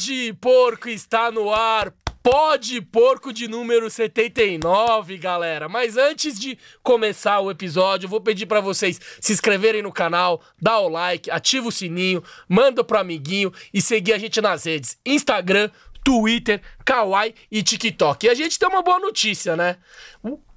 Pode Porco está no ar. Pode Porco de número 79, galera. Mas antes de começar o episódio, eu vou pedir para vocês se inscreverem no canal, dar o like, ativa o sininho, manda pro amiguinho e seguir a gente nas redes: Instagram, Twitter, Kawaii e TikTok. E a gente tem uma boa notícia, né?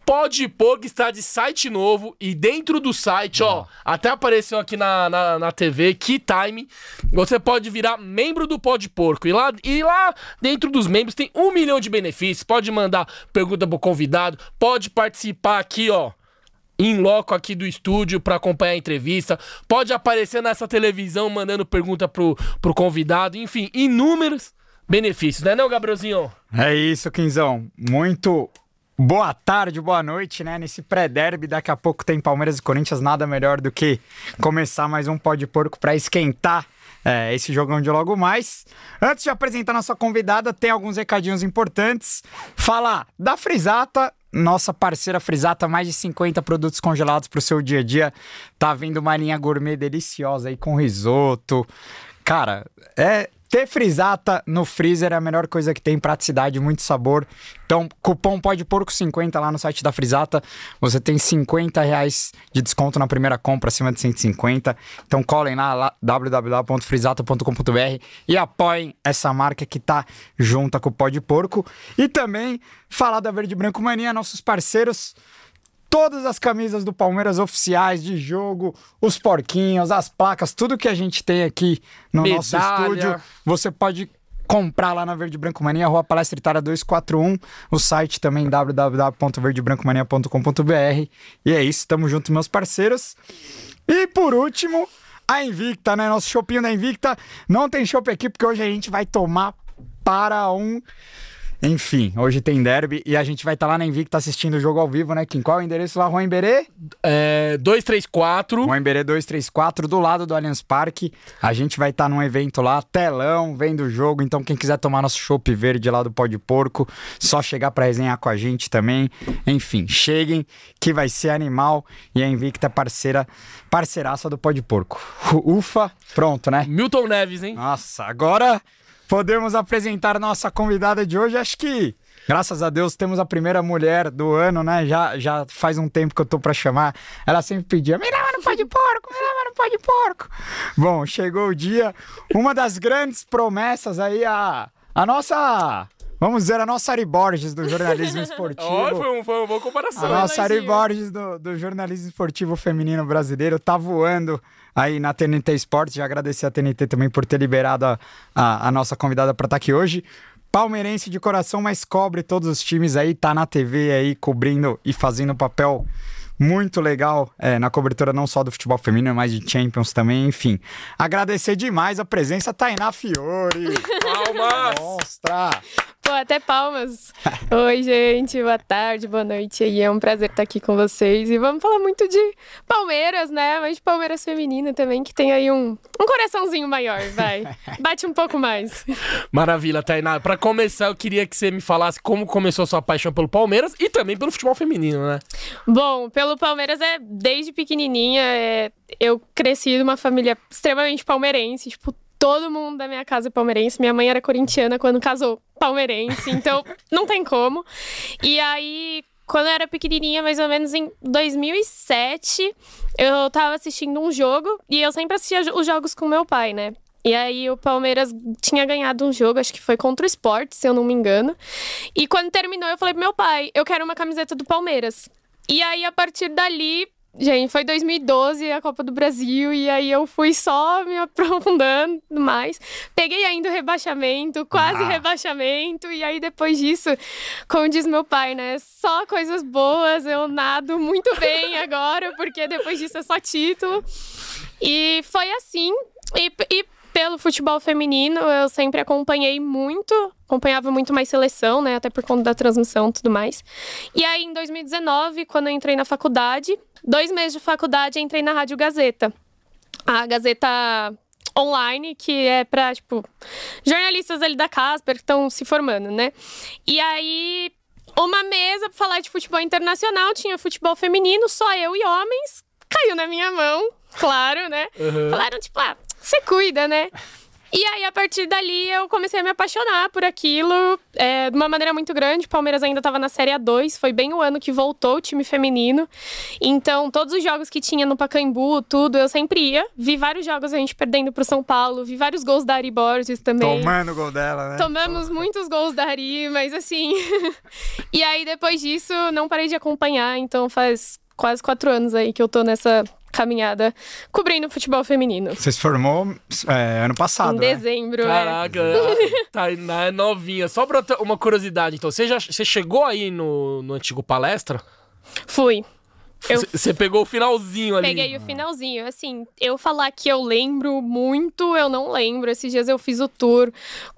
O Podpog está de site novo e dentro do site, ó, até apareceu aqui na, na, na TV, que time, você pode virar membro do Podporco. E lá, e lá dentro dos membros tem um milhão de benefícios. Pode mandar pergunta pro convidado, pode participar aqui, ó em loco aqui do estúdio para acompanhar a entrevista. Pode aparecer nessa televisão mandando pergunta pro, pro convidado. Enfim, inúmeros benefícios, né, não, Gabrielzinho? É isso, Quinzão. Muito boa tarde, boa noite, né? Nesse pré-derby, daqui a pouco tem Palmeiras e Corinthians, nada melhor do que começar mais um pó de porco para esquentar é, esse jogão de logo mais. Antes de apresentar nossa convidada, tem alguns recadinhos importantes. Falar da Frisata, nossa parceira Frisata, mais de 50 produtos congelados para o seu dia a dia. Tá vindo uma linha gourmet deliciosa aí com risoto. Cara, é ter frisata no freezer é a melhor coisa que tem, praticidade, muito sabor. Então, cupom pode porco 50 lá no site da Frisata. Você tem 50 reais de desconto na primeira compra acima de 150. Então colhem lá, lá www.frisata.com.br e apoiem essa marca que tá junta com o pó de porco. E também falar da Verde Branco Mania, nossos parceiros todas as camisas do Palmeiras oficiais de jogo, os porquinhos, as placas, tudo que a gente tem aqui no Medalha. nosso estúdio, você pode comprar lá na Verde Branco Mania, Rua Palestra Itália 241, o site também www.verdebrancomania.com.br. E é isso, tamo junto meus parceiros. E por último, a Invicta, né? Nosso shopping da Invicta. Não tem shopping aqui porque hoje a gente vai tomar para um enfim, hoje tem derby e a gente vai estar lá na Invicta assistindo o jogo ao vivo, né, Kim? Qual é o endereço lá, Juan Emberê? É, 234. Juan Emberê 234, do lado do Allianz Parque. A gente vai estar num evento lá, telão, vendo o jogo. Então, quem quiser tomar nosso chopp verde lá do Pó de Porco, só chegar pra resenhar com a gente também. Enfim, cheguem que vai ser animal. E a Invicta é parceira, parceiraça do Pó de Porco. Ufa, pronto, né? Milton Neves, hein? Nossa, agora podemos apresentar nossa convidada de hoje. Acho que, graças a Deus, temos a primeira mulher do ano, né? Já, já faz um tempo que eu tô pra chamar. Ela sempre pedia: me leva no pó de porco, me leva no pó de porco. Bom, chegou o dia. Uma das grandes promessas aí, a, a nossa. Vamos dizer, a nossa Ari Borges do jornalismo esportivo. Ó, foi, um, foi uma boa comparação. A nossa Ari Borges do, do jornalismo esportivo feminino brasileiro tá voando aí na TNT Esportes. Já agradecer a TNT também por ter liberado a, a, a nossa convidada para estar aqui hoje. Palmeirense de coração, mas cobre todos os times aí, tá na TV aí cobrindo e fazendo papel muito legal é, na cobertura não só do futebol feminino, mas de Champions também, enfim. Agradecer demais a presença Tainá Fiore. Palmas! Mostra! Pô, até palmas. Oi, gente, boa tarde, boa noite aí. É um prazer estar aqui com vocês. E vamos falar muito de Palmeiras, né? Mas de Palmeiras feminina também, que tem aí um, um coraçãozinho maior, vai. Bate um pouco mais. Maravilha, Tainá. Pra começar, eu queria que você me falasse como começou a sua paixão pelo Palmeiras e também pelo futebol feminino, né? Bom, pelo Palmeiras é desde pequenininha. É, eu cresci numa família extremamente palmeirense, tipo, todo mundo da minha casa é palmeirense. Minha mãe era corintiana quando casou, palmeirense, então não tem como. E aí, quando eu era pequenininha, mais ou menos em 2007, eu tava assistindo um jogo e eu sempre assistia os jogos com meu pai, né? E aí o Palmeiras tinha ganhado um jogo, acho que foi contra o Sport, se eu não me engano. E quando terminou, eu falei pro meu pai, eu quero uma camiseta do Palmeiras. E aí, a partir dali, Gente, foi 2012 a Copa do Brasil e aí eu fui só me aprofundando mais. Peguei ainda o rebaixamento, quase Ah. rebaixamento, e aí depois disso, como diz meu pai, né? Só coisas boas, eu nado muito bem agora, porque depois disso é só título. E foi assim. E, e pelo futebol feminino, eu sempre acompanhei muito, acompanhava muito mais seleção, né? Até por conta da transmissão e tudo mais. E aí, em 2019, quando eu entrei na faculdade, dois meses de faculdade, entrei na Rádio Gazeta. A Gazeta online, que é pra, tipo, jornalistas ali da Casper que estão se formando, né? E aí, uma mesa pra falar de futebol internacional, tinha futebol feminino, só eu e homens, caiu na minha mão, claro, né? Falaram, tipo, ah, você cuida, né? E aí, a partir dali, eu comecei a me apaixonar por aquilo é, de uma maneira muito grande. O Palmeiras ainda estava na Série A2, foi bem o ano que voltou o time feminino. Então, todos os jogos que tinha no Pacaembu, tudo, eu sempre ia. Vi vários jogos a gente perdendo pro São Paulo, vi vários gols da Ari Borges também. Tomando o gol dela, né? Tomamos muitos gols da Ari, mas assim. e aí, depois disso, não parei de acompanhar, então faz quase quatro anos aí que eu tô nessa caminhada cobrindo futebol feminino. Você se formou é, ano passado, Em né? dezembro, é. Caraca, Tainá é novinha. Só pra ter uma curiosidade, então, você já você chegou aí no, no antigo palestra? Fui. Eu Você pegou o finalzinho ali. Peguei o finalzinho. Assim, eu falar que eu lembro muito, eu não lembro. Esses dias eu fiz o tour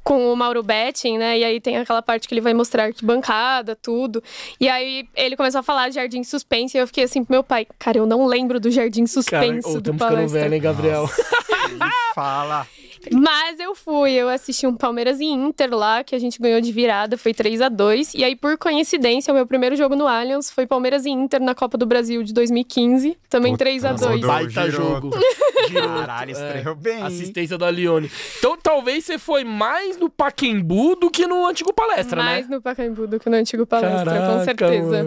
com o Mauro Betting, né? E aí tem aquela parte que ele vai mostrar arquibancada, tudo. E aí ele começou a falar de Jardim Suspense e eu fiquei assim pro meu pai, cara, eu não lembro do Jardim Cara, Suspense ô, do estamos ficando palestra. velho, hein, Gabriel? Fala. Mas eu fui, eu assisti um Palmeiras e Inter lá, que a gente ganhou de virada, foi 3 a 2 E aí, por coincidência, o meu primeiro jogo no Allianz foi Palmeiras e Inter na Copa do Brasil de 2015, também Puta, 3 a 2 rodou. Baita girou. jogo. Caralho, É. estreou bem. hein? Assistência da Lione. Então talvez você foi mais no Paquembu do que no antigo palestra, Mais né? no Pacaembu do que no antigo palestra, com certeza.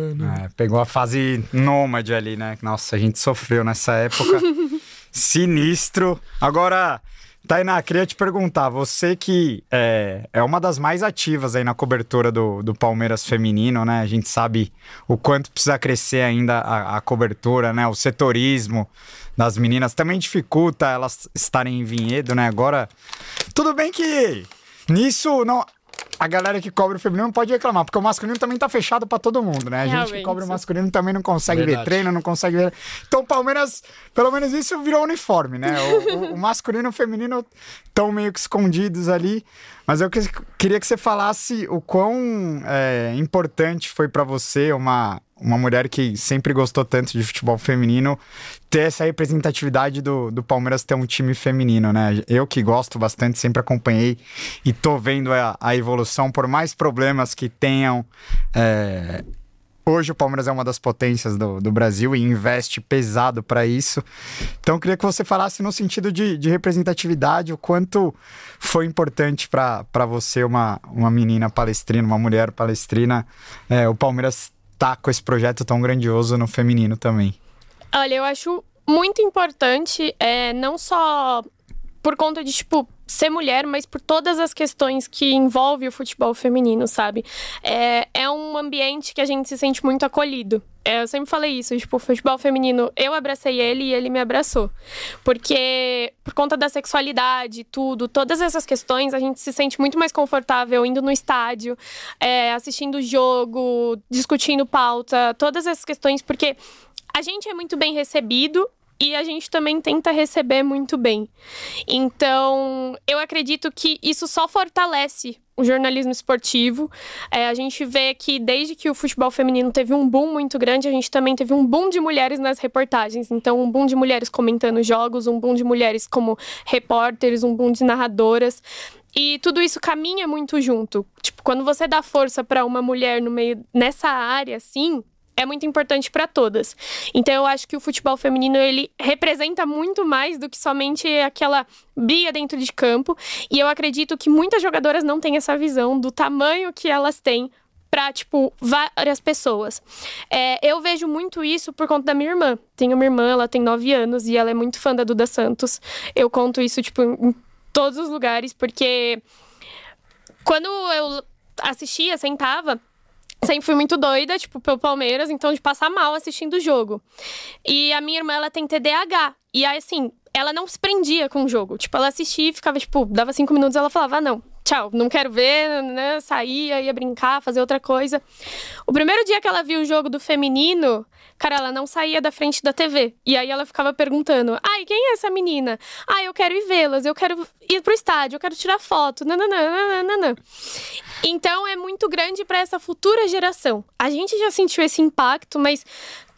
É, pegou a fase nômade ali, né? Nossa, a gente sofreu nessa época. Sinistro. Agora, Tainá, queria te perguntar, você que é, é uma das mais ativas aí na cobertura do, do Palmeiras feminino, né? A gente sabe o quanto precisa crescer ainda a, a cobertura, né? O setorismo das meninas também dificulta elas estarem em vinhedo, né? Agora, tudo bem que nisso não... A galera que cobre o feminino não pode reclamar, porque o masculino também tá fechado pra todo mundo, né? A gente que Realmente. cobre o masculino também não consegue ver Verdade. treino, não consegue ver. Então o Palmeiras, pelo menos isso virou uniforme, né? O, o- o masculino e o feminino estão meio que escondidos ali. Mas eu que- queria que você falasse o quão é, importante foi pra você, uma, uma mulher que sempre gostou tanto de futebol feminino, ter essa representatividade do, do Palmeiras ter um time feminino, né? Eu que gosto bastante, sempre acompanhei e tô vendo a, a evolução, por mais problemas que tenham. é, Hoje o Palmeiras é uma das potências do, do Brasil e investe pesado para isso. Então eu queria que você falasse no sentido de, de representatividade, o quanto foi importante para você, uma, uma menina palestrina, uma mulher palestrina, é, o Palmeiras tá com esse projeto tão grandioso no feminino também. Olha, eu acho muito importante, é, não só por conta de, tipo, ser mulher, mas por todas as questões que envolve o futebol feminino, sabe? É, é um ambiente que a gente se sente muito acolhido. É, eu sempre falei isso, tipo, o futebol feminino, eu abracei ele e ele me abraçou. Porque, por conta da sexualidade, tudo, todas essas questões, a gente se sente muito mais confortável indo no estádio, é, assistindo o jogo, discutindo pauta, todas essas questões, porque a gente é muito bem recebido e a gente também tenta receber muito bem. Então, eu acredito que isso só fortalece o jornalismo esportivo. É, a gente vê que desde que o futebol feminino teve um boom muito grande, a gente também teve um boom de mulheres nas reportagens. Então, um boom de mulheres comentando jogos, um boom de mulheres como repórteres, um boom de narradoras. E tudo isso caminha muito junto. Tipo, quando você dá força para uma mulher no meio nessa área assim, é muito importante para todas. Então eu acho que o futebol feminino ele representa muito mais do que somente aquela briga dentro de campo, e eu acredito que muitas jogadoras não têm essa visão do tamanho que elas têm para tipo várias pessoas. É, eu vejo muito isso por conta da minha irmã. Tenho uma irmã, ela tem 9 anos e ela é muito fã da Duda Santos. Eu conto isso tipo em todos os lugares porque quando eu assistia, sentava, sempre fui muito doida, tipo, pelo Palmeiras, então de passar mal assistindo o jogo. E a minha irmã, ela tem TDAH. E aí, assim, ela não se prendia com o jogo. Tipo, ela assistia e ficava, tipo, dava cinco minutos ela falava, ah, não, tchau, não quero ver, né? Saía, ia brincar, fazer outra coisa. O primeiro dia que ela viu o jogo do feminino, cara, ela não saía da frente da TV. E aí ela ficava perguntando: ai, quem é essa menina? Ah, eu quero ir vê-las, eu quero ir pro estádio, eu quero tirar foto. Nananã, nananã. Então é muito grande para essa futura geração. A gente já sentiu esse impacto, mas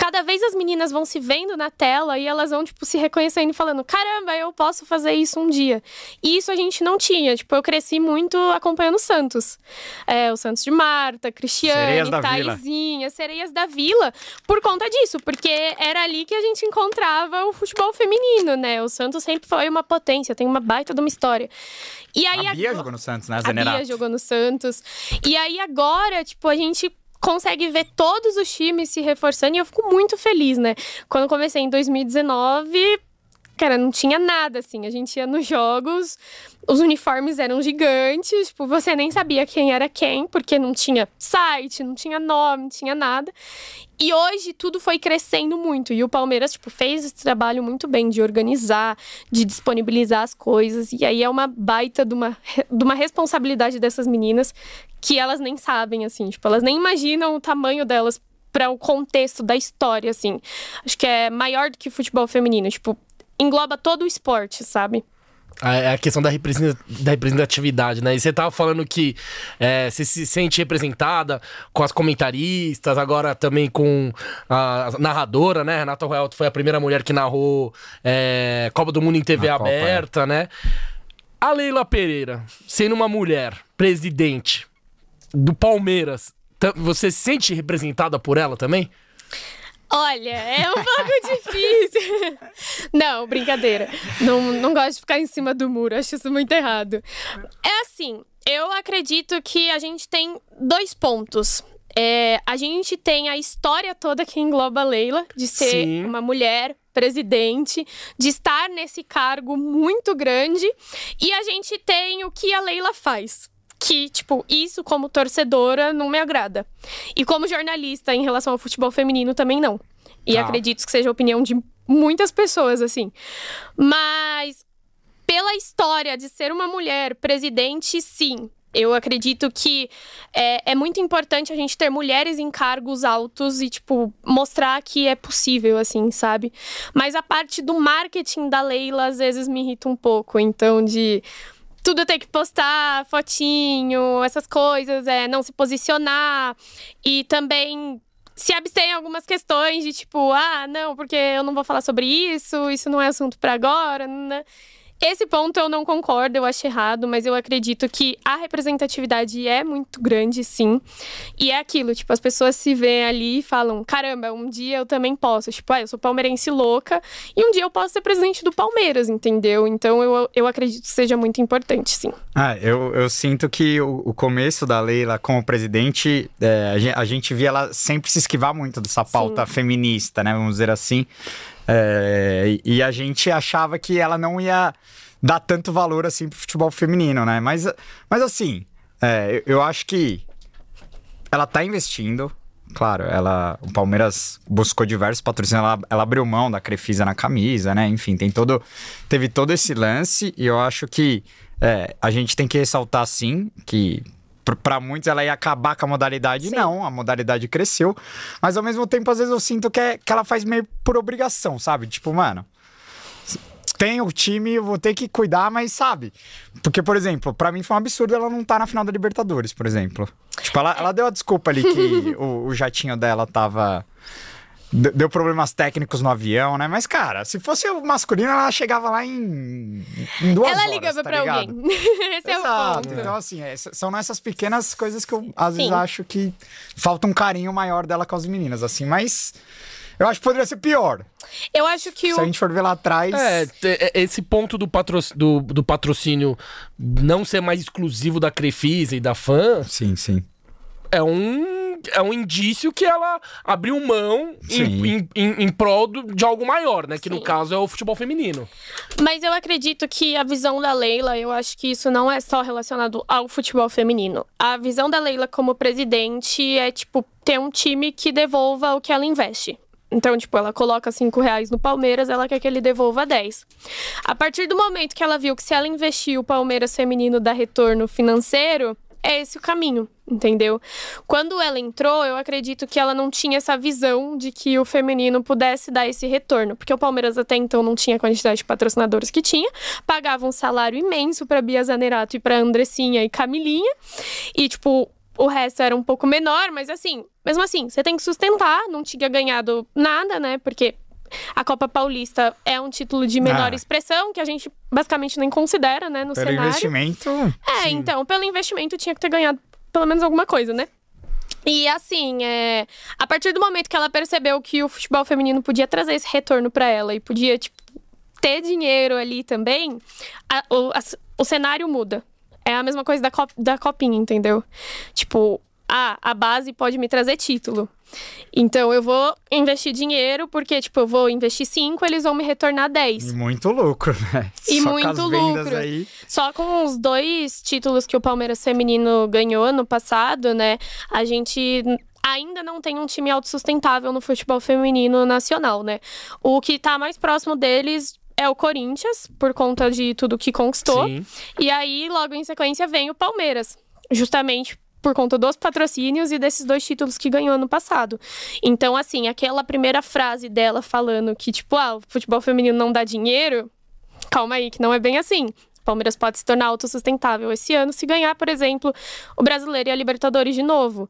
cada vez as meninas vão se vendo na tela e elas vão, tipo, se reconhecendo e falando: caramba, eu posso fazer isso um dia. E isso a gente não tinha. Tipo, eu cresci muito acompanhando o Santos. É, o Santos de Marta, Cristiane, Taizinha, Sereias da Vila, por conta disso, porque era ali que a gente encontrava o futebol feminino, né? O Santos sempre foi uma potência, tem uma baita de uma história. E aí, a Bia jogou no Santos, né, Zenerato? A Bia jogou no Santos. E aí agora, tipo, a gente consegue ver todos os times se reforçando e eu fico muito feliz, né? Quando comecei em 2019, cara, não tinha nada, assim. A gente ia nos jogos, os uniformes eram gigantes, tipo, você nem sabia quem era quem, porque não tinha site, não tinha nome, não tinha nada. E hoje tudo foi crescendo muito. E o Palmeiras, tipo, fez esse trabalho muito bem de organizar, de disponibilizar as coisas. E aí é uma baita de uma, de uma responsabilidade dessas meninas que elas nem sabem, assim. Tipo, elas nem imaginam o tamanho delas para o contexto da história, assim. Acho que é maior do que futebol feminino. Tipo, engloba todo o esporte, sabe? A, a questão da, da representatividade, né? E você tava falando que é, você se sente representada com as comentaristas, agora também com a narradora, né? Renata Royal foi a primeira mulher que narrou é, Copa do Mundo em TV Copa, aberta, é. né? A Leila Pereira, sendo uma mulher presidente do Palmeiras, você se sente representada por ela também? Olha, é um pouco difícil. Não, brincadeira. Não, não gosto de ficar em cima do muro, acho isso muito errado. É assim, eu acredito que a gente tem dois pontos. É, a gente tem a história toda que engloba a Leila, de ser Sim. uma mulher presidente, de estar nesse cargo muito grande, e a gente tem o que a Leila faz que, tipo, isso como torcedora não me agrada. E como jornalista em relação ao futebol feminino também não. E ah. acredito que seja a opinião de muitas pessoas, assim. Mas pela história de ser uma mulher presidente, sim. Eu acredito que é, é, muito importante a gente ter mulheres em cargos altos e, tipo, mostrar que é possível, assim, sabe? Mas a parte do marketing da Leila às vezes me irrita um pouco. Então, de tudo ter que postar fotinho, essas coisas, é não se posicionar e também se abstém algumas questões de tipo, ah, não, porque eu não vou falar sobre isso, isso não é assunto para agora, né? Esse ponto eu não concordo, eu acho errado, mas eu acredito que a representatividade é muito grande, sim. E é aquilo, tipo, as pessoas se veem ali e falam: caramba, um dia eu também posso. Tipo, ah, eu sou palmeirense louca e um dia eu posso ser presidente do Palmeiras, entendeu? Então eu, eu acredito que seja muito importante, sim. Ah, eu, eu sinto que o, o começo da Leila como presidente, é, a, gente, a, gente, via ela sempre se esquivar muito dessa pauta sim. feminista, né? Vamos dizer assim. É, e a gente achava que ela não ia dar tanto valor assim pro futebol feminino, né? Mas, mas assim, é, eu acho que ela tá investindo. Claro, ela, o Palmeiras buscou diversos patrocínios, ela, ela abriu mão da Crefisa na camisa, né? Enfim, tem todo, teve todo esse lance e eu acho que é, a gente tem que ressaltar sim que para muitos ela ia acabar com a modalidade. Sim. Não, a modalidade cresceu. Mas ao mesmo tempo, às vezes eu sinto que, é, que ela faz meio por obrigação, sabe? Tipo, mano. Tem o time, eu vou ter que cuidar, mas sabe? Porque, por exemplo, para mim foi um absurdo ela não estar tá na final da Libertadores, por exemplo. Tipo, ela, ela deu a desculpa ali que o, o jatinho dela tava deu problemas técnicos no avião, né? Mas, cara, se fosse o masculino, ela chegava lá em, em duas ela horas, ligava tá pra ligado? alguém. Esse Exato. é o ponto. Então, assim, é, são nessas pequenas coisas que eu, às Sim. vezes, acho que falta um carinho maior dela com as meninas, assim. Mas eu acho que poderia ser pior. Eu acho que Se o... a gente for ver lá atrás. É, é, esse ponto do, patro... do, do patrocínio não ser mais exclusivo da Crefisa e da fã. Sim, sim. É um é um indício que ela abriu mão em, em, em, em, prol de algo maior, né? Que Sim. no caso é o futebol feminino. Mas eu acredito que a visão da Leila, eu acho que isso não é só relacionado ao futebol feminino. A visão da Leila como presidente é, tipo, ter um time que devolva o que ela investe. Então, tipo, ela coloca 5 reais no Palmeiras, ela quer que ele devolva 10. A partir do momento que ela viu que se ela investir o Palmeiras feminino dá retorno financeiro, é esse o caminho, entendeu? Quando ela entrou, eu acredito que ela não tinha essa visão de que o feminino pudesse dar esse retorno, porque o Palmeiras até então não tinha a quantidade de patrocinadores que tinha, pagava um salário imenso para Bia Zanerato e para Andressinha e Camilinha, e tipo, o resto era um pouco menor, mas assim, mesmo assim, você tem que sustentar, não tinha ganhado nada, né? Porque a Copa Paulista é um título de menor Ah. expressão, que a gente basicamente nem considera, né, no Pelo cenário. investimento. É, então, pelo investimento tinha que ter ganhado pelo menos alguma coisa, né? E assim, é, a partir do momento que ela percebeu que o futebol feminino podia trazer esse retorno pra ela e podia, tipo, ter dinheiro ali também, a- o, a- o cenário muda. É a mesma coisa da, cop- da copinha, entendeu? Tipo, ah, a base pode me trazer título. Então eu vou investir dinheiro, porque, tipo, eu vou investir 5, eles vão me retornar 10. E muito lucro, né? E Só com muito lucro. aí. Só com os dois títulos que o Palmeiras feminino ganhou no passado, né? A gente ainda não tem um time autossustentável no futebol feminino nacional, né? O que tá mais próximo deles é o Corinthians, por conta de tudo que conquistou. Sim. E aí, logo em sequência, vem o Palmeiras. Justamente por conta dos patrocínios e desses dois títulos que ganhou ano passado. Então, assim, aquela primeira frase dela falando que, tipo, ah, o futebol feminino não dá dinheiro, calma aí, que não é bem assim. O Palmeiras pode se tornar autossustentável esse ano se ganhar, por exemplo, o Brasileiro e a Libertadores de novo.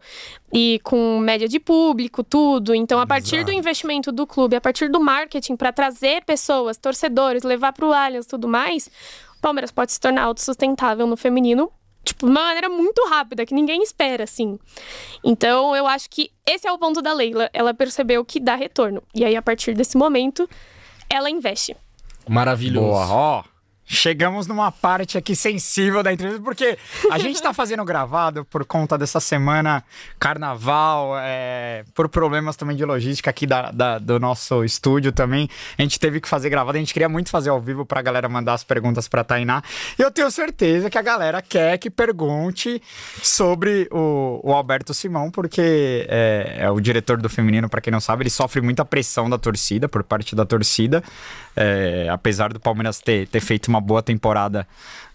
E com média de público, tudo. Então, a partir do Exato. investimento do clube, a partir do marketing para trazer pessoas, torcedores, levar para o Allianz tudo mais, o Palmeiras pode se tornar autossustentável no feminino. Tipo, de uma maneira muito rápida, que ninguém espera, assim. Então, eu acho que esse é o ponto da Leila. Ela percebeu que dá retorno. E aí, a partir desse momento, ela investe. Maravilhoso. Boa, ó. Chegamos numa parte aqui sensível da entrevista, porque a gente tá fazendo gravado por conta dessa semana carnaval, é, por problemas também de logística aqui da, da- do nosso estúdio também. A gente teve que fazer gravado, a gente queria muito fazer ao vivo pra galera mandar as perguntas pra Tainá. E eu tenho certeza que a galera quer que pergunte sobre o, o Alberto Simão, porque é, é o diretor do feminino, pra quem não sabe, ele sofre muita pressão da torcida, por parte da torcida. É, apesar do Palmeiras ter, ter feito uma boa temporada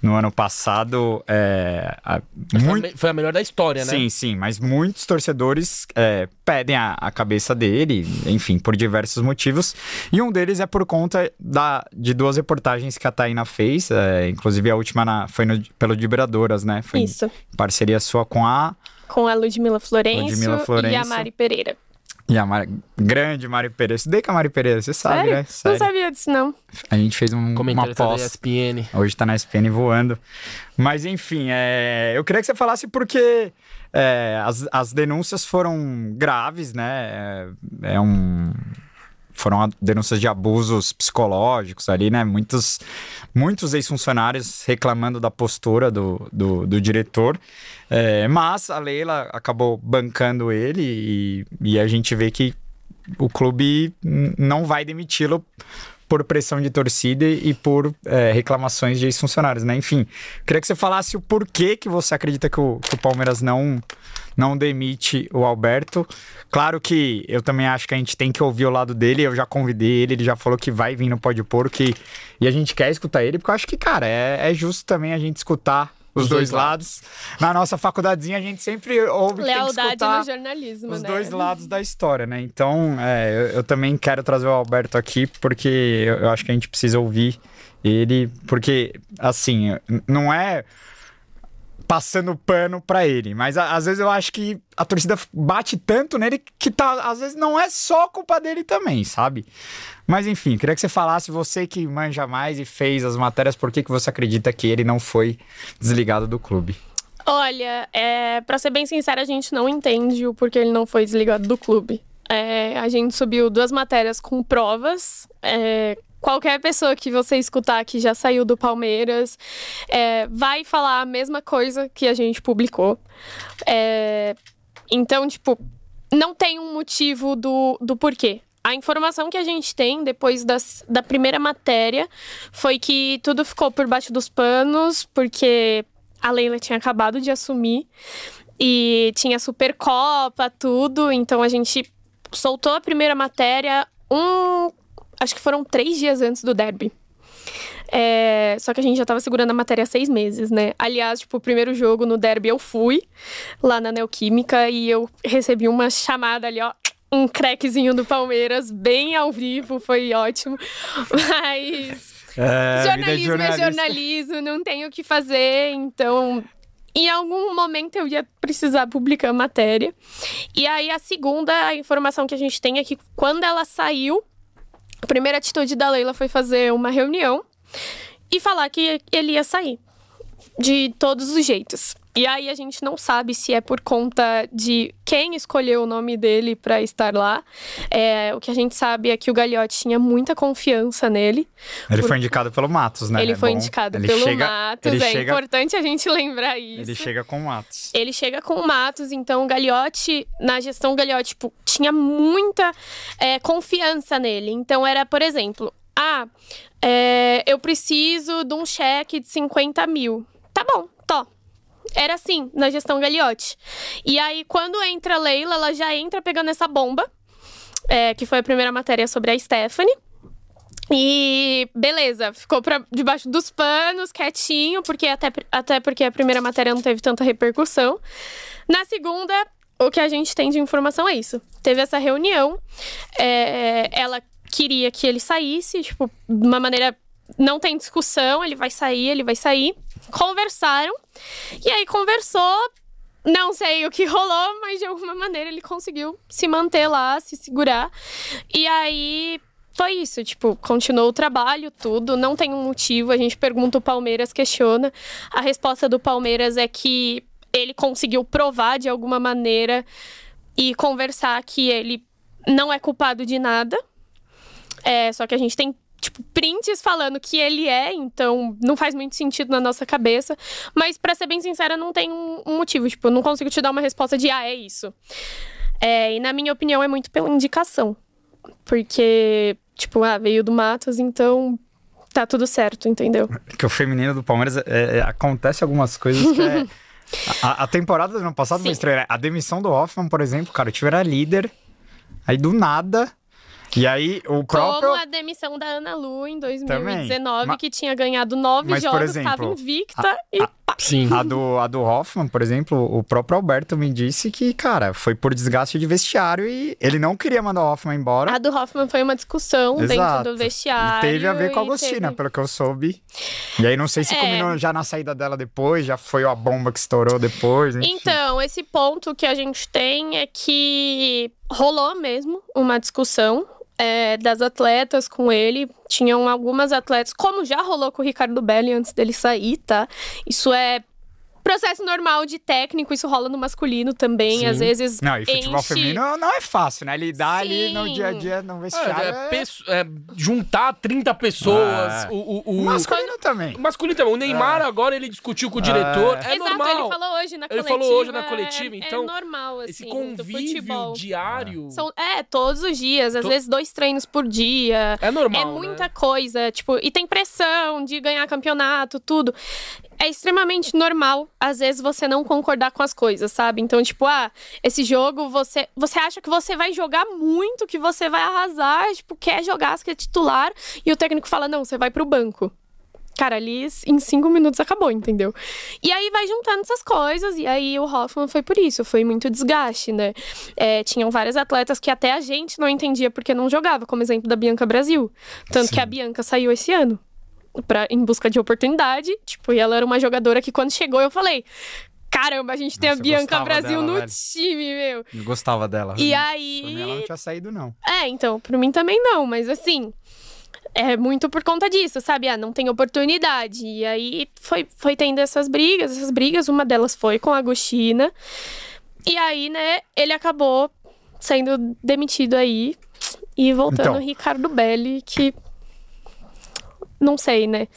no ano passado, é, a- Foi a muito, Foi a melhor da história, né? Sim, sim, mas muitos torcedores é, pedem a, a cabeça dele, enfim, por diversos motivos. E um deles é por conta da, de duas reportagens que a Taina fez, é, inclusive a última na- foi no, pelo Vibradoras, né? Foi Isso. em parceria sua com a, Com a Ludmila Florencio, Ludmila e a Florencio. Mari Pereira. E a Mari- grande Mari Pereira. Estudei com a Mari Pereira, você sabe, Sério? né? Não Sério. sabia disso, não. A gente fez um, uma pós. ESPN. Hoje tá na SPN voando. Mas enfim, é, eu queria que você falasse porque é, as, as denúncias foram graves, né? É, é um. Foram denúncias de abusos psicológicos ali, né? Muitos, muitos ex-funcionários reclamando da postura do, do, do diretor. É, mas a Leila acabou bancando ele e, e a gente vê que o clube não vai demiti-lo por pressão de torcida e por é, reclamações de ex-funcionários, né? Enfim, queria que você falasse o porquê que você acredita que o, que o Palmeiras não, não demite o Alberto. Claro que eu também acho que a gente tem que ouvir o lado dele, eu já convidei ele, ele já falou que vai vir no Pode Porco e, e a gente quer escutar ele, porque eu acho que, cara, é, é justo também a gente escutar os, dois dois lados. Na nossa facudadezinha a gente sempre ouve que tem que Lealdade escutar no jornalismo, os né? dois lados da história, né? Então, é, eu, eu também quero trazer o Alberto aqui, porque eu, eu acho que a gente precisa ouvir ele, porque, assim, não é passando pano pra ele, mas a- às vezes eu acho que a torcida bate tanto nele que tá, às vezes não é só culpa dele também, sabe? Mas enfim, queria que você falasse, você que manja mais e fez as matérias, por que, que você acredita que ele não foi desligado do clube? Olha, é, pra ser bem sincera, a gente não entende o porquê ele não foi desligado do clube. É, a gente subiu duas matérias com provas. é, qualquer pessoa que você escutar que já saiu do Palmeiras é, vai falar a mesma coisa que a gente publicou. É, então, tipo, não tem um motivo do, do porquê. A informação que a gente tem depois das, da primeira matéria foi que tudo ficou por baixo dos panos, porque a Leila tinha acabado de assumir e tinha Supercopa, tudo. Então a gente soltou a primeira matéria um. Acho que foram três dias antes do derby. É, só que a gente já tava segurando a matéria há seis meses, né? Aliás, tipo, o primeiro jogo no derby eu fui lá na Neoquímica e eu recebi uma chamada ali, ó. Um crackzinho do Palmeiras, bem ao vivo, foi ótimo. Mas É, de jornalismo é jornalismo, não tem o que fazer, então em algum momento eu ia precisar publicar a matéria. E aí a segunda informação que a gente tem é que quando ela saiu, a primeira atitude da Leila foi fazer uma reunião e falar que ele ia sair de todos os jeitos. E aí a gente não sabe se é por conta de quem escolheu o nome dele para estar lá. É, o que a gente sabe é que o Gagliotti tinha muita confiança nele. Ele por... foi indicado pelo Matos, né? Ele é foi bom. indicado ele pelo chega, Matos. é chega... importante a gente lembrar isso. Ele chega com o Matos. Ele chega com o Matos, então o Gagliotti, na gestão Gagliotti, tipo, tinha muita é, confiança nele. Então era, por exemplo, ah, é, eu preciso de um cheque de 50 mil. Tá bom, tô era assim, na gestão Gagliotti. E aí, quando entra a Leila, ela já entra pegando essa bomba, é, que foi a primeira matéria sobre a Stephanie. E beleza, ficou pra, debaixo dos panos, quietinho, porque até, até porque a primeira matéria não teve tanta repercussão. Na segunda, o que a gente tem de informação é isso. Teve essa reunião, é, ela queria que ele saísse, tipo, de uma maneira. Não tem discussão, ele vai sair, ele vai sair conversaram. E aí conversou, não sei o que rolou, mas de alguma maneira ele conseguiu se manter lá, se segurar. E aí foi isso, tipo, continuou o trabalho, tudo, não tem um motivo. A gente pergunta, o Palmeiras questiona. A resposta do Palmeiras é que ele conseguiu provar de alguma maneira e conversar que ele não é culpado de nada. É, só que a gente tem tipo, prints falando que ele é, então não faz muito sentido na nossa cabeça. Mas, para ser bem sincera, não tem um, motivo. Tipo, eu não consigo te dar uma resposta de, ah, é isso. É, e na minha opinião, é muito pela indicação. Porque, tipo, ah, veio do Matos, então tá tudo certo, entendeu? Que o feminino do Palmeiras é, é, acontece algumas coisas que é. a, a, temporada do ano passado foi estranha. A demissão do Hoffman, por exemplo, cara, o time era líder. Aí do nada e aí, o próprio. Como a demissão da Ana Lu em 2019, Também. que tinha ganhado nove Mas, jogos, estava invicta a, e. A, sim. A do, a do Hoffman, por exemplo, o próprio Alberto me disse que, cara, foi por desgaste de vestiário e ele não queria mandar o Hoffman embora. A do Hoffman foi uma discussão Exato. dentro do vestiário. E teve a ver com a Agostina, teve... pelo que eu soube. E aí, não sei se é... combinou já na saída dela depois, já foi a bomba que estourou depois. Enfim. Então, esse ponto que a gente tem é que rolou mesmo uma discussão é, das atletas com ele. Tinham algumas atletas, como já rolou com o Ricardo Belli antes dele sair, tá? Isso é processo normal de técnico, isso rola no masculino também, Sim. às vezes. Não, e futebol enche... feminino não é fácil, né? Lidar Sim. ali no dia a dia, no vestiário. É, é... é juntar 30 pessoas. É. O, o, o, masculino também. O masculino também. O Neymar é. agora ele discutiu com o diretor. É, Exato, normal. ele falou hoje na coletiva. Ele falou hoje na coletiva, então. É normal, assim. Esse convívio diário. São, é, todos os dias, às to... vezes dois treinos por dia. É normal. É muita né? coisa. Tipo, e tem pressão de ganhar campeonato, tudo é extremamente normal, às vezes, você não concordar com as coisas, sabe? Então, tipo, ah, esse jogo você, você acha que você vai jogar muito, que você vai arrasar, tipo, quer jogar, você quer titular, e o técnico fala, não, você vai pro banco. Cara, ali em cinco minutos acabou, entendeu? E aí vai juntando essas coisas, e aí o Hoffman foi por isso, foi muito desgaste, né? É, tinham várias atletas que até a gente não entendia porque não jogava, como exemplo da Bianca Brasil. Tanto Sim. que a Bianca saiu esse ano pra, em busca de oportunidade. Tipo, e ela era uma jogadora que quando chegou eu falei. Caramba, a gente tem Nossa, a Bianca Brasil dela, no velho. time, meu. Eu gostava dela. E aí. Pra mim ela não tinha saído, não. É, então, pra mim também não, mas assim. É muito por conta disso, sabe? Ah, não tem oportunidade. E aí foi, foi tendo essas brigas, essas brigas. Uma delas foi com a Agostina. E aí, né, ele acabou sendo demitido aí. E voltando então, o Ricardo Belli, que não sei, né?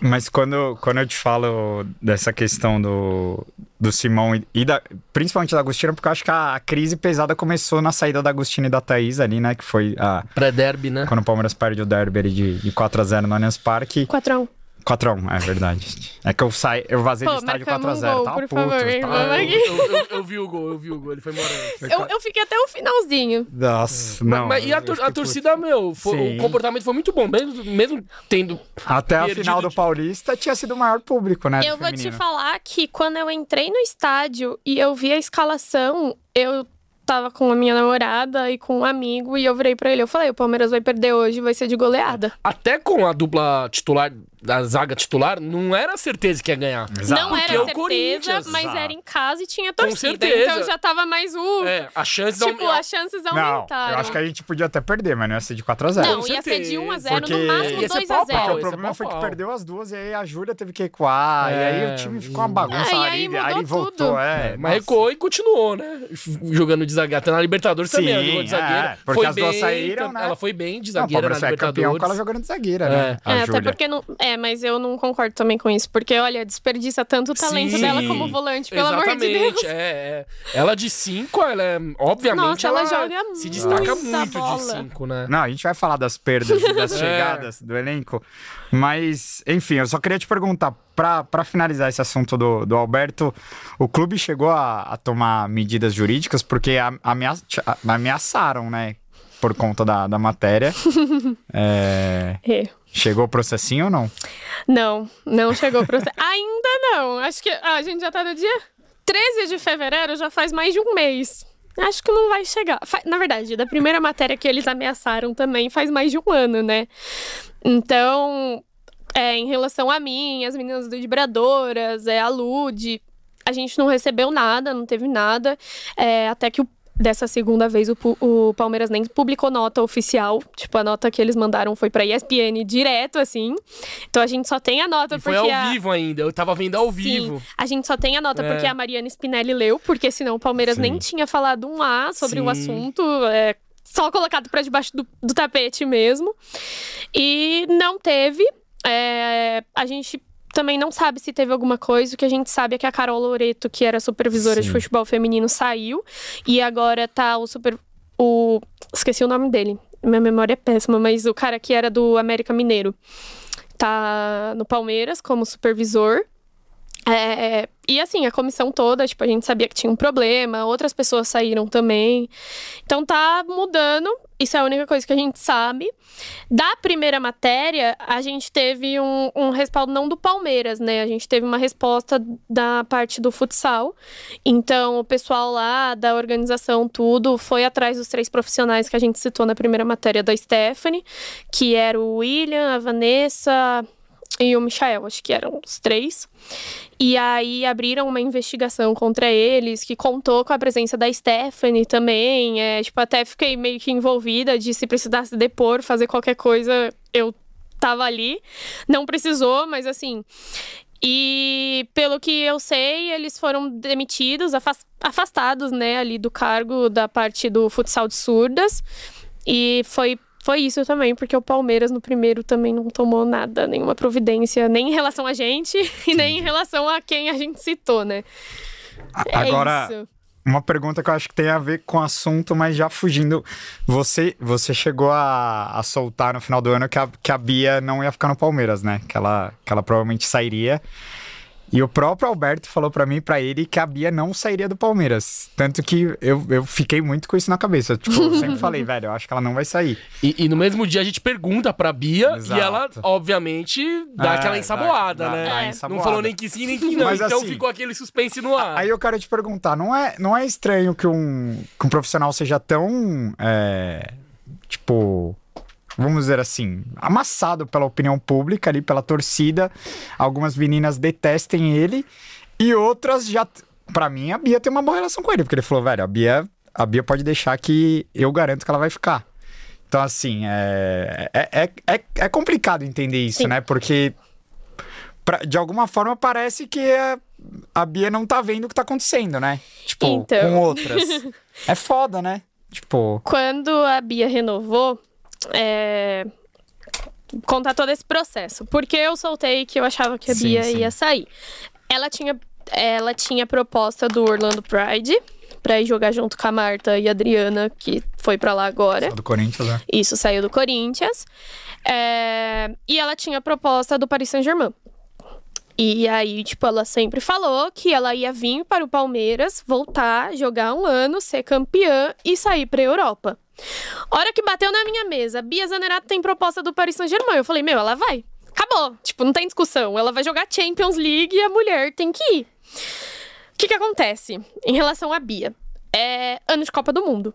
Mas quando, quando eu te falo dessa questão do, do Simão e, e da, principalmente da Agostina, porque eu acho que a, a, crise pesada começou na saída da Agostina e da Thaís ali, né? Que foi a. Pré-derby, né? Quando o Palmeiras perde o derby de, de 4x0 no Allianz Parque. 4x1. 4x1, é verdade. É que eu saí, eu vazei Pô, do estádio 4x0. Um tá por puto, favor, tá... eu, eu, eu, vi o gol, eu vi o gol, ele foi morando. Eu, eu fiquei até o finalzinho. Nossa, é. não. Mas, e a, a torcida, meu, foi, o comportamento foi muito bom, mesmo, mesmo tendo. Até a final do de... Paulista tinha sido o maior público, né? Eu vou te falar que quando eu entrei no estádio e eu vi a escalação, eu tava com a minha namorada e com um amigo e eu virei pra ele. Eu falei: o Palmeiras vai perder hoje, vai ser de goleada. Até com a dupla titular, da zaga titular, não era certeza que ia ganhar. Exato. Não Porque era certeza, mas exato. era em casa e tinha torcida. certeza. Então já tava mais uh, É, a chance Tipo, não... as chances Não, aumentaram. eu acho que a gente podia até perder, mas não ia ser de 4x0. Não, Com ia ser de 1 a certeza, 0 porque no máximo ia ser 2 pau a a pau, Porque 0 o é problema foi que perdeu as duas e aí a Júlia teve que recuar. E aí É. o time ficou uma bagunça. A aí a Ari mudou voltou, tudo. é. Mas recuou e continuou, né? Jogando de zagueira. Até na Libertadores também, ela Sim, jogou de zagueira. é, porque foi as duas bem, saíram, né? Ela foi bem de Não, zagueira na Palmeiras é campeão Libertadores. com ela jogando de zagueira, né? A É, até porque não. É, mas eu não concordo também com isso. Porque, olha, desperdiça tanto o talento Sim. dela como volante, pelo amor de Deus. é, é. Ela de 5, ela é. Obviamente, Nossa, ela joga se destaca muito de bola. 5, né? Não, a gente vai falar das perdas, e das É. chegadas do elenco. Mas, enfim, eu só queria te perguntar, pra, pra finalizar esse assunto do, do Alberto, o clube chegou a, a tomar medidas jurídicas porque a- amea- a- ameaçaram, né? Por conta da, da matéria. É, É. chegou o processinho ou não? Não, não chegou pro. Ainda não. Acho que ah, a gente já tá no dia 13 de fevereiro, já faz mais de um mês. Acho que não vai chegar. Na verdade, da primeira matéria que eles ameaçaram também faz mais de um ano, né? Então, é, em relação a mim, as meninas do Vibradoras, é, a Lud, a gente não recebeu nada, não teve nada. É, até que o- dessa segunda vez o, o Palmeiras nem publicou nota oficial. Tipo, a nota que eles mandaram foi pra ESPN direto, assim. Então a gente só tem a nota E foi porque. ao a... vivo ainda, eu tava vendo ao Sim, vivo. a gente só tem a nota É. porque a Mariana Spinelli leu, porque senão o Palmeiras Sim. nem tinha falado um A sobre o Sim. assunto. É, só colocado pra debaixo do, do tapete mesmo. E não teve. É, a gente também não sabe se teve alguma coisa. O que a gente sabe é que a Carol Loreto, que era supervisora de Sim. futebol feminino, saiu. E agora tá o super. O, esqueci o nome dele. Minha memória é péssima, mas o cara que era do América Mineiro tá no Palmeiras como supervisor. É, e assim, a comissão toda, tipo, a gente sabia que tinha um problema, outras pessoas saíram também. Então tá mudando, isso é a única coisa que a gente sabe. Da primeira matéria, a gente teve um, um respaldo não do Palmeiras, né? A gente teve uma resposta da parte do futsal. Então, o pessoal lá da organização, tudo, foi atrás dos três profissionais que a gente citou na primeira matéria da Stephanie, que era o William, a Vanessa e o Michael, acho que eram os três. E aí abriram uma investigação contra eles, que contou com a presença da Stephanie também. É, tipo, até fiquei meio que envolvida de se precisasse depor, fazer qualquer coisa, eu tava ali. Não precisou, mas assim. E pelo que eu sei, eles foram demitidos, afas- afastados, né, ali do cargo da parte do futsal de surdas. E foi foi isso também, porque o Palmeiras no primeiro também não tomou nada, nenhuma providência, nem em relação a gente e nem em relação a quem a gente citou, né? É Agora, isso. uma pergunta que eu acho que tem a ver com o assunto, mas já fugindo. Você, você chegou a, a soltar no final do ano que a, que a Bia não ia ficar no Palmeiras, né? Que ela, que ela provavelmente sairia. E o próprio Alberto falou pra mim pra ele que a Bia não sairia do Palmeiras. Tanto que eu, eu fiquei muito com isso na cabeça. Tipo, eu sempre falei, velho, eu acho que ela não vai sair. E, e no mesmo dia a gente pergunta pra Bia Exato. e ela, obviamente, dá É, aquela ensaboada, dá- né? dá É. Não ensaboada. falou nem que sim, nem que não. Mas então assim- ficou aquele suspense no ar. Aí eu quero te perguntar, não é, não é estranho que um, que um profissional seja tão, é, tipo, vamos dizer assim, amassado pela opinião pública ali, pela torcida, algumas meninas detestem ele e outras já, pra mim, a Bia tem uma boa relação com ele, porque ele falou, velho, a Bia, a Bia pode deixar que eu garanto que ela vai ficar. Então, assim, é, é, é, é, é complicado entender isso, Sim. né? Porque pra- de alguma forma parece que a, a Bia não tá vendo o que tá acontecendo, né? Tipo, Então. com outras. é foda, né? Tipo, Quando a Bia renovou, é... contar todo esse processo. Porque eu soltei que eu achava que a Sim, Bia sim. ia sair. Ela tinha, ela tinha proposta do Orlando Pride pra ir jogar junto com a Marta e a Adriana, que foi pra lá agora. do Corinthians, né? Isso saiu do Corinthians. É, E ela tinha proposta do Paris Saint-Germain. E aí, tipo, ela sempre falou que ela ia vir para o Palmeiras, voltar, jogar um ano, ser campeã e sair pra Europa. Hora que bateu na minha mesa, Bia Zanerato tem proposta do Paris Saint-Germain. Eu falei, meu, ela vai. Acabou. Tipo, não tem discussão. Ela vai jogar Champions League e a mulher tem que ir. O que que acontece em relação à Bia? É ano de Copa do Mundo.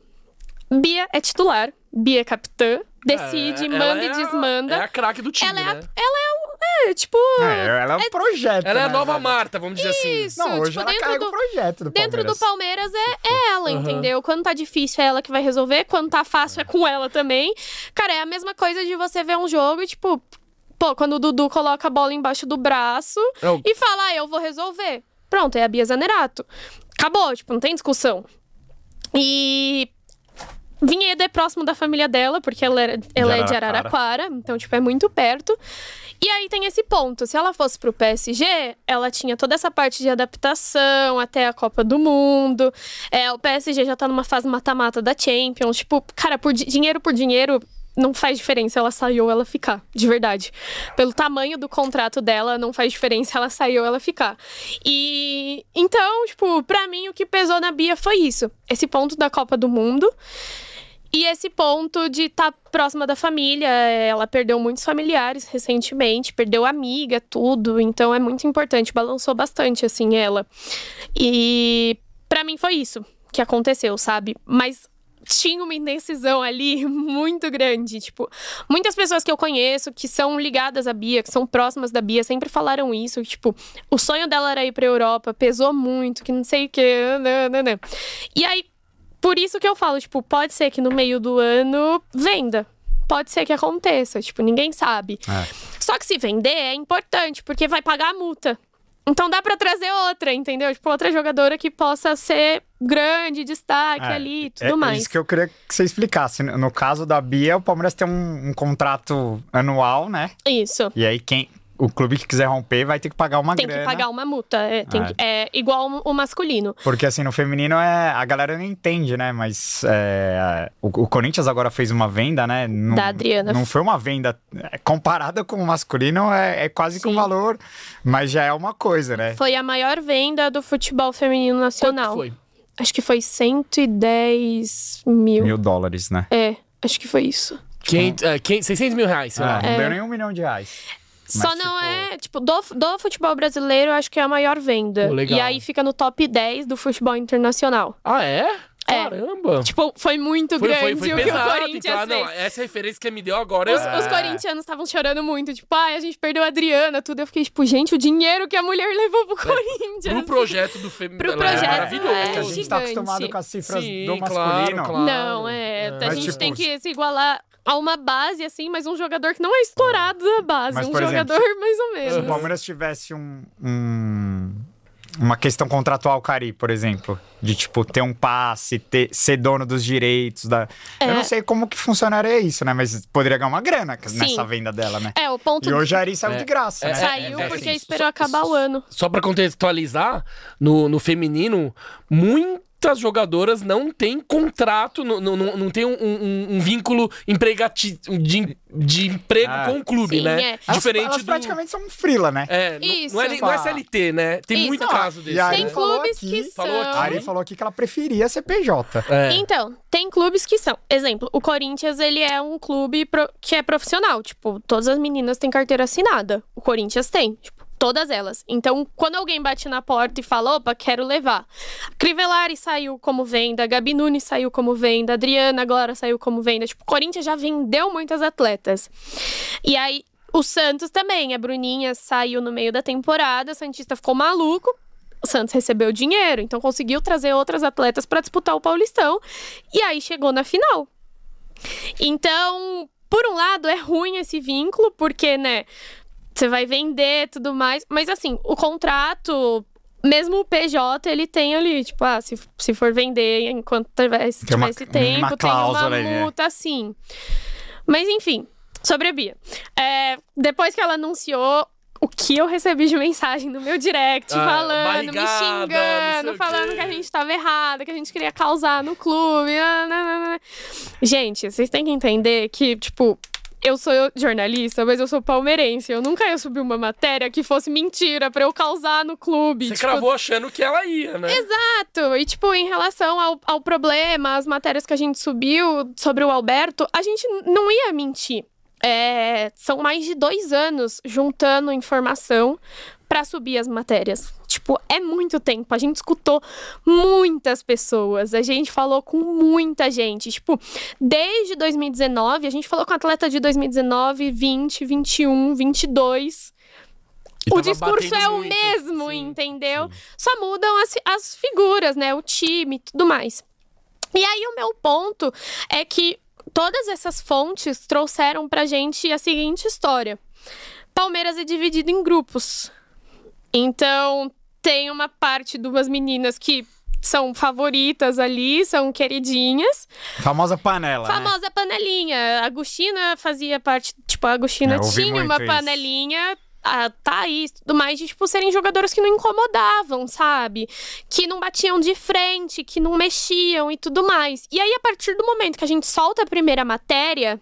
Bia é titular, Bia é capitã, decide, É, manda é e a- desmanda. É a craque do time, ela, é a- né? ela é o. É, tipo. É, ela é um projeto. Ela é a né, nova? Marta, vamos dizer assim. Isso, Não, hoje tipo, ela dentro carrega do, o projeto do Dentro do Palmeiras. Palmeiras é, é ela, Aham. entendeu? Quando tá difícil é ela que vai resolver, quando tá fácil é com ela também. Cara, é a mesma coisa de você ver um jogo e, tipo, pô, quando o Dudu coloca a bola embaixo do braço É o- e fala, ah, eu vou resolver. Pronto, é a Bia Zanerato. Acabou, tipo, não tem discussão. E. Vinhedo é próximo da família dela, porque ela, era- ela é de Araraquara. Então, tipo, é muito perto. E aí tem esse ponto. Se ela fosse pro PSG, ela tinha toda essa parte de adaptação até a Copa do Mundo. É, o PSG já tá numa fase mata-mata da Champions. Tipo, cara, por di- dinheiro por dinheiro, não faz diferença ela sair ou ela ficar, de verdade. Pelo tamanho do contrato dela, não faz diferença ela sair ou ela ficar. E então, tipo, pra mim o que pesou na Bia foi isso. Esse ponto da Copa do Mundo. E esse ponto de estar próxima da família, ela perdeu muitos familiares recentemente, perdeu amiga, tudo, então é muito importante, balançou bastante assim ela. E pra mim foi isso que aconteceu, sabe? Mas tinha uma indecisão ali muito grande, tipo, muitas pessoas que eu conheço que são ligadas à Bia, que são próximas da Bia, sempre falaram isso, que, tipo, o sonho dela era ir pra Europa, pesou muito, que não sei o que, nananã. E aí por isso que eu falo, tipo, pode ser que no meio do ano venda. Pode ser que aconteça, tipo, ninguém sabe. É. Só que se vender é importante, porque vai pagar a multa. Então dá pra trazer outra, entendeu? Tipo, outra jogadora que possa ser grande, destaque É, ali e É, tudo é mais. isso que eu queria que você explicasse. No caso da Bia, o Palmeiras tem um, um contrato anual, né? Isso. E aí quem. O clube que quiser romper vai ter que pagar uma Tem grana. que pagar uma multa. É, tem É. que- é igual o masculino. Porque assim, no feminino é. A galera não entende, né? Mas é, o, o Corinthians agora fez uma venda, né? Não, Da Adriana. Não foi uma venda. é, Comparada com o masculino, é, é quase que um Sim. valor, mas já é uma coisa, né? Foi a maior venda do futebol feminino Quanto nacional. foi? Acho que foi 110 mil. Mil dólares, né? É, acho que foi isso. Quem, é, quem, 600 mil reais, sei lá. Ah, não É. deu nem um milhão de reais. Só Mas, não tipo, é, tipo, do, do futebol brasileiro, eu acho que é a maior venda. Pô, legal. E aí fica no top 10 do futebol internacional. Ah, é? É. Caramba. Tipo, foi muito Foi, grande foi, foi o que pesado, o Corinthians então. Ah, não, fez. essa referência que me deu agora... Os, eu- os corintianos estavam chorando muito, tipo, ai, a gente perdeu a Adriana, tudo. Eu fiquei, tipo, gente, o dinheiro que a mulher levou pro Corinthians. Pro projeto do feminino. Pro é projeto, maravilhoso. é, É que a gente tá acostumado com as cifras Sim, do claro, masculino. claro. Não, é. A Mas, gente tipo, tem que se igualar a uma base, assim, mas um jogador que não é explorado da base. Mas, um por exemplo, jogador mais ou Se o menos. Palmeiras tivesse um, um- uma questão contratual Cari, por exemplo, de tipo ter um passe, ter, ser dono dos direitos da. Eu É. não sei como que funcionaria isso, né? Mas poderia ganhar uma grana nessa Sim. venda dela, né? É, o ponto E hoje a Ari saiu É. de graça, É, né? saiu é, é, porque sim. esperou Só- acabar o ano. Só pra contextualizar, no, no feminino, muitas jogadoras não têm contrato, não, não, não tem um, um- um vínculo empregati de, de emprego Ah. com o clube, Sim, né? é. Elas, Diferente elas do... praticamente são um frila, né? É, não- Isso. não, é, não é CLT, né? Tem Isso. muito Ah, caso desse. e aí- Tem né? falou clubes aqui- que são. A Ari falou aqui que ela preferia ser PJ. É. Então, tem clubes que são. Exemplo, o Corinthians, ele é um clube pro- que é profissional. Tipo, todas as meninas têm carteira assinada. O Corinthians tem. Tipo, todas elas. Então, quando alguém bate na porta e fala, opa, quero levar. Crivellari saiu como venda, Gabi Nunes saiu como venda, Adriana agora saiu como venda. Tipo, o Corinthians já vendeu muitas atletas. E aí, o Santos também. A Bruninha saiu no meio da temporada, o Santista ficou maluco. O Santos recebeu dinheiro, então conseguiu trazer outras atletas para disputar o Paulistão. E aí chegou na final. Então, por um lado, é ruim esse vínculo, porque, né, você vai vender tudo mais. Mas, assim, o contrato, mesmo o PJ, ele tem ali, tipo, ah, se, se for vender enquanto tiver, uma tiver esse mínima tempo, tem uma ali, né? multa, assim. Mas, enfim, sobre a Bia. É, depois que ela anunciou. O que eu recebi de mensagem no meu direct, Ah, falando, barrigada, me xingando, falando que a gente tava errada, que a gente queria causar no clube. ah, nananana. Gente, vocês têm que entender que, tipo, eu sou jornalista, mas eu sou palmeirense. Eu nunca ia subir uma matéria que fosse mentira pra eu causar no clube. Você tipo, cravou achando que ela ia, né? Exato. E, tipo, em relação ao, ao problema, as matérias que a gente subiu sobre o Alberto, a gente não ia mentir. É, são mais de dois anos juntando informação pra subir as matérias. Tipo, é muito tempo. A gente escutou muitas pessoas, a gente falou com muita gente. Tipo, desde 2019, a gente falou com atleta de 2019, 20, 21, 22. E O discurso é o muito. mesmo, Sim, entendeu? sim. Só mudam as, as figuras, né? O time e tudo mais. E aí, o meu ponto é que todas essas fontes trouxeram pra gente a seguinte história: Palmeiras é dividido em grupos. Então, tem uma parte de umas meninas que são favoritas ali, são queridinhas. Famosa panela, né? Famosa panelinha. A Agostina fazia parte, tipo, a Agostina Eu ouvi tinha uma isso. panelinha. A Thaís, tudo mais, de, tipo, serem jogadoras que não incomodavam, sabe? Que não batiam de frente, que não mexiam e tudo mais. E aí, a partir do momento que a gente solta a primeira matéria,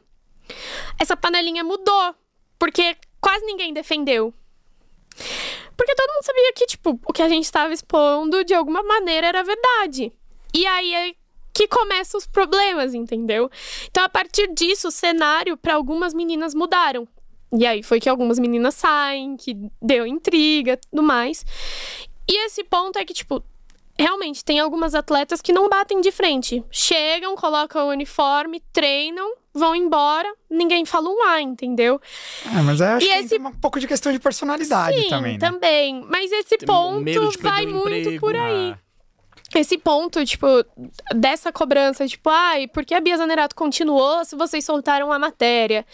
essa panelinha mudou. Porque quase ninguém defendeu. Porque todo mundo sabia que, tipo, o que a gente estava expondo, de alguma maneira, era verdade. E aí é que começam os problemas, entendeu? Então, a partir disso, o cenário para algumas meninas mudaram. E aí foi que algumas meninas saem, que deu intriga, tudo mais. E esse ponto é que, tipo, realmente tem algumas atletas que não batem de frente. Chegam, colocam o uniforme, treinam, vão embora, ninguém fala um A, entendeu? É, mas eu acho E que esse- tem um pouco de questão de personalidade Sim, também, né? também. Mas esse Tem ponto vai o muito emprego, por aí. Ah, Esse ponto, tipo, dessa cobrança, tipo, ai, por que a Bia Zanerato continuou se vocês soltaram a matéria?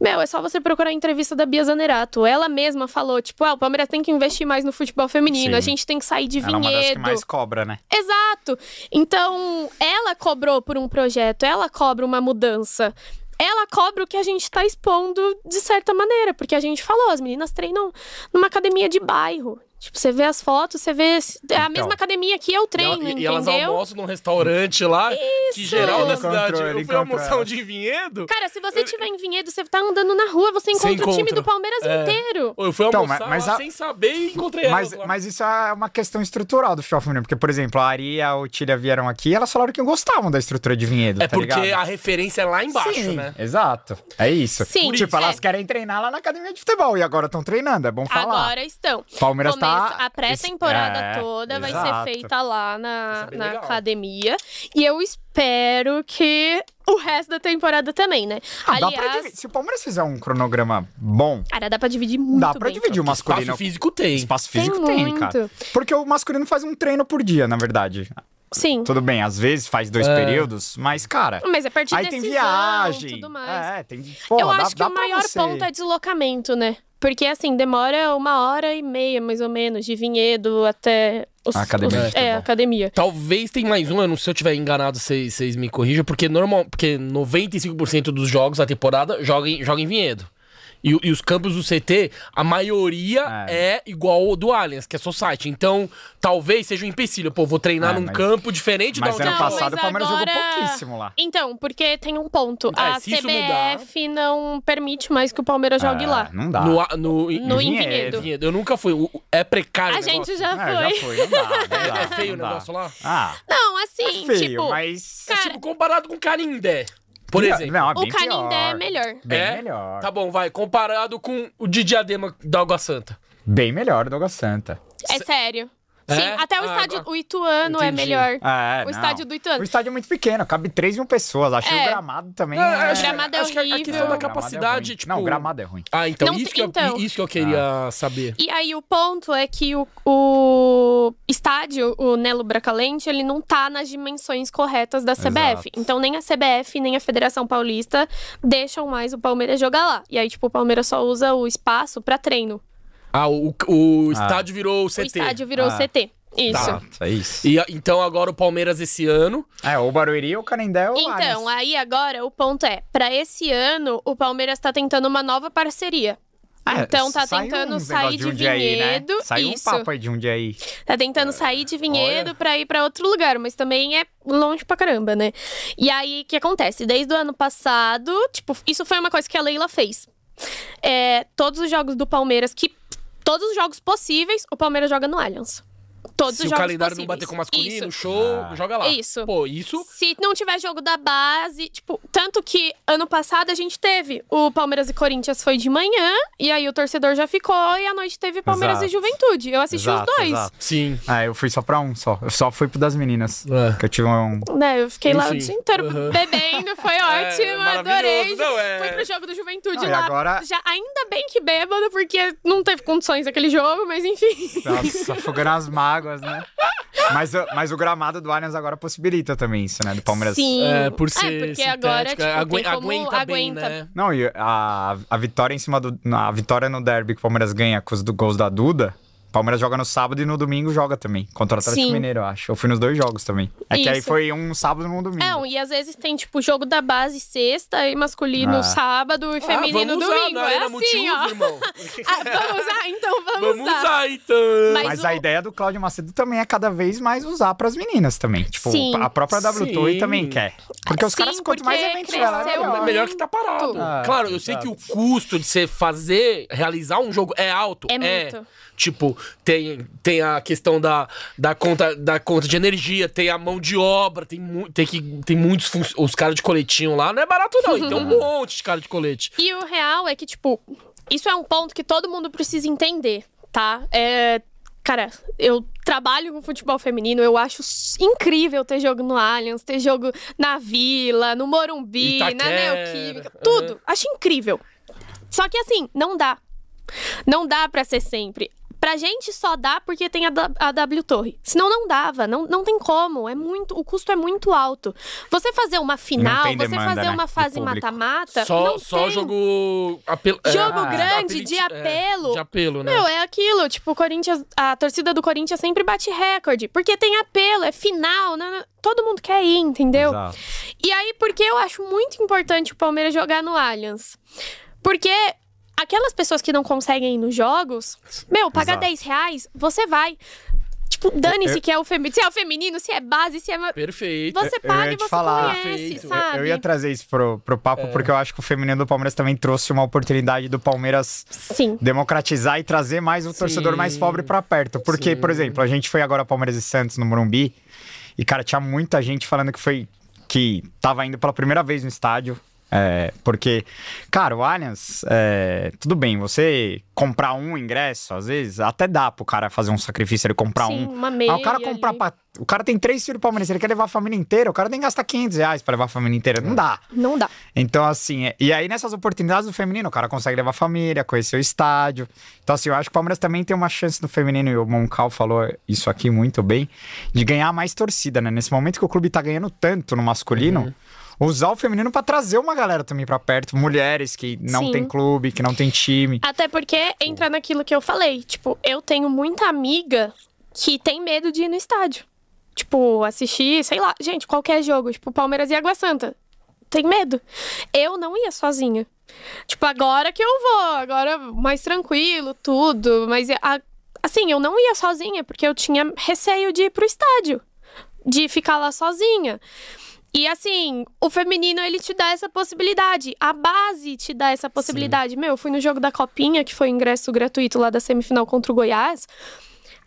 Meu, é só você procurar a entrevista da Bia Zanerato. Ela mesma falou, tipo, ah, o Palmeiras tem que investir mais no futebol feminino, Sim. a gente tem que sair de Ela é uma das que vinhedo. mais cobra, né? Exato. Então, ela cobrou por um projeto, ela cobra uma mudança. Ela cobra o que a gente tá expondo de certa maneira, porque a gente falou, as meninas treinam numa academia de bairro. Tipo, você vê as fotos, você vê é a Então. mesma academia que eu E, treino, ela- e entendeu? elas almoçam num restaurante lá, que geral da cidade. Eu fui almoçar um de vinhedo. Cara, se você tiver em Vinhedo, você tá andando na rua, você Você encontra, o time encontra. do Palmeiras É. inteiro. Eu fui Então, almoçar mas lá a- sem saber e encontrei Mas, elas lá. mas isso é uma questão estrutural do futebol feminino. Porque, por exemplo, a Ari e a Otília vieram aqui e elas falaram que gostavam da estrutura de vinhedo, É tá porque ligado? a referência é lá embaixo, Sim, né? Exato. É isso. Sim. Tipo, isso. elas querem treinar lá na academia de futebol e agora estão treinando, é bom falar. Agora estão. Palmeiras Começa- tá. A pré-temporada É, toda vai ser exato. feita lá na, é na legal. academia. E eu espero que o resto da temporada também, né? Ah, dá pra Aliás, dividir- Se o Palmeiras fizer um cronograma bom, cara, dá pra dividir muito dá pra bem. dividir o masculino. Espaço físico tem. Espaço Tem físico tem, muito. cara. Porque o masculino faz um treino por dia, na verdade. Sim. Tudo bem, às vezes faz dois É. períodos, mas, cara. Mas é parte de Aí tem viagem. tudo mais. É, tem. Porra, eu dá- acho que dá o maior você- ponto é deslocamento, né? Porque, assim, demora uma hora e meia, mais ou menos, de vinhedo até... Os, A academia de os- é, a academia. Talvez tem mais um, eu não sei se eu tiver enganado, vocês me corrijam, porque normal, porque 95% dos jogos da temporada jogam em, joga em Vinhedo. E, e os campos do CT, a maioria é. igual ao do Allianz, que é Society. Então, talvez seja um empecilho. Pô, vou treinar É, num mas- campo diferente da Mas onde ano passado mas o Palmeiras jogou agora- pouquíssimo lá. Então, porque tem um ponto. É, a CBF não permite mais que o Palmeiras jogue É, lá. Não dá. No, no, No Vinhedo. Vinhedo. Eu nunca fui. É precário A gente já É, foi. já foi, não dá. Não dá É feio o negócio lá? Ah, Não, assim, é feio, tipo, mas. cara, Tipo, comparado com Canindé, por Não, exemplo. Não, é o bem Canindé é pior. melhor. Bem É? melhor. Tá bom, vai. Comparado com o de Diadema da Água Santa. Bem melhor do Água Santa. É sério. É? Sim, até o Ah, estádio, agora- o Ituano é Entendi. melhor. É, o não. estádio do Ituano. O estádio é muito pequeno, cabe 3 mil pessoas. Acho que É. o gramado também Não, é... acho, que- gramado é acho que a horrível. questão da Não, gramado é capacidade, ruim. tipo... Não, o gramado é ruim. Ah, então, Não isso, que eu, então. isso que eu queria saber. E aí o ponto é que o, o estádio, o Nelo Bracalente, ele não tá nas dimensões corretas da CBF. Exato. Então nem a CBF, nem a Federação Paulista deixam mais o Palmeiras jogar lá. E aí, tipo, o Palmeiras só usa o espaço pra treino. Ah, o, o Ah. estádio virou o CT. O estádio virou Ah. CT. Isso. Tá. É isso. E, a- então agora o Palmeiras esse ano... É, ou o Barueri, ou o Canindé, ou o Então, Allianz. aí agora o ponto é, pra esse ano, o Palmeiras tá tentando uma nova parceria. É, então tá saiu tentando uns sair de um né? vinhedo. Saiu isso. um papo aí de um dia aí. Tá tentando sair de vinhedo olha. pra ir pra outro lugar, mas também é longe pra caramba, né? E aí, o que acontece? Desde o ano passado, tipo, isso foi uma coisa que a Leila fez. É, todos os jogos do Palmeiras, que. Todos os jogos possíveis, o Palmeiras joga no Allianz. Todos Se os o jogos calendário não possíveis. bater com o masculino, Isso. show, Ah. joga lá. Isso. Pô, isso. Se não tiver jogo da base, tipo, tanto que ano passado a gente teve o Palmeiras e Corinthians foi de manhã, e aí o torcedor já ficou, e à noite teve Palmeiras Exato. e Juventude. Eu assisti Exato, os dois. exato. Sim. Ah, eu fui só pra um só. Eu só fui pro das meninas. É. Que eu tive um. Né, eu fiquei lá o Enfim, dia inteiro aham. bebendo, foi ótimo, maravilhoso. adorei. Não, é- Fui pro jogo do Juventude Não, e lá. agora- Já, ainda bem que bêbado, porque não teve condições aquele jogo, mas enfim. Nossa, afogando as mágoas, né? Mas, o- mas o gramado do Allianz agora possibilita também isso, né? Do Palmeiras. Sim. É, por É, ser porque sintética, agora, tipo, agu- tem como aguenta, bem, aguenta. né? Não, e a, a vitória em cima do. A vitória no derby que o Palmeiras ganha com os do gols da Duda. O Palmeiras joga no sábado e no domingo joga também. Contra o Atlético Sim. Mineiro, eu acho. Eu fui nos dois jogos também. É que aí foi um sábado e um domingo. É, e às vezes tem, tipo, jogo da base sexta e masculino Ah. sábado e feminino ah, vamos usar domingo. na é assim, Multiuso, ó. irmão. Ah, vamos usar? Então vamos, Vamos usar, então. Mas Mas o- a ideia do Cláudio Macedo também é cada vez mais usar pras meninas também. Tipo, Sim. a própria W Toy Sim. também quer. Porque os Sim, caras, quanto mais porque evento tiver lá, cresceu melhor. É melhor que tá parado. Ah, claro, eu sei que o custo de você fazer, realizar um jogo é alto. É muito. Tipo, tem, tem a questão da, da, conta, da conta de energia, tem a mão de obra, tem, mu tem, que, tem muitos. Os caras de coletinho lá não é barato, não. E tem um monte de cara de colete. E o real é que, tipo, isso é um ponto que todo mundo precisa entender, tá? É. Cara, eu trabalho com futebol feminino, eu acho incrível ter jogo no Allianz, ter jogo na Vila, no Morumbi, na Itaquera, Neoquímica, aham. tudo. Acho incrível. Só que assim, não dá. Não dá pra ser sempre. Pra gente só dá porque tem a, a W Torre. Senão não dava, não, não tem como. É muito, o custo é muito alto. Você fazer uma final, você demanda, fazer né, uma fase mata-mata, Só, não só tem. jogo. Apelo, é, Jogo Ah, grande, de é, apelo. de apelo, né? Meu, é aquilo, tipo, o Corinthians, a torcida do Corinthians sempre bate recorde, porque tem apelo, é final, né? todo mundo quer ir, entendeu? Exato. E aí, porque eu acho muito importante o Palmeiras jogar no Allianz? Porque aquelas pessoas que não conseguem ir nos jogos, meu, paga Exato. 10 reais, você vai. Tipo, dane-se Eu- que é o feminino, se é o feminino, se é base, se é. Perfeito. Você eu paga e você falar. conhece, Perfeito. Eu- sabe? Eu ia trazer isso pro, pro papo, É. porque eu acho que o feminino do Palmeiras também trouxe uma oportunidade do Palmeiras Sim. democratizar e trazer mais o torcedor mais pobre pra perto. Porque, Sim. por exemplo, a gente foi agora Palmeiras e Santos no Morumbi e, cara, tinha muita gente falando que foi que tava indo pela primeira vez no estádio. É, porque, cara, o Allianz, é, tudo bem, você comprar um ingresso, às vezes, até dá pro cara fazer um sacrifício, ele comprar Sim, um. uma Mas o cara meia comprar pra- O cara tem três filhos palmeirenses, ele quer levar a família inteira, o cara tem que gastar 500 reais pra levar a família inteira. Não dá. Não dá. Então, assim, é- e aí nessas oportunidades do feminino, o cara consegue levar a família, conhecer o estádio. Então, assim, eu acho que o Palmeiras também tem uma chance no feminino, e o Moncal falou isso aqui muito bem, de ganhar mais torcida, né? Nesse momento que o clube tá ganhando tanto no masculino, usar o feminino pra trazer uma galera também pra perto, mulheres que não Sim. tem clube, que não tem time. Até porque entra naquilo que eu falei. Tipo, eu tenho muita amiga que tem medo de ir no estádio. Tipo, assistir, sei lá, gente, qualquer jogo, tipo, Palmeiras e Água Santa. Tem medo. Eu não ia sozinha. Tipo, agora que eu vou, agora mais tranquilo, tudo. Mas, a- assim, eu não ia sozinha, porque eu tinha receio de ir pro estádio. De ficar lá sozinha. E assim, o feminino ele te dá essa possibilidade. A base te dá essa possibilidade. Meu, eu fui no jogo da Copinha, que foi ingresso gratuito lá da semifinal contra o Goiás.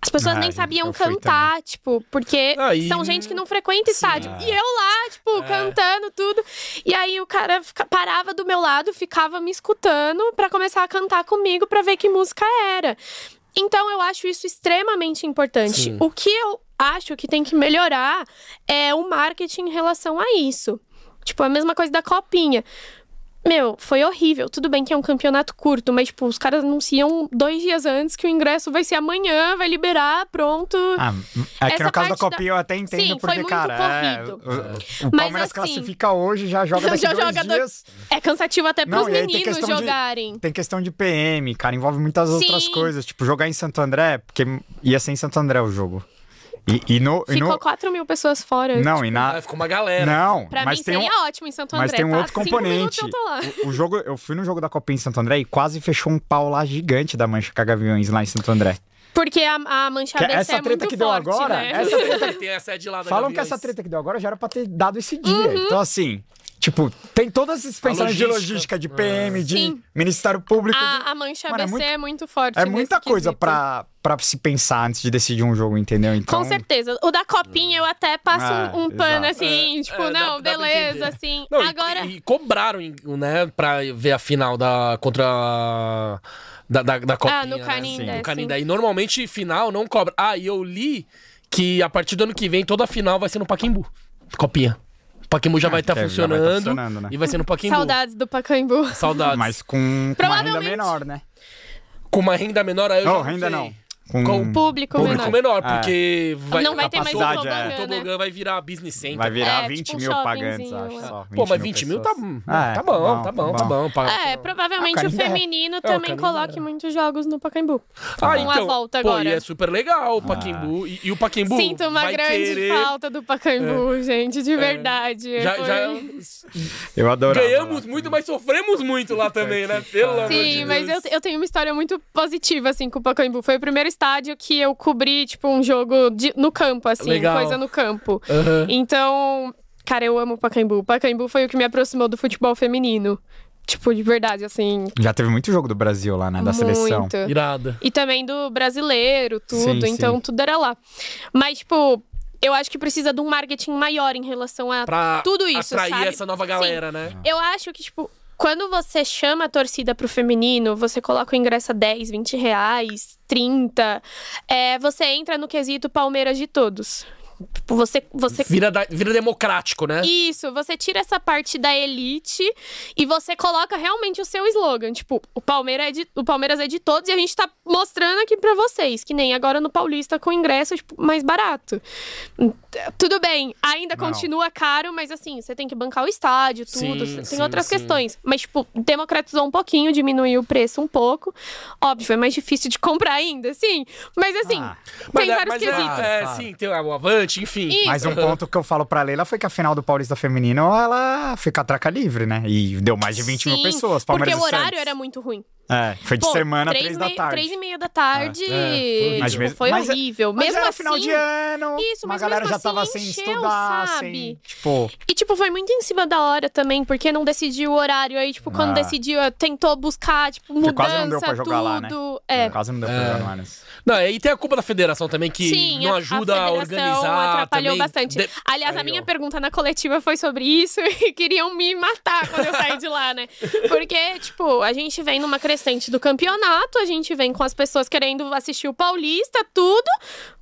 As pessoas Ah, nem sabiam cantar, tipo, porque Aí- são gente que não frequenta estádio. E eu lá, tipo, É. cantando tudo. E aí o cara fica- parava do meu lado, ficava me escutando pra começar a cantar comigo pra ver que música era. Então eu acho isso extremamente importante. Sim. O que eu acho que tem que melhorar é o marketing em relação a isso. Tipo, a mesma coisa da copinha. Meu, foi horrível. Tudo bem que é um campeonato curto, mas, tipo, os caras anunciam dois dias antes que o ingresso vai ser amanhã, vai liberar, pronto. Ah, é que Essa no caso da parte da- Copinha eu até entendo, Sim, foi porque, muito cara, é, corrido. o, o Mas, Palmeiras assim, classifica hoje, já joga daqui já dois joga dois- dias. É cansativo até pros Não, aí tem meninos questão de- jogarem. Tem questão de PM, cara, envolve muitas outras Sim. coisas. Tipo, jogar em Santo André, porque ia ser em Santo André o jogo. E, e no. e Ficou no- 4 mil pessoas fora. não, e Ah, na. ficou uma galera. Não, Pra mas mim tem um. seria ótimo em Santo André. Mas tem um tá? outro componente. eu tô lá. O, o jogo, eu fui no jogo da Copinha em Santo André e quase fechou um pau lá gigante da Mancha Cagaviões lá em Santo André. Porque a, a mancha Que ABC essa é treta muito que deu forte, agora, né? essa treta Tem a sede lá da Falam que essa treta que deu agora já era pra ter dado esse dia. Uhum. Então, assim, Tipo, tem todas as pensões de logística. de PM, de Sim. Ministério Público. de- A, a mancha Mano, é ABC muito- é muito forte. É nesse muita coisa quesito. pra, pra se pensar antes de decidir um jogo, entendeu? Então, Com certeza. O da copinha eu até passo É, um, um pano exato. assim, É, tipo, é, dá- não, dá beleza, entender. assim. Não, e- Agora. E, cobraram, né, pra ver a final da. contra. a- Da, da, da Copinha. Ah, no né? Canindé, No Canindé. E normalmente final não cobra. Ah, e eu li que a partir do ano que vem toda a final vai ser no Paquimbu. Copinha. O Paquimbu já Ah, vai estar que já vai tá funcionando. funcionando, né? E vai ser no Paquimbu. Saudades do Pacaembu. Saudades. mas com, com uma renda menor, né? Com uma renda menor aí eu já Não, não renda sei. não. Com, Com Público, Público menor. menor, É. porque vai, Não vai ter mais capacidade, tobogã, é. o né? tobogã vai virar business center. Vai virar É, 20 tipo um mil pagantes, shoppingzinho, acho. é. Só, Pô, mas 20 mil tá, tá, É, bom, tá bom, tá bom. paga- É, provavelmente Ah, o Canindé. feminino É, o também coloque muitos jogos no Pacaembu. Ah, Com então, a volta pô, agora. e é super legal o Paquimbu. E, e o Paquimbu Sinto uma vai grande querer... falta do Pacaembu, gente, de verdade. Já, já Eu adoro. ganhamos muito, mas sofremos muito lá também, né? Pelo amor de Sim, Deus. mas eu, eu tenho uma história muito positiva, assim, com o Pacaembu. Foi o primeiro estádio que eu cobri, tipo, um jogo de- no campo, assim, Legal. coisa no campo. Aham. Então, cara, eu amo o Pacaembu. O Pacaembu foi o que me aproximou do futebol feminino. Tipo, de verdade, assim, Já teve muito jogo do Brasil lá, né? Da seleção. muito. Irada. E também do brasileiro, tudo. Sim, então, sim. tudo era lá. Mas, tipo, eu acho que precisa de um marketing maior em relação a Pra tudo isso, atrair sabe? essa nova galera, né? Eu acho que, tipo, quando você chama a torcida pro feminino, você coloca o ingresso a 10, 20 reais, 30, é, você entra no quesito Palmeiras de todos. Tipo, você, você Vira, da- vira democrático, né? isso, você tira essa parte da elite e você coloca realmente o seu slogan. Tipo, o Palmeiras é de, o Palmeiras é de todos e a gente tá mostrando aqui pra vocês. Que nem agora no Paulista com ingresso tipo, mais barato. Tudo bem, ainda Não. continua caro, mas assim, você tem que bancar o estádio, tudo. Sim, tem sim, outras sim. questões. Mas, tipo, democratizou um pouquinho, diminuiu o preço um pouco. Óbvio, é mais difícil de comprar ainda, sim. Mas assim, Ah. Mas tem é- vários mas quesitos. É, é, sim, tem o Avante, enfim. Isso. Mas um ponto que eu falo pra Leila foi que a final do Paulista Feminino, ela fica traca livre, né? E deu mais de 20 mil Sim, pessoas. Porque Palmeiras o e horário Santos. era muito ruim. É, foi de Pô, semana, três 3 e da tarde. Três e meia da tarde. É, foi Mas tipo, foi mas é- horrível. Mas mesmo era assim. final de ano. Isso, mas galera mesmo já assim tava sem encheu, estudar, sabe? sem. Tipo, E, tipo, foi muito em cima da hora também, porque não decidiu o horário. Aí, tipo, quando Ah. decidiu, tentou buscar, tipo, mudança, quase não deu pra jogar tudo. lá, né? É. quase não deu pra É. jogar mais. Não, e tem a culpa da federação também, que Sim, não a- ajuda a, a, organizar. atrapalhou também. bastante. De- Aliás, a Aí, minha ó. pergunta na coletiva foi sobre isso e queriam me matar quando eu saí de lá, né? Porque, tipo, a gente vem numa crescente do campeonato, a gente vem com as pessoas querendo assistir o Paulista, tudo.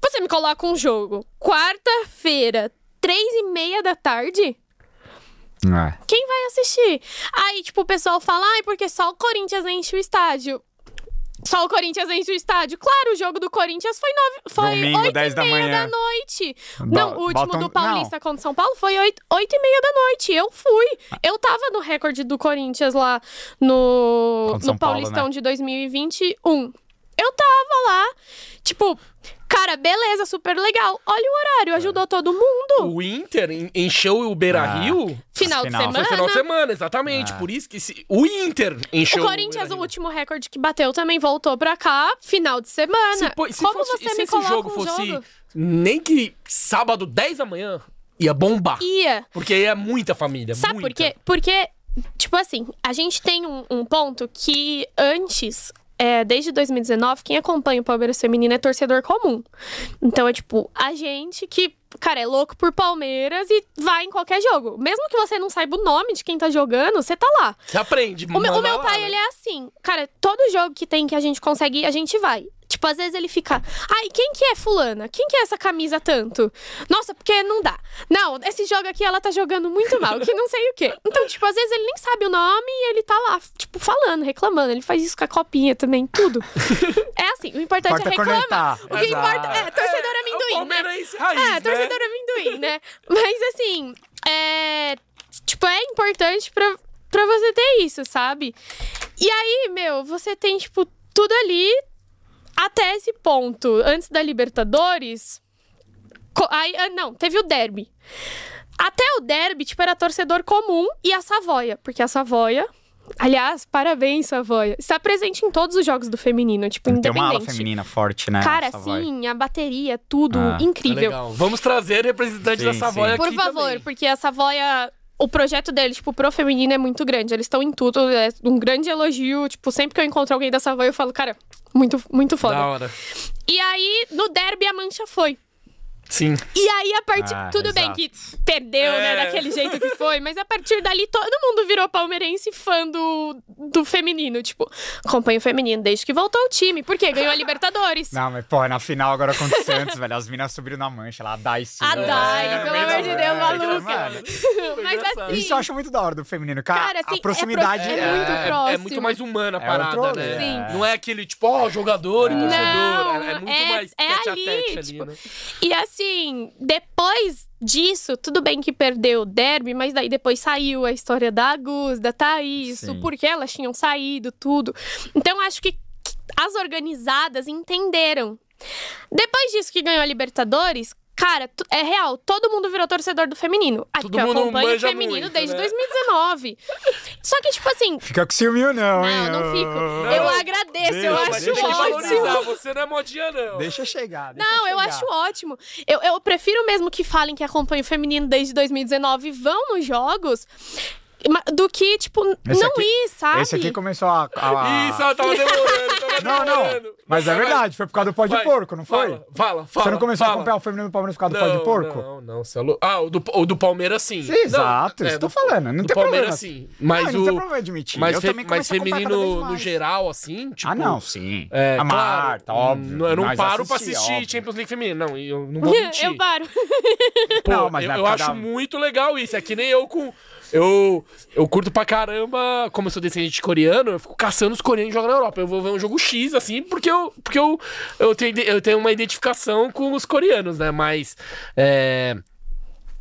Você me coloca um jogo. Quarta-feira, três e meia da tarde? É. Quem vai assistir? Aí, tipo, o pessoal fala, ai, porque só o Corinthians enche o estádio. Só o Corinthians enche o estádio. Claro, o jogo do Corinthians foi nove, foi Domingo, 8 10 e da meia da noite. Bo- Não, o último botam- do Paulista contra o São Paulo foi 8, oito e meia da noite. Eu fui. Eu tava no recorde do Corinthians lá no, Contra no Paulo, Paulistão né? de 2021. Eu tava lá. Tipo, cara, beleza, super legal. Olha o horário, ajudou todo mundo. O Inter en- encheu o Beira Ah. Rio. Final, de final. semana. Foi final de semana, exatamente. Ah. Por isso que se- o Inter encheu O Corinthians, o Beira-Rio. último recorde que bateu, também voltou pra cá, final de semana. Se, pô- se Como fosse, você se me esse coloca jogo um fosse jogo? nem que sábado 10 da manhã, ia bombar. Ia. Porque aí é muita família. Sabe muita. por quê? Porque, tipo assim, a gente tem um, um ponto que antes. É, desde 2019, quem acompanha o Palmeiras Feminino é torcedor comum. Então é tipo, a gente que, cara, é louco por Palmeiras e vai em qualquer jogo. Mesmo que você não saiba o nome de quem tá jogando, você tá lá. Você aprende. O meu, o meu lá, pai, né? ele é assim. Cara, todo jogo que tem que a gente consegue ir, a gente vai. Tipo, às vezes ele fica. Ai, quem que é fulana? Quem que é essa camisa tanto? Nossa, porque não dá. Não, esse jogo aqui ela tá jogando muito mal, que não sei o quê. Então, tipo, às vezes ele nem sabe o nome e ele tá lá, tipo, falando, reclamando. Ele faz isso com a copinha também, tudo. é assim, o importante Importa é reclamar. O que Exato. importa é torcedor É o amendoim, né? palmeirense raiz, É, né? torcedor amendoim, né? Mas assim, é. Tipo, é importante pra, pra você ter isso, sabe? E aí, meu, você tem, tipo, tudo ali até esse ponto. Antes da Libertadores. co- Aí, ah, não, teve o derby. Até o derby, tipo, era torcedor comum e a Savoia. Porque a Savoia. Aliás, parabéns, Savoia. Está presente em todos os jogos do feminino, tipo, Tem uma ala independente. feminina forte, né? Cara, sim, a bateria, tudo Ah, É incrível. legal. Vamos trazer representante Sim, da Savoia sim. aqui Por favor, também. porque a Savoia o projeto deles, tipo, pro feminino é muito grande. Eles estão em tudo, é um grande elogio. Tipo, sempre que eu encontro alguém dessa van, eu falo, cara, muito, muito foda. Da hora. E aí, no derby, a mancha foi. Sim. E aí, a partir. Ah, Tudo bem exato. que perdeu, né, É. daquele jeito que foi, mas a partir dali todo mundo virou palmeirense fã do, do feminino. Tipo, acompanha o feminino desde que voltou o time. Por quê? Ganhou a Libertadores. Não, mas pô, na final agora contra o Santos, velho, as minas subiram na mancha lá, a Dai sim. A Dai, É, pelo é amor de Deus, maluca. Mas assim. Isso eu acho muito da hora do feminino, cara. Cara, assim, a é proximidade proxi- é, é muito é, próximo. muito mais humana a É parada, outro né? rolê. Não é aquele tipo, ó, jogador e É. torcedor. Não, é, é muito é- mais é tete a ali, tete ali, tipo, né? E assim, depois disso, tudo bem que perdeu o derby, mas daí depois saiu a história da Agus, da Thaís, Sim. o porquê elas tinham saído, tudo. Então acho que as organizadas entenderam. Depois disso que ganhou a Libertadores, cara, é real, todo mundo virou torcedor do feminino. Ah, Todo eu mundo acompanho o feminino muito, desde né? 2019. Só que, tipo assim, Fica com ciúminho, não, hein? não, não fico. Não. Eu agradeço, eu acho ótimo. você não é modinha, não. Deixa chegar. deixa Não, eu chegar. acho ótimo. Eu, eu prefiro mesmo que falem que acompanham o feminino desde 2019 e vão nos jogos do que, tipo, Esse não aqui- ir, sabe? Esse aqui começou a. a- Isso, ela tava demorando, tava Não, não. demorando. Mas é verdade, foi por causa do pó de vai. porco, não foi? Fala, fala, fala. Você não começou a fala. acompanhar o feminino do Palmeiras por causa do pó de porco? Não, não, você é louco. Ah, o do, o do Palmeiras sim. Sim, exato, Não, isso é, tô do- falando, não do tem Palmeiras problema. sim. Mas não, o. não tem problema admitir. Mas, fe- mas a feminino no geral, assim, tipo. Ah, não, sim. É, a Marta, claro, óbvio. Eu não paro pra assisti, assistir óbvio. Champions League feminino. Não, eu não vou mentir. eu paro. Pô, Não, mas eu, acho muito legal isso. É que nem eu com. Eu, eu curto pra caramba, como eu sou descendente coreano, eu fico caçando os coreanos que jogam na Europa. Eu vou ver um jogo X, assim, porque eu, porque eu, eu, tenho, eu tenho uma identificação com os coreanos, né? Mas. É,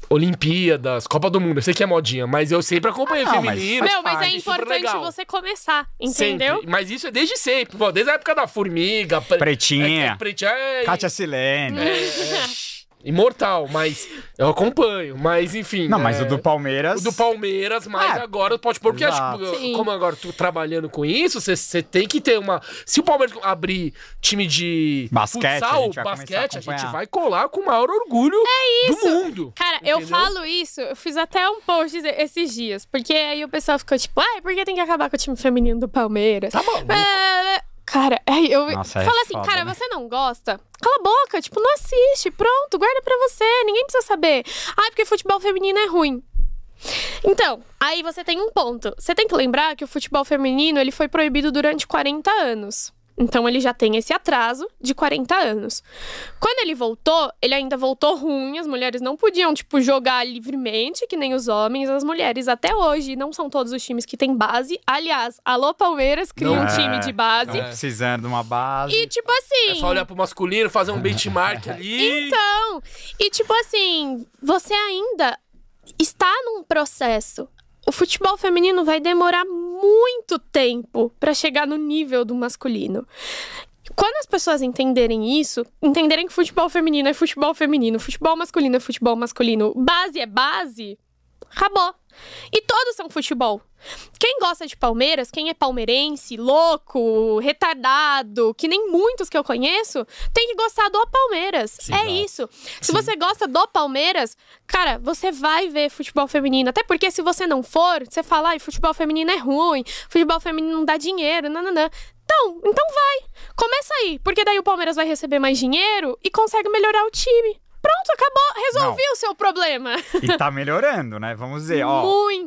Olimpíadas, Copa do Mundo, eu sei que é modinha, mas eu sempre acompanhei Ah, mas feminino. faz Meu, mas é parte, super importante você começar, entendeu? Sempre. Mas isso é desde sempre, pô, desde a época da Formiga, pre- Pretinha. É, é, pretinha é, Kátia Silene. imortal, mas eu acompanho, mas enfim. Não, mas é, o do Palmeiras. o do Palmeiras, mas Ah, agora pode pôr, porque acho que, como agora tu trabalhando com isso, você- tem que ter uma. Se o Palmeiras abrir time de Basquete, a futsal, gente vai começar a basquete, a, gente vai colar com o maior orgulho do mundo. Cara, eu Entendeu? falo isso, eu fiz até um post esses dias, porque aí o pessoal ficou tipo, ai, por que tem que acabar com o time feminino do Palmeiras? Tá maluco. É, Cara, eu Nossa, é falo assim, foda, cara, né? você não gosta? Cala a boca, tipo, não assiste, pronto, guarda pra você, ninguém precisa saber. Ai, porque futebol feminino é ruim. Então, aí você tem um ponto. Você tem que lembrar que o futebol feminino, ele foi proibido durante 40 anos. Então ele já tem esse atraso de 40 anos. Quando ele voltou, ele ainda voltou ruim, as mulheres não podiam, tipo, jogar livremente, que nem os homens. As mulheres até hoje não são todos os times que têm base. Aliás, alô Palmeiras, cria Não um é, time de base. Estão precisando de uma base. E tipo assim. É só olhar pro masculino, fazer um benchmark ali. Então, e tipo assim, você ainda está num processo. O futebol feminino vai demorar muito tempo para chegar no nível do masculino. Quando as pessoas entenderem isso, entenderem que futebol feminino é futebol feminino, futebol masculino é futebol masculino, base é base, acabou. E todos são futebol. Quem gosta de Palmeiras, quem é palmeirense, louco, retardado, que nem muitos que eu conheço, tem que gostar do Palmeiras. é exato. isso. Se você gosta do Palmeiras, cara, você vai ver futebol feminino. Até porque se você não for, você fala, ai, futebol feminino é ruim, futebol feminino não dá dinheiro, nananã. Então, então vai. Começa aí, porque daí o Palmeiras vai receber mais dinheiro e consegue melhorar o time. Pronto, acabou, resolvi o seu problema. E tá melhorando, né? Vamos dizer, ó. Muito.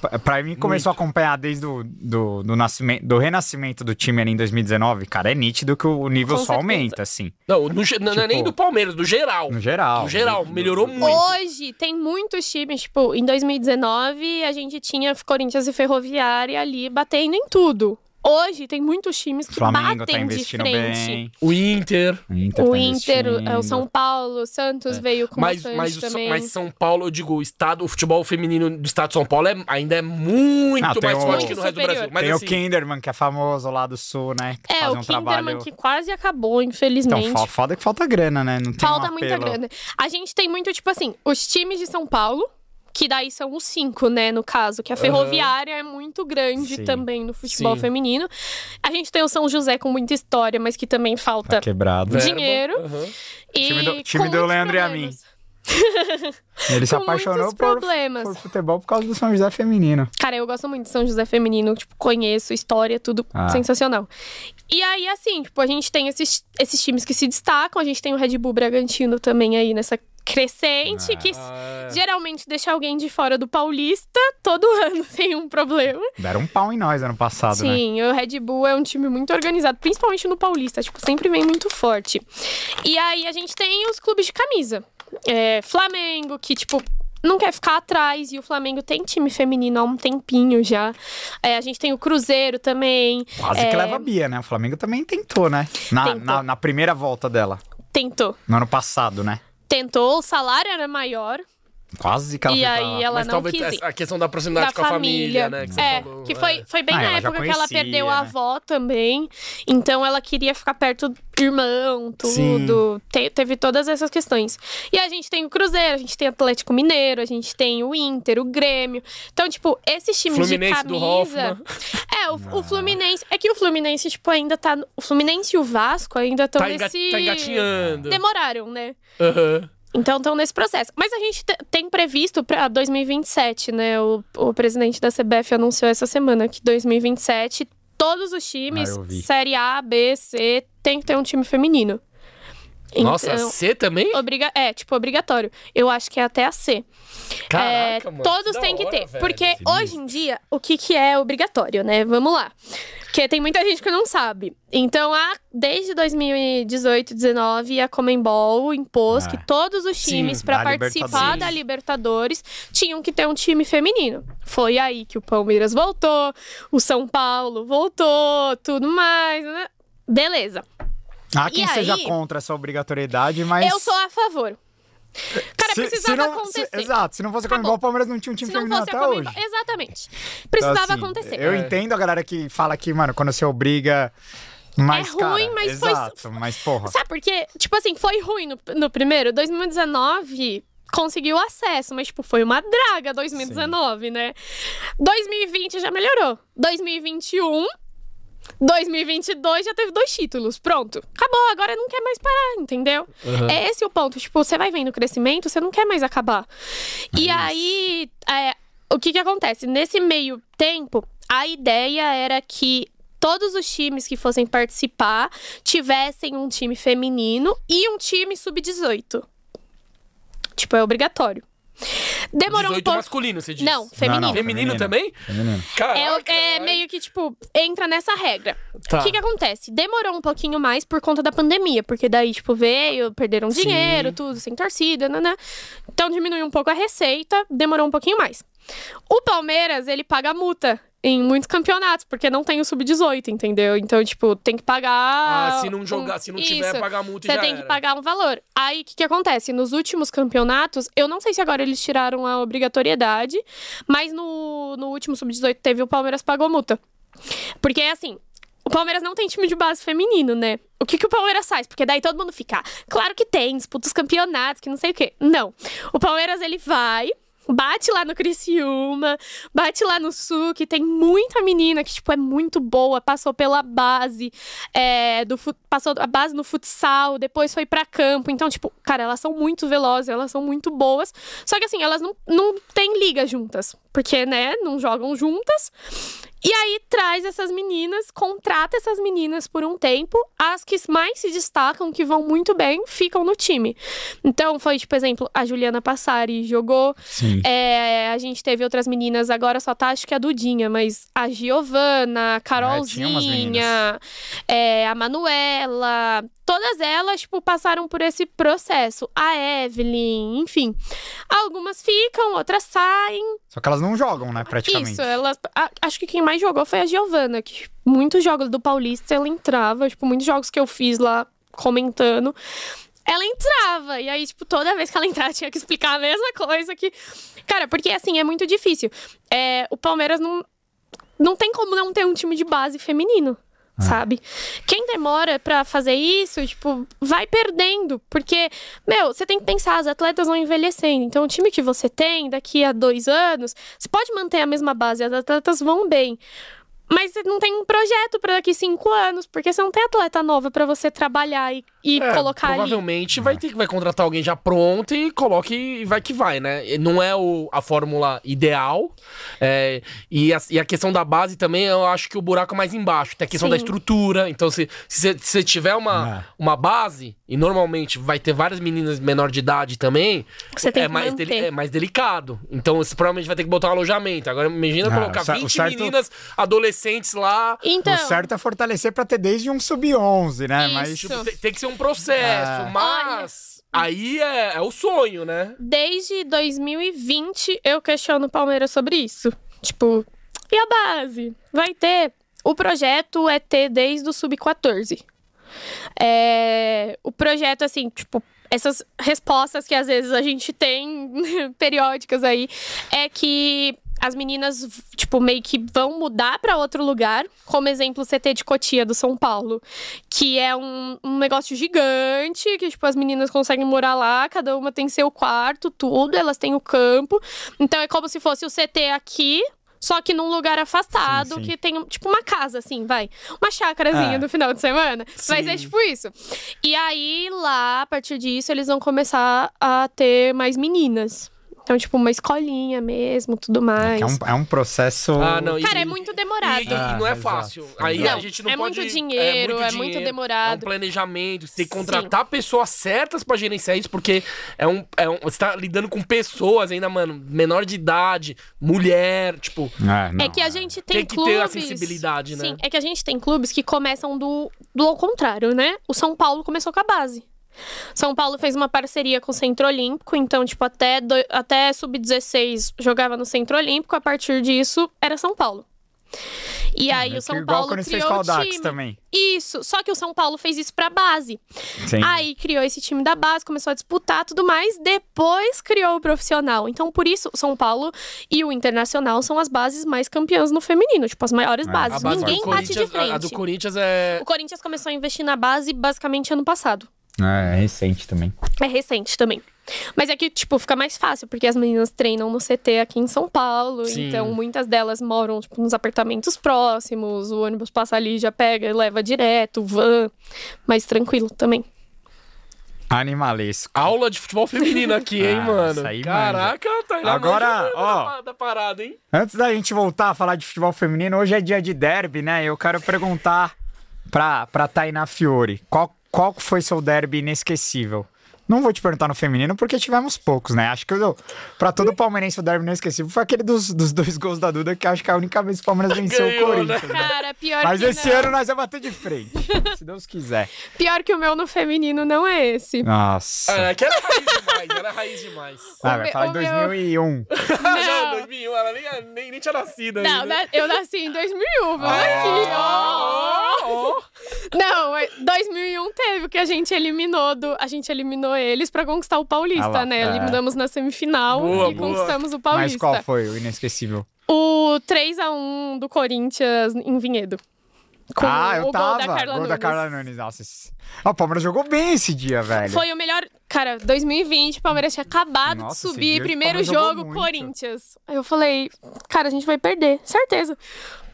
Pra, pra- mim, começou a acompanhar desde o do, do, nascimento, do renascimento do time ali em 2019, cara, é nítido que o nível Com só certeza. aumenta, assim, Não, no ge- não é Tipo, nem do Palmeiras, do geral. no geral. No geral, Do- melhorou do- muito. Hoje tem muitos times, tipo, em 2019 a gente tinha Corinthians e Ferroviária ali batendo em tudo. Hoje tem muitos times que Flamengo tá batem de investindo frente. bem. O Inter. O Inter, O tá Inter, é, o São Paulo, o Santos veio com Mas, mas, o São- também. mas São Paulo, eu digo, o, estado, o futebol feminino do estado de São Paulo é- ainda é muito tem mais o- forte que no resto do. Brasil. Mas Tem assim, o Kinderman, que é famoso lá do Sul, né? Que É, faz o um Kinderman trabalho... que quase acabou, Então, infelizmente. fa- foda que falta grana, né? Não tem Falta um muita grana. A gente tem muito, tipo assim, os times de São Paulo, que daí são os cinco, né, no caso, que a Ferroviária é muito grande Sim. também no futebol Sim. feminino. A gente tem o São José com muita história, mas que também falta Tá quebrado. dinheiro. aham. E Time do- time do Leandro e a problemas. Ele se apaixonou por, problemas. por futebol por causa do São José feminino. Cara, eu gosto muito de São José Feminino, tipo, conheço história, tudo Ah. sensacional. E aí, assim, tipo, a gente tem esses, esses times que se destacam, a gente tem o Red Bull Bragantino também aí nessa crescente, que Ah, geralmente deixa alguém de fora do Paulista, todo ano tem um problema. Deram um pau em nós ano passado, né? Sim, o Red Bull é um time muito organizado, principalmente no Paulista, tipo, sempre vem muito forte. E aí a gente tem os clubes de camisa. É, Flamengo, que, tipo, não quer ficar atrás, e o Flamengo tem time feminino há um tempinho já. É, a gente tem o Cruzeiro também. Quase é, que leva a Bia, né? O Flamengo também tentou, né? Na, Tentou. na, na primeira volta dela, Tentou. no ano passado, né? Tentou, o salário era maior. Quase que ela e aí ela Mas não talvez quis ir. a questão da proximidade da com a família, né? Que você é, falou, que foi, foi bem Ah, na ela já época que ela conhecia, perdeu a né? avó também. Então ela queria ficar perto do irmão, tudo. Te- teve todas essas questões. E a gente tem o Cruzeiro, a gente tem o Atlético Mineiro, a gente tem o Inter, o Grêmio. Então, tipo, esses times Fluminense de do camisa. É, o, o Fluminense. É que o Fluminense, tipo, ainda tá. no- O Fluminense e o Vasco ainda estão Tá, enga nesse. tá engatinhando. Demoraram, né? Aham. Então estão nesse processo. Mas a gente te- tem previsto para 2027, né? O, o presidente da CBF anunciou essa semana que 2027 todos os times, Ah, série A, B, C, tem que ter um time feminino. Nossa, Então, C também? obriga é, tipo, obrigatório. Eu acho que é até a C. Caraca, É, mano. todos têm que hora, ter. velho. porque hoje em dia, o que, que é obrigatório, né? Vamos lá. Porque tem muita gente que não sabe. Então, a, desde 2018, 19, a Comembol impôs Ah. que todos os times, para participar Libertadores. da Libertadores, tinham que ter um time feminino. Foi aí que o Palmeiras voltou, o São Paulo voltou, tudo mais, né? Beleza. Há quem E seja aí- contra essa obrigatoriedade, mas. Eu sou a favor. Cara, se, precisava se não, acontecer. se- exato, se não fosse a. Comembol, o Palmeiras não tinha um time Se não feminino até hoje. Exatamente. Então, Precisava assim, acontecer. Eu É. entendo a galera que fala que, mano, quando você obriga. Mas, É ruim, cara, mas foi- exato, mas porra. Sabe por quê? Tipo assim, foi ruim no, no primeiro. 2019 conseguiu acesso, mas, tipo, foi uma draga 2019, né? 2020 já melhorou. 2021. 2022 já teve dois títulos. Pronto. Acabou. Agora não quer mais parar, entendeu? Aham. É esse o ponto. Tipo, você vai vendo o crescimento, você não quer mais acabar. e isso. aí, é, o que que acontece? Nesse meio tempo, a ideia era que todos os times que fossem participar tivessem um time feminino e um time sub-18. Tipo, é obrigatório. Demorou 18 um pouco. masculino, você disse? Não, feminino. Não, não, Feminino também? Feminino. Caraca, É, é meio que, tipo, entra nessa regra. Tá. O que que acontece? Demorou um pouquinho mais por conta da pandemia, porque daí, tipo, veio, perderam Sim. dinheiro, tudo, sem torcida, né? Então diminuiu um pouco a receita, demorou um pouquinho mais. O Palmeiras, ele paga multa em muitos campeonatos, porque não tem o sub-18, entendeu? Então, tipo, tem que pagar. Ah, se não um- jogar, se não tiver, Isso. pagar multa e Você tem que era. pagar um valor. Aí, o que, que acontece? Nos últimos campeonatos, eu não sei se agora eles tiraram a obrigatoriedade, mas no, no último sub-18 teve o Palmeiras pagou multa. Porque, assim, o Palmeiras não tem time de base feminino, né? O que, que o Palmeiras faz? Porque daí todo mundo fica, claro que tem, disputa os campeonatos, que não sei o quê. Não. O Palmeiras, ele vai... Bate lá no Criciúma, bate lá no Sul, que tem muita menina que, tipo, é muito boa, passou pela base, é, do passou a base no futsal, depois foi pra campo. Então, tipo, cara, elas são muito velozes, elas são muito boas. Só que, assim, elas não, não têm liga juntas, porque, né, não jogam juntas. E aí traz essas meninas, contrata essas meninas por um tempo. As que mais se destacam, que vão muito bem, ficam no time. Então, foi, tipo, exemplo, a Juliana Passari jogou. Sim. É, a gente teve outras meninas, agora só tá, acho que a Dudinha, mas a Giovana, a É, Carolzinha, é, a Manuela, todas elas, tipo, passaram por esse processo. A Evelyn, enfim. Algumas ficam, outras saem. Só que elas não jogam, né, praticamente. Isso, elas. a- acho que quem mais jogou foi a Giovana, que muitos jogos do Paulista ela entrava, tipo, muitos jogos que eu fiz lá comentando. Ela entrava, e aí, tipo, toda vez que ela entrava, tinha que explicar a mesma coisa que. Cara, porque assim, é muito difícil. É, o Palmeiras não. Não tem como não ter um time de base feminino. Sabe? Quem demora pra fazer isso, tipo, vai perdendo. Porque, meu, você tem que pensar, as atletas vão envelhecendo. Então, o time que você tem daqui a dois anos, você pode manter a mesma base, as atletas vão bem. Mas você não tem um projeto pra daqui cinco anos, porque você não tem atleta nova pra você trabalhar e, e É, colocar ali. provavelmente vai ter que vai contratar alguém já pronto e coloque e vai que vai, né? Não é o, a fórmula ideal. é, e, a, e a questão da base também, eu acho que o buraco é mais embaixo. Tem a questão Sim. da estrutura. Então, se se você tiver uma, É. uma base, e normalmente vai ter várias meninas menor de idade também, Você tem é, que mais deli- é mais delicado. Então, você provavelmente vai ter que botar um alojamento. Agora, imagina Ah, colocar o 20 certo- meninas adolescentes lá. Então, O certo é fortalecer pra ter desde um sub-11, né? Mas Isso. Tipo, tem, tem que ser um processo, É. mas aí é, é o sonho, né? desde 2020 eu questiono o Palmeiras sobre isso. Tipo, e a base? Vai ter. O projeto é ter desde o sub-14. É, o projeto, assim, tipo, essas respostas que às vezes a gente tem periódicas aí, é que as meninas, tipo, meio que vão mudar pra outro lugar, como exemplo o CT de Cotia do São Paulo, que é um, um negócio gigante, que, tipo, as meninas conseguem morar lá, cada uma tem seu quarto, tudo, elas têm o campo. Então é como se fosse o CT aqui, só que num lugar afastado, Sim, sim. que tem, tipo, uma casa, assim, vai. Uma chácarazinha É. no final de semana. Mas é Sim. tipo isso. E aí, lá, a partir disso, eles vão começar a ter mais meninas. Então, tipo, uma escolinha mesmo, tudo mais. é um, é um processo. Ah, não, e- Cara, é muito demorado. E, e Ah, não é fácil. exato. Aí Não, a gente não é pode. muito dinheiro, é muito dinheiro, demorado. É um planejamento. Você tem que contratar pessoas certas pra gerenciar isso, porque é um, é um. Você tá lidando com pessoas ainda, mano, menor de idade, mulher, tipo. É, não, É que a gente tem, Tem que clubes... ter a sensibilidade, né? Sim, é que a gente tem clubes que começam do, do ao contrário, né? O São Paulo começou com a base. São Paulo fez uma parceria com o Centro Olímpico, então, tipo, até, do- até sub-16 jogava no Centro Olímpico, a partir disso era São Paulo. E aí É o São igual Paulo quando fez criou com o time. também. Isso, só que o São Paulo fez isso pra base. Sim. Aí criou esse time da base, começou a disputar tudo mais, depois criou o profissional. Então, por isso, o São Paulo e o Internacional são as bases mais campeãs no feminino, tipo, as maiores É, bases. base Ninguém bate de frente. A, a do Corinthians é. O Corinthians começou a investir na base basicamente ano passado. É, é recente também. É recente também. Mas é que, tipo, fica mais fácil, porque as meninas treinam no CT aqui em São Paulo. Sim. Então, muitas delas moram, tipo, nos apartamentos próximos. O ônibus passa ali, já pega e leva direto, van. Mais tranquilo também. Animalesco. Aula de futebol feminino aqui, hein, Ah, mano? isso aí Caraca, tá na Agora, ó. da- Da parada, hein? Antes da gente voltar a falar de futebol feminino, hoje é dia de derby, né? Eu quero perguntar pra, pra Tainá Fiore, qual, qual foi seu derby inesquecível? Não vou te perguntar no feminino, porque tivemos poucos, né? Acho que eu, pra todo palmeirense o derby inesquecível foi aquele dos, dos dois gols da Duda, que acho que é a única vez que o Palmeiras venceu Ganhou, o Corinthians. né? Cara, pior Mas que esse não. ano nós vamos bater de frente, se Deus quiser. Pior que o meu no feminino não é esse. Nossa. Ah, que era raiz demais, era raiz demais. Ah, vai falar o em meu- 2001. não, 2001, ela nem, nem, nem tinha nascido Não, ainda. na- eu nasci em 2001, vamos Ah, aqui, ó. ó, ó. Não, é- 2001 teve, que a gente eliminou do, a gente eliminou eles pra conquistar o Paulista, Ah lá, né? é. Eliminamos na semifinal Boa, e boa. conquistamos o Mas Paulista. qual foi o inesquecível? O 3 a 1 do Corinthians em Vinhedo. Com ah, eu o tava. gol da Carla gol Nunes. da Carla Nunes. Nossa, Ah, o Palmeiras jogou bem esse dia, velho. Foi o melhor. Cara, 2020, o Palmeiras tinha acabado Nossa, de subir. Primeiro jogo. Corinthians. Aí eu falei, cara, a gente vai perder, certeza.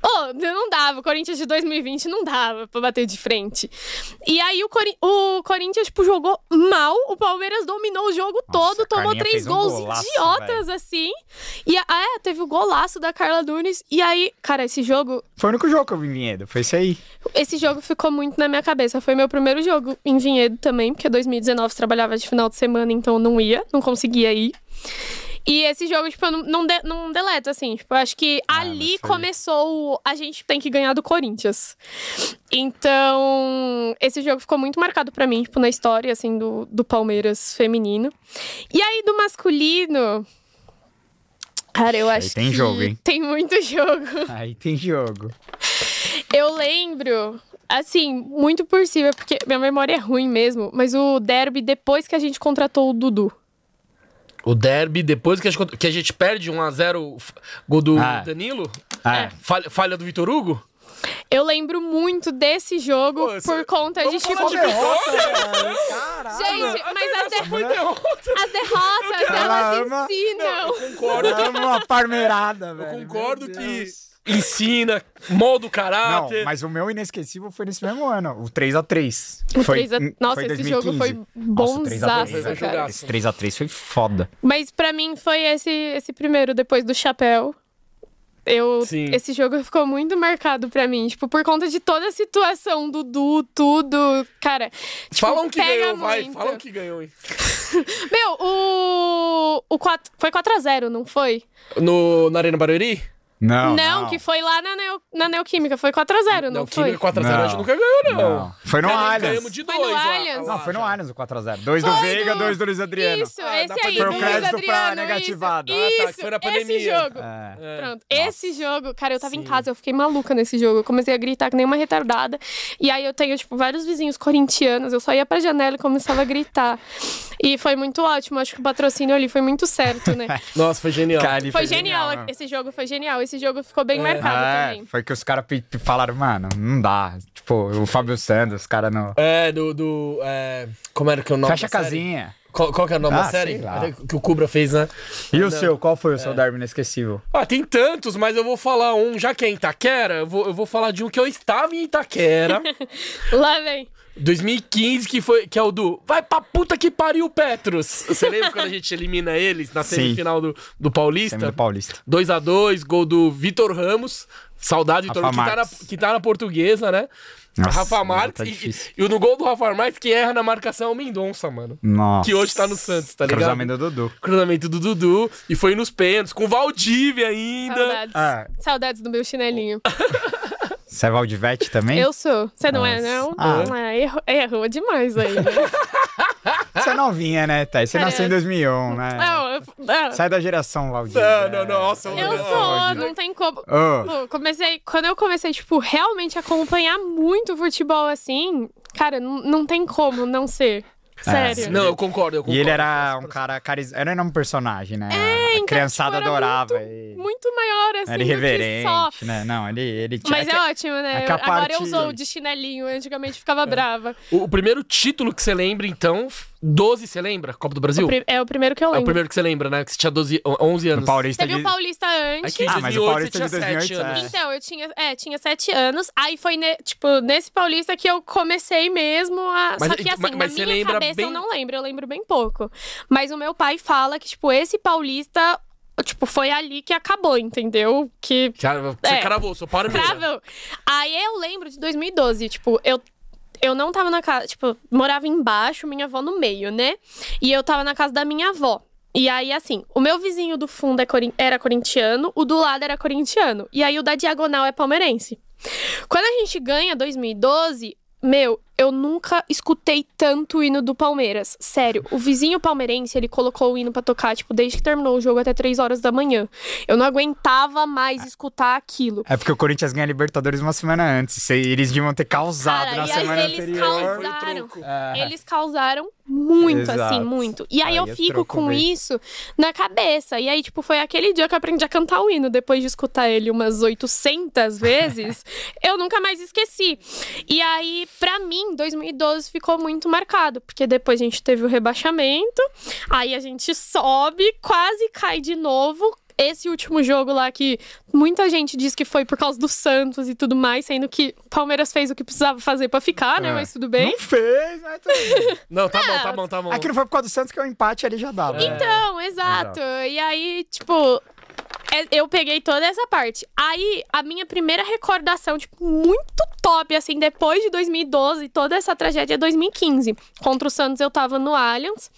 Ô, não dava. O Corinthians de 2020 não dava pra bater de frente. E aí o, Cori- o Corinthians, tipo, jogou mal. O Palmeiras dominou o jogo todo, a tomou três fez um gols golaço, idiotas, assim. E é, teve o golaço da Carla Nunes. E aí, cara, esse jogo Foi o único jogo que eu vi em Vinhedo, foi esse aí. esse jogo ficou muito na minha cabeça. Foi meu primeiro jogo em Vinhedo também, porque 2019 eu trabalhava de final de semana, então eu não ia, não conseguia ir. E esse jogo, tipo, eu não, não, de- não deleto, assim. Tipo, eu acho que Ah, ali começou o. A gente tem que ganhar do Corinthians. Então, esse jogo ficou muito marcado pra mim, tipo, na história, assim, do, do Palmeiras feminino. E aí, do masculino. Cara, eu acho tem que jogo, hein? tem muito jogo. Aí tem jogo. Eu lembro, assim, muito por cima, porque minha memória é ruim mesmo, mas o derby depois que a gente contratou o Dudu. O derby, depois que a gente, que a gente perde 1x0 f- gol do Ah. Danilo, É. falha, falha do Vitor Hugo. Eu lembro muito desse jogo Pô, por conta de, tipo... de vitória? Gente, mas as, de- Foi derrota. as derrotas, Ela elas ama- ensinam. Eu concordo, Dá uma parmeirada, velho. concordo Meu que- Deus. Ensina, molda o Não, caráter. mas o meu inesquecível foi nesse mesmo ano, o 3x3. O foi, 3 a... em- Nossa, foi esse 2015. jogo foi Nossa, o 3x3 bonzaço. Esse 3x3 foi foda. Mas pra mim foi esse, esse primeiro, depois do chapéu. Eu, Sim. esse jogo ficou muito marcado pra mim, tipo, por conta de toda a situação, Dudu, tudo, cara. Tipo, Fala um que pega ganhou, vai. muito. Fala um que ganhou, hein? Meu, o. o 4, foi 4x0, não foi? No, na Arena Barueri? Não, Não, que foi lá na, Neo, na Neoquímica, foi 4x0, não, foi? Química 4x0 a gente Não. nunca ganhou, não. Não. Foi no Allianz. Ganhamos de Foi dois no lá- Allianz? Não, foi no. Allianz o 4x0. Dois do Foi Veiga, do- dois do Luiz Adriano. Isso, Ah, esse aí, pra- Foi o Luiz crédito pra Adriano, negativado. Isso, Ah, tá, isso, que foi na esse pandemia. jogo. É. É. Pronto, Nossa. esse jogo, cara, eu tava em Sim. casa, eu fiquei maluca nesse jogo. Eu comecei a gritar que nem uma retardada. E aí eu tenho, tipo, vários vizinhos corintianos. Eu só ia pra janela e começava a gritar. E foi muito ótimo. Acho que o patrocínio ali foi muito certo, né? Nossa, foi genial. Cara, ali Foi genial, meu. esse jogo foi genial. Esse jogo ficou bem marcado É, também. foi que os caras falaram, mano, não dá. Tipo, o Fábio Santos, os caras não. É, do. do é, como era que é o nome Fecha a da série? casinha. Qual, qual que é o nome da Ah, série? sei lá. Que o Cubra fez, né? E o Não. seu? Qual foi o É. seu derby inesquecível? Ah, tem tantos, mas eu vou falar um. Já que é Itaquera, eu vou, eu vou falar de um que eu estava em Itaquera. Lá vem. 2015, que foi que é o do Vai pra puta que pariu, Petros. Você lembra quando a gente elimina eles na semifinal do, do Paulista? Semi do Paulista. 2x2, gol do Vitor Ramos. Saudade, Vitor Rafa Ramos, que tá, na, que tá na portuguesa, né? Nossa, Rafa Marques. tá e- e, no gol do Rafa Marques, quem erra na marcação é o Mendonça, mano. Nossa. Que hoje tá no Santos, tá ligado? Cruzamento do Dudu. Cruzamento do Dudu. E foi nos pênaltis, com o Valdívia ainda. Saudades. Ah, Saudades do meu chinelinho. você é Valdivete também? Eu sou. Você não é, não? Ah. Ah, errou, errou demais aí, né? Você é novinha, né, Thay? Você nasceu em 2001, né? Não, eu, não. Sai da geração Valdivia. Não, não, não, nossa, Eu Não, sou, não tem como. Pô, comecei, quando eu comecei, tipo, realmente acompanhar muito futebol assim, cara, não, não tem como não ser. Sério. Não, eu concordo, eu concordo. E ele era um cara carismático. Era um personagem, né? É, a então, criançada tipo, adorava muito, ele. Muito maior, assim, Era do que irreverente, só. né? Não, ele, ele tinha. Mas é é, que- ótimo, né? é Agora eu parte- usou de chinelinho, antigamente ficava brava. O, o primeiro título que você lembra, então, 12, você lembra? Copa do Brasil? O é o primeiro que eu É o lembro. primeiro que você lembra, né? Que você tinha 12, 11 anos. No Paulista Teve de... o Paulista antes. Aqui em Ah, mas o 2008 Paulista você de tinha 7 2008, anos. é. Então, eu tinha, é, tinha sete anos. Aí foi, ne- tipo, nesse Paulista que eu comecei mesmo a. Mas- Só que assim, mas- mas na você minha lembra cabeça bem- eu não lembro, eu lembro bem pouco. Mas o meu pai fala que, tipo, esse Paulista, tipo, foi ali que acabou, entendeu? Que. Cara, Você É. cravou, seu Palmeiras. Crável. Aí eu lembro de 2012, tipo, eu. Eu não tava na casa, tipo, morava embaixo, minha avó no meio, né? E eu tava na casa da minha avó. E aí, assim, o meu vizinho do fundo é era corintiano, o do lado era corintiano. E aí o da diagonal é palmeirense. Quando a gente ganha 2012, meu, eu nunca escutei tanto o hino do Palmeiras. Sério, o vizinho palmeirense, ele colocou o hino pra tocar, tipo, desde que terminou o jogo até 3 horas da manhã. Eu não aguentava mais escutar aquilo. É porque o Corinthians ganha a Libertadores uma semana antes. Eles deviam ter causado Cara, na e aí semana eles anterior. causaram. É. Eles causaram muito, Exato. assim, muito. E aí, Aí eu é fico com mesmo. isso na cabeça. E aí, tipo, foi aquele dia que eu aprendi a cantar o hino. Depois de escutar ele umas 800 vezes, eu nunca mais esqueci. E aí, pra mim, 2012 ficou muito marcado. Porque depois a gente teve o rebaixamento. Aí a gente sobe, quase cai de novo. Esse último jogo lá que muita gente diz que foi por causa do Santos e tudo mais, sendo que o Palmeiras fez o que precisava fazer pra ficar, né? É. Mas tudo bem. Não fez, mas tudo bem. Não, tá bom, tá bom, tá bom. Aqui não foi por causa do Santos que o empate ali já dava. Então, exato. E aí, tipo, é- eu peguei toda essa parte. Aí, a minha primeira recordação, tipo, muito top, assim, depois de 2012, toda essa tragédia é 2015. Contra o Santos, eu tava no Allianz.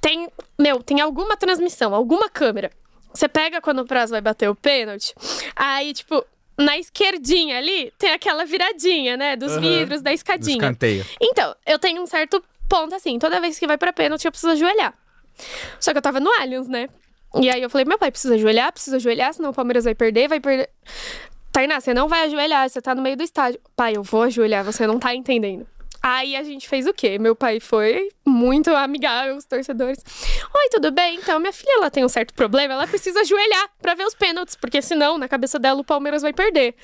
Tem, meu, tem alguma transmissão, alguma câmera. Você pega quando o prazo vai bater o pênalti, aí, tipo, na esquerdinha ali, tem aquela viradinha, né, dos Aham. vidros da escadinha. escanteio. Então, eu tenho um certo ponto assim, toda vez que vai pra pênalti eu preciso ajoelhar. Só que eu tava no Allianz, né? E aí eu falei, meu pai, precisa ajoelhar, precisa ajoelhar, senão o Palmeiras vai perder, vai perder. Tainá, você não vai ajoelhar, você tá no meio do estádio. Pai, eu vou ajoelhar, você não tá entendendo. Aí a gente fez o quê? Meu pai foi muito amigável os torcedores. Oi, tudo bem? Então, minha filha, ela tem um certo problema, ela precisa ajoelhar pra ver os pênaltis, porque senão, na cabeça dela, o Palmeiras vai perder.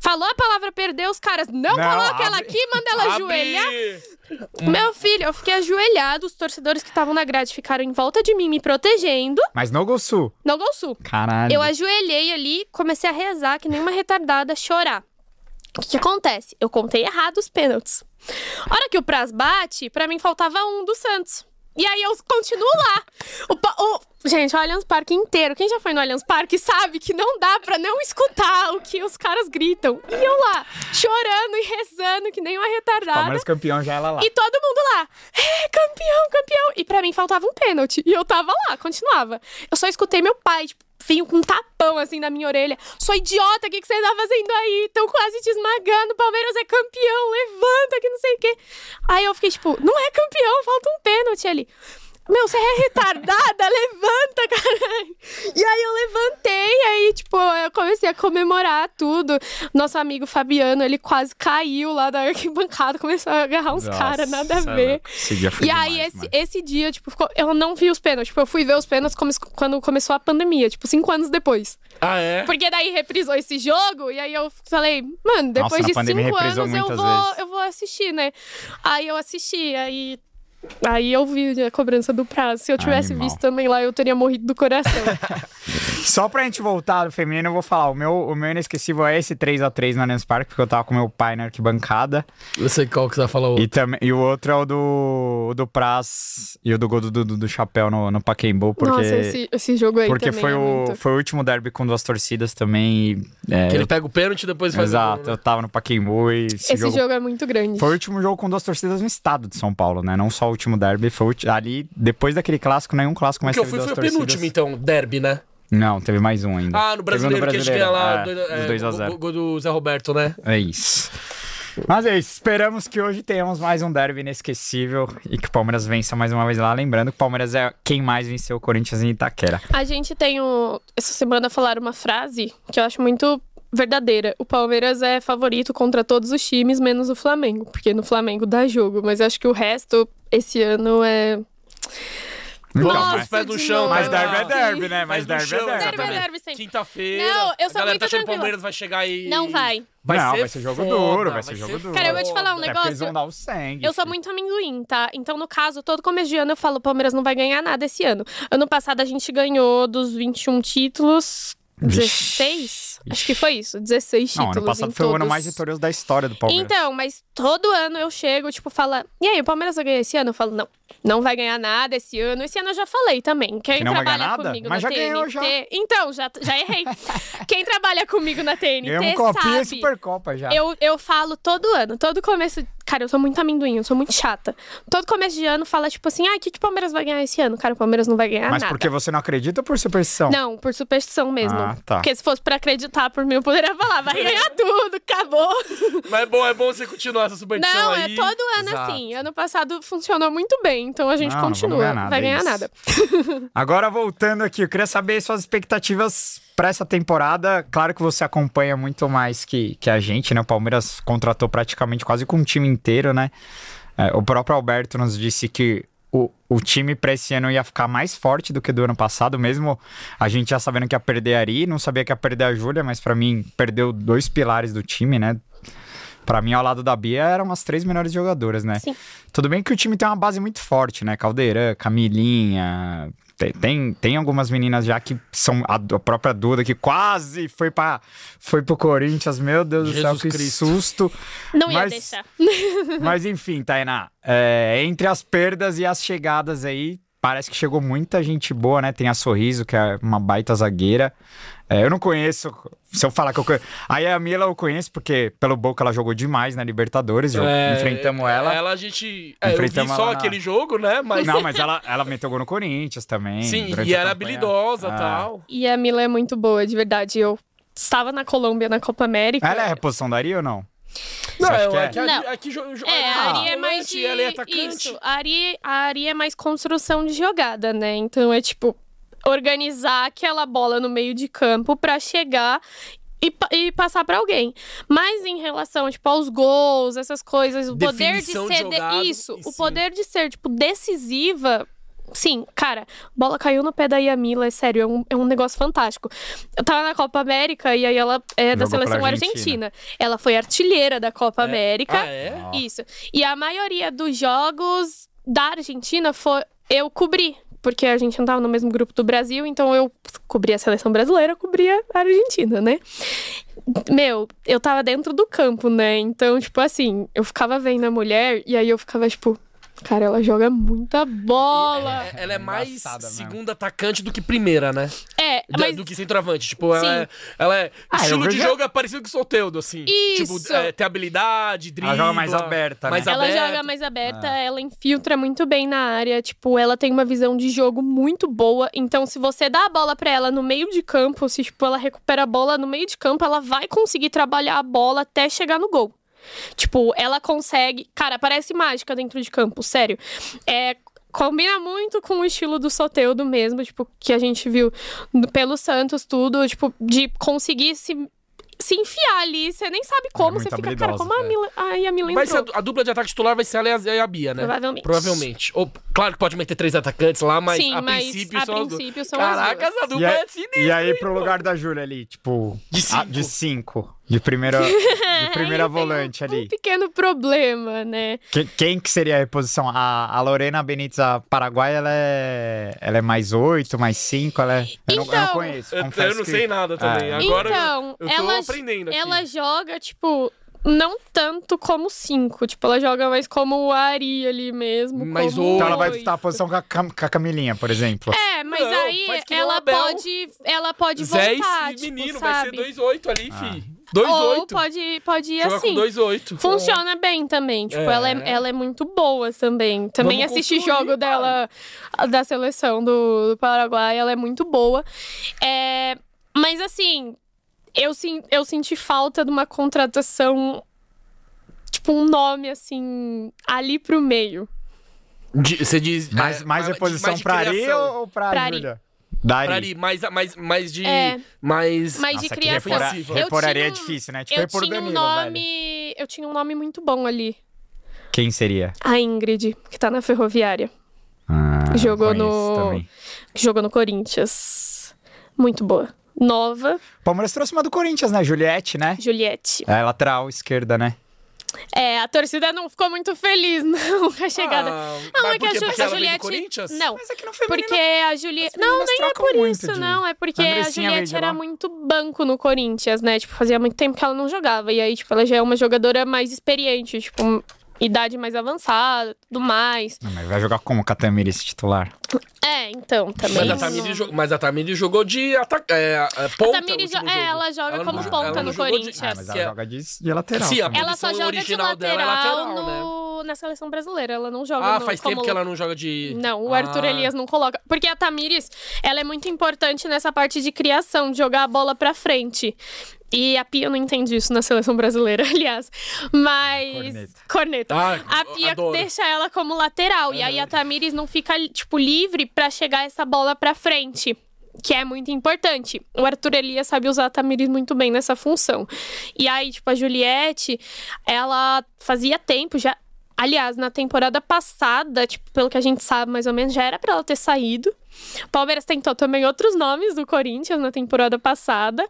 Falou a palavra perder, os caras, não, Não, coloca ela aqui, manda ela ajoelhar. Abre. Meu filho, eu fiquei ajoelhado, os torcedores que estavam na grade ficaram em volta de mim, me protegendo. Mas no Gol Sul. No Gol Sul. Caralho. Eu ajoelhei ali, comecei a rezar, que nem uma retardada, chorar. O que, que acontece? Eu contei errado os pênaltis. A hora que o Praz bate, pra mim faltava um do Santos. E aí eu continuo lá. O, o- gente, o Allianz Parque inteiro. Quem já foi no Allianz Parque sabe que não dá pra não escutar o que os caras gritam. E eu lá, chorando e rezando, que nem uma retardada. Palmeiras campeão já ela lá. E todo mundo lá, é, campeão, campeão. E pra mim faltava um pênalti. E eu tava lá, continuava. Eu só escutei meu pai, tipo, vinha com um tapão assim na minha orelha. Sou idiota, o que, que você tá fazendo aí? Tão quase te esmagando. Palmeiras é campeão, levanta, que não sei o quê. Aí eu fiquei, tipo, não é campeão, falta um pênalti ali. Meu, você é retardada? Levanta, caralho. E aí eu levantei, aí, tipo, eu comecei a comemorar tudo. Nosso amigo Fabiano, ele quase caiu lá da arquibancada, começou a agarrar uns caras, nada a é ver. E aí, demais, esse, mano. esse dia, tipo, ficou- eu não vi os pênaltis. Tipo, eu fui ver os pênaltis come- quando começou a pandemia, tipo, cinco anos depois. Ah, é? Porque daí reprisou esse jogo, e aí eu falei, mano, depois Nossa, de cinco anos eu vou, vezes. eu vou assistir, né? Aí eu assisti, aí. Aí eu vi a cobrança do prazo. Se eu tivesse Animal. visto também lá, eu teria morrido do coração. Só pra gente voltar do feminino, eu vou falar. O meu, o meu inesquecível é esse 3x3 no Allianz Parque, porque eu tava com meu pai na arquibancada. Eu sei qual que você vai falar. E, também, e o outro é o do, o do Praz e o do gol do, do, do Chapéu no, no Pacaembu, porque, Nossa, esse, esse jogo aí porque também foi, é o, muito... foi o último derby com duas torcidas também. E, é, Que ele eu- pega o pênalti e depois faz o gol, exato, né? eu tava no Pacaembu e esse, Esse jogo, jogo... é muito grande. Foi o último jogo com duas torcidas no estado de São Paulo, né? Não só o último derby, foi o ali, depois daquele clássico, nenhum clássico mais Porque eu teve fui, foi duas o torcidas. penúltimo, então, derby, né? Não, teve mais um ainda. Ah, no Teve um brasileiro, que a gente ganha lá, é, dois- dos é, 2 a o 0 gol- gol do Zé Roberto, né? É isso. Mas é isso. Esperamos que hoje tenhamos mais um derby inesquecível e que o Palmeiras vença mais uma vez lá. Lembrando que o Palmeiras é quem mais venceu o Corinthians em Itaquera. A gente tem um... Essa semana falaram uma frase que eu acho muito verdadeira. O Palmeiras é favorito contra todos os times, menos o Flamengo. Porque no Flamengo dá jogo. Mas eu acho que o resto, esse ano, é... Então, Nossa, mas, pés no chão, mas derby é derby, né? Mas derby é derby. Derby é derby sempre. Quinta-feira. Não, eu a sou galera muito tá achando que o. Palmeiras vai chegar e. Não vai. Vai Não, ser vai ser jogo foda, duro, vai ser jogo ser duro. Cara, eu vou te falar um negócio. eles vão dar o sangue. Eu sou muito amendoim, tá? Então, no caso, todo começo de ano eu falo, o Palmeiras não vai ganhar nada esse ano. Ano passado a gente ganhou dos 21 títulos, 16? Acho que foi isso, 16 Não, títulos. ano passado em foi o ano todos. mais vitorioso da história do Palmeiras. Então, mas todo ano eu chego, tipo, fala, e aí, o Palmeiras vai ganhar esse ano? Eu falo, não, não vai ganhar nada esse ano. Esse ano eu já falei também. Quem Que não vai trabalha comigo Mas na já TNT. ganhou, já. Então, já, já errei. Quem trabalha comigo na TNT Ganhou um copinha e sabe. Supercopa já. Eu, eu falo todo ano, todo começo. Cara, eu sou muito amendoim, eu sou muito chata. Todo começo de ano fala, tipo assim, ah, o que, que o Palmeiras vai ganhar esse ano? Cara, o Palmeiras não vai ganhar Mas nada. porque você não acredita ou por superstição? Não, por superstição mesmo. Ah, tá. Porque se fosse pra acreditar por mim, eu poderia falar, vai ganhar tudo, acabou. Mas é bom, é bom você continuar essa superstição Não, aí. é todo ano Exato. assim. Ano passado funcionou muito bem, então a gente Não, não continua. ganhar nada, vai é ganhar isso. nada. Agora voltando aqui, eu queria saber suas expectativas para essa temporada. Claro que você acompanha muito mais que, que a gente, né? O Palmeiras contratou praticamente quase com o time inteiro, né? É, o próprio Alberto nos disse que o, o time para esse ano ia ficar mais forte do que do ano passado, mesmo a gente já sabendo que ia perder a Ari, não sabia que ia perder a Júlia, mas para mim perdeu dois pilares do time, né? Pra mim, ao lado da Bia, eram as três melhores jogadoras, né? Sim. Tudo bem que o time tem uma base muito forte, né? Caldeirão, Camilinha. Tem, tem, tem algumas meninas já que são. A, a própria Duda, que quase foi, pra, foi pro Corinthians. Meu Deus do céu, Jesus que Cristo. susto. Não ia Mas- deixar. Mas enfim, Tainá. é, entre as perdas e as chegadas aí, parece que chegou muita gente boa, né? Tem a Sorriso, que é uma baita zagueira. É, eu não conheço. Se eu falar que eu conheço. Aí a Mila eu conheço, porque pelo Boca ela jogou demais na Libertadores. É, enfrentamos ela. Ela a gente. É, eu vi Enfrentamos só ela na- aquele jogo, né? Mas. Não, mas ela, ela meteu gol no Corinthians também. Sim, e a era habilidosa e Ah. tal. E a Mila é muito boa, de verdade. Eu estava na Colômbia na Copa América. Ela é reposição da Ari ou não? Não, é, que é é? que a, Não. é É, a Ari é mais de... Ela é atacante. Isso, a Ari, a Ari é mais construção de jogada, né? Então é tipo organizar aquela bola no meio de campo pra chegar e, e passar pra alguém. Mas em relação, tipo, aos gols, essas coisas, o poder de Definição de ser... de- Isso, o sim. poder de ser, tipo, decisiva... Sim, cara, bola caiu no pé da Yamila, é sério, é um, é um negócio fantástico. Eu tava na Copa América e aí ela é da seleção Argentina. argentina. Ela foi artilheira da Copa América. Ah, é? Isso. E a maioria dos jogos da Argentina foi eu cobri. Porque a gente não tava no mesmo grupo do Brasil, então eu cobria a seleção brasileira, cobria a Argentina, né? Meu, eu tava dentro do campo, né? Então, tipo assim, eu ficava vendo a mulher e aí eu ficava, tipo, cara, ela joga muita bola. É, ela é mais Engraçada mesmo. segunda atacante do que primeira, né? É, mas Do que centroavante. Tipo, ela Sim. é, ela é. Ah, estilo de vejo- jogo é parecido com o Soteudo, assim. Isso. Tipo, é, tem habilidade, drible. Ela joga mais aberta, né? mais ela aberta. joga mais aberta, ela infiltra muito bem na área, tipo, ela tem uma visão de jogo muito boa. Então, se você dá a bola pra ela no meio de campo, se tipo ela recupera a bola no meio de campo, ela vai conseguir trabalhar a bola até chegar no gol. Tipo, ela consegue, cara, parece mágica dentro de campo, sério. É combina muito com o estilo do Soteudo mesmo, tipo, que a gente viu pelo Santos tudo, tipo, de conseguir se se enfiar ali, você nem sabe como, muito você fica, cara, como a é. Mila, ai, a Mila Vai entrou. ser a, a dupla de ataque titular vai ser ela e a, e a Bia, né? Provavelmente. Provavelmente. Ou, claro que pode meter três atacantes lá, mas Sim, a mas princípio a são as duas. princípio são as Caraca, duas. essa E dupla aí, é sinistra. e aí pro lugar da Júlia ali, tipo. De cinco. de cinco. De primeira, de primeira volante um, ali. Um pequeno problema, né? Que- Quem, que seria a reposição? A, a Lorena Benítez, a Paraguai, ela é, ela é mais oito, mais cinco, ela é... Eu, não, eu não Então, conheço, Eu, eu não que- sei nada também. É. Agora então, eu, eu tô ela, aprendendo aqui. ela joga, tipo, não tanto como cinco. Tipo, ela joga mais como o Ari ali mesmo. Mas como o- Então ela vai oito. disputar a posição com a, Cam- com a Camilinha, por exemplo. É, mas Não, aí ela Abel. pode, ela pode Zé voltar, e tipo, menino, vai sabe? ser 2-8 ali, Ah. fi. 2-8. Ou pode, pode ir Joga assim. com 2-8. Funciona bem também. Tipo, É. ela, é, ela é muito boa também. Também Vamos assisti jogo dela, da seleção do, do Paraguai. Ela é muito boa. É, mas assim, eu, sim, eu senti falta de uma contratação. Tipo, um nome assim, ali pro meio. De- Você diz. Mais, é, mais reposição mais de pra Ari ou, pra, Pra Ari. Júlia? Da Ari. Mais, mais, mais de. É. Mais. Mas Nossa, de que criação. repor, Ari é um- difícil, né? Tipo, Eu repor tinha um Danilo, velho. nome. Eu tinha um nome muito bom ali. Quem seria? A Ingrid, que tá na ferroviária. Ah, Jogou no- também. Jogou no Corinthians. Muito boa. Nova, O Palmeiras trouxe uma do Corinthians, né? Juliette, né? Juliette. É lateral esquerda, né? É, a torcida não ficou muito feliz, não, com a chegada. Ah, não, mas é que por a? Ju- Porque a Juliette. Não, Mas é que no porque a Juliette. Não, nem é por isso, de- não. É porque a Juliette era lá. muito banco no Corinthians, né? Tipo, fazia muito tempo que ela não jogava. E aí, tipo, ela já é uma jogadora mais experiente, tipo, idade mais avançada, tudo mais. Não, mas vai jogar como Catamiris titular? É, então, também. Mas a Tamiri, jo- mas a jogou de ataque. É, é, ponta. A último jo- é, ela joga não como ponta ela no jogou de- Corinthians. Ah, mas que ela é- joga de, de lateral. Sim, a. Ela só joga de original dela é lateral, lateral, né? no... na seleção brasileira. Ela não joga Ah, no- faz como... tempo que ela não joga de. Não, o Arthur Ah. Elias não coloca. Porque a Tamires, ela é muito importante nessa parte de criação, de jogar a bola pra frente. E a Pia não entende isso na seleção brasileira, aliás. Mas. Corneta. Corneta. Ah, a Pia adoro. deixa ela como lateral. E aí a Tamires não fica, tipo, livre pra chegar essa bola pra frente. Que é muito importante. O Arthur Elias sabe usar a Tamires muito bem nessa função. E aí, tipo, a Juliette, ela fazia tempo já. Aliás, na temporada passada, tipo, pelo que a gente sabe mais ou menos, já era pra ela ter saído. O Palmeiras tentou também outros nomes do Corinthians na temporada passada,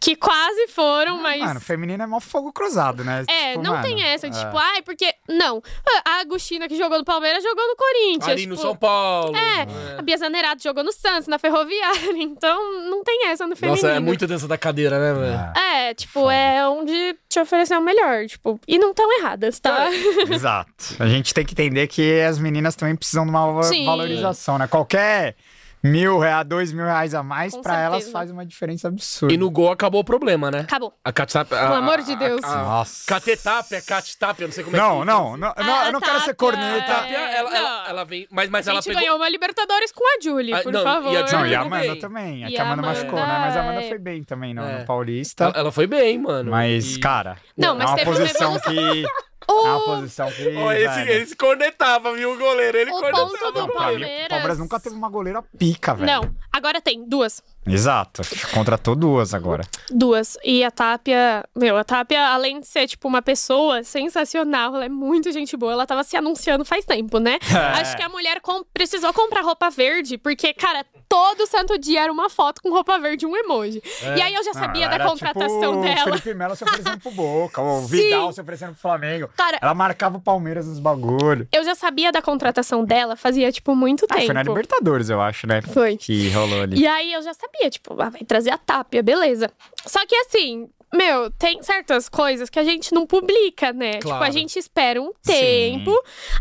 que quase foram, mas. Mano, feminino é mó fogo cruzado, né? É, Tipo, não mano, tem essa, é. tipo, ai, porque. Não. A Agostina que jogou no Palmeiras jogou no Corinthians. Ali no tipo, São Paulo. É, a Bia Zanerato jogou no Santos, na Ferroviária. Então, não tem essa no feminino. Nossa, é muito dança da cadeira, né, velho? É, É, tipo, é onde te oferecer o melhor, tipo, e não tão erradas, tá? exato. A gente tem que entender que as meninas também precisam de uma Sim. valorização, né? Qualquer mil reais, dois mil reais a mais, Com pra elas certeza. faz uma diferença absurda. E no gol acabou o problema, né? Acabou. A Catap. Pelo amor de Deus. Nossa. Catetap, é Catitap, eu não sei como é Não, que não, não, não, A eu não quero ser Tapia corneta. É, ela, ela, ela vem. Mas, mas a ela gente pegou. ganhou uma Libertadores com a Julie, Ah, por não, e a favor. Não, e a Amanda bem. também. É que a a Amanda machucou, né? Mas a Amanda é- foi bem também no, É. no Paulista. Ela, ela foi bem, mano. Mas, E- cara, Não, é mas teve uma posição que. O É uma posição que. Ó, esse, velho, ele se cornetava, viu, o goleiro? Ele O cornetava. ponto do pra mim, Palmeiras- o Palmeiras nunca teve uma goleira pica, velho. Não, agora tem duas. Exato. Contratou duas agora. Duas. E a Tapia, meu, a Tapia, além de ser, tipo, uma pessoa sensacional, ela é muito gente boa. Ela tava se anunciando faz tempo, né? É. Acho que a mulher com- precisou comprar roupa verde, porque, cara, todo santo dia era uma foto com roupa verde e um emoji. E aí eu já sabia Não, da era contratação tipo dela. O Felipe Melo se oferecendo pro Boca, o Sim. Vidal se oferecendo pro Flamengo. Cara, Ela marcava o Palmeiras nos bagulho. eu já sabia da contratação dela fazia, tipo, muito Ah, tempo. foi na Libertadores, eu acho, né? Foi. Que rolou ali. E aí eu já sabia, tipo, ah, vai trazer a Tapia, beleza. Só que assim, meu, tem certas coisas que a gente não publica, né? Tipo, Claro. a gente espera um tempo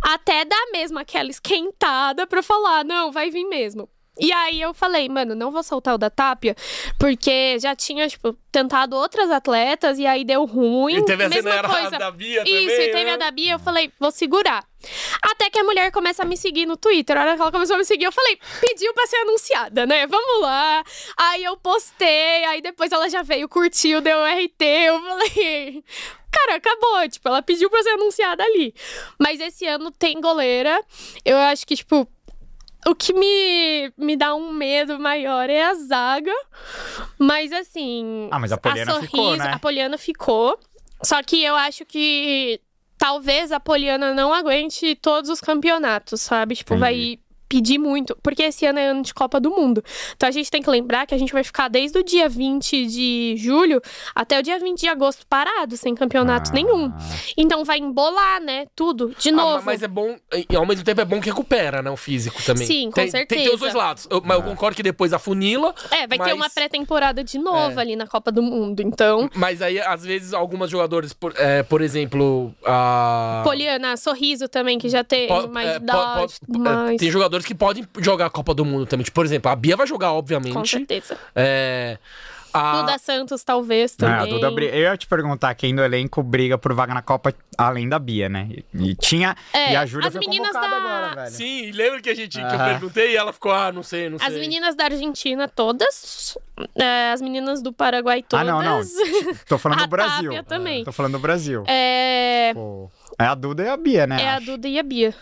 até dar mesmo aquela esquentada pra falar, não, vai vir mesmo. E aí eu falei, mano, não vou soltar o da Tapia, porque já tinha, tipo, tentado outras atletas e aí deu ruim. E teve a mesma coisa. da Bia também, Isso, e teve né? a da Bia, eu falei, vou segurar. Até que a mulher começa a me seguir no Twitter. A hora que ela começou a me seguir, eu falei, pediu pra ser anunciada, né? Vamos lá. Aí eu postei, aí depois ela já veio, curtiu, deu RT. Eu falei. Cara, acabou. Tipo, ela pediu pra ser anunciada ali. Mas esse ano tem goleira. Eu acho que, tipo. O que me, me dá um medo maior é a zaga. Mas assim. Ah, mas a Poliana ficou, né? A Poliana ficou. Só que eu acho que talvez a Poliana não aguente todos os campeonatos, sabe? Tipo, Entendi. vai pedir muito. Porque esse ano é ano de Copa do Mundo. Então a gente tem que lembrar que a gente vai ficar desde o dia 20 de julho até o dia 20 de agosto parado, sem campeonato Ah. nenhum. Então vai embolar, né? Tudo, de Ah, novo. mas é bom, e ao mesmo tempo é bom que recupera, né, o físico também. Sim, com tem, Tem, tem os certeza. dois lados. Eu- mas eu concordo que depois a funila, É, vai ter mas- uma pré-temporada de novo É. ali na Copa do Mundo. Então, mas aí às vezes algumas jogadores, por, é, por exemplo, a... Poliana, Sorriso também, que já tem po- mais é, idade. po- mais... é, Tem jogadores que podem jogar a Copa do Mundo também. Tipo, por exemplo, a Bia vai jogar, Com obviamente. certeza. É, a... Duda Santos, talvez, Ah, também. a Duda Eu ia te perguntar quem do elenco briga por vaga na Copa além da Bia, né? E, tinha. É, e a Júlia as foi meninas da- agora, velho. Sim, lembra que a gente que eu Ah. perguntei e ela ficou, ah, não sei, não sei. As meninas da Argentina, todas. É, as meninas do Paraguai, Ah, todas. não, não. Tô falando A do Brasil. Tapia também. Tô falando do Brasil. É, Pô, é a Duda e a Bia, né? é a acho. Duda e a Bia.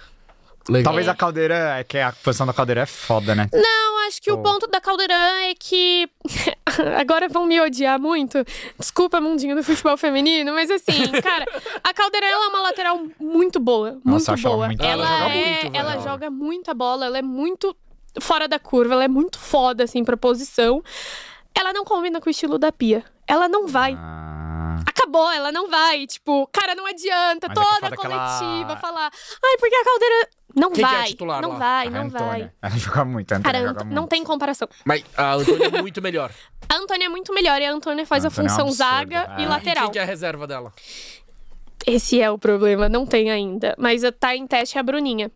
Legal. Talvez a caldeira, é que a posição da caldeira é foda, né? Não, acho que o Pô. ponto da Caldeirão é que. Agora vão me odiar muito. Desculpa, mundinho do futebol feminino, mas assim, cara, a Caldeirão ela é uma lateral muito boa. Muito Nossa, ela boa. muito. Ela ela joga é- muito, ela joga muita bola, ela é muito fora da curva, ela é muito foda, assim, pra posição. Ela não combina com o estilo da Pia. Ela não vai. Ah, Acabou, ela não vai. Tipo, cara, não adianta Mas é toda foda a coletiva falar. Ai, porque a caldeira. Não Quem que é vai. titular não lá? vai, a não vai. Ela joga muito, a Antônia Cara, joga muito. não tem comparação. Mas a Antônia é muito melhor. A Antônia é muito melhor e a Antônia faz A a, Antônia é um função absurdo, zaga é. e lateral. quem que é a reserva dela? Esse é o problema, não tem ainda. Mas tá em teste a Bruninha,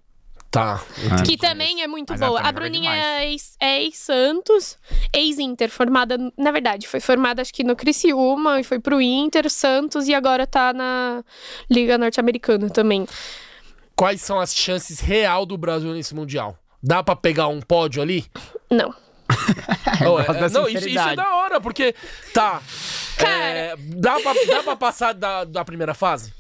Tá. Ah, que também é muito Mas boa. A Bruninha é ex- é ex-Santos, ex-Inter, formada, na verdade, foi formada acho que no Criciúma e foi pro Inter, Santos e agora tá na Liga Norte-Americana também. Quais são as chances real do Brasil nesse Mundial? Dá pra pegar um pódio ali? Não. Não, é- da não, isso, isso é da hora, porque. Tá. Cara. é, dá, pra, dá pra passar da, da primeira fase?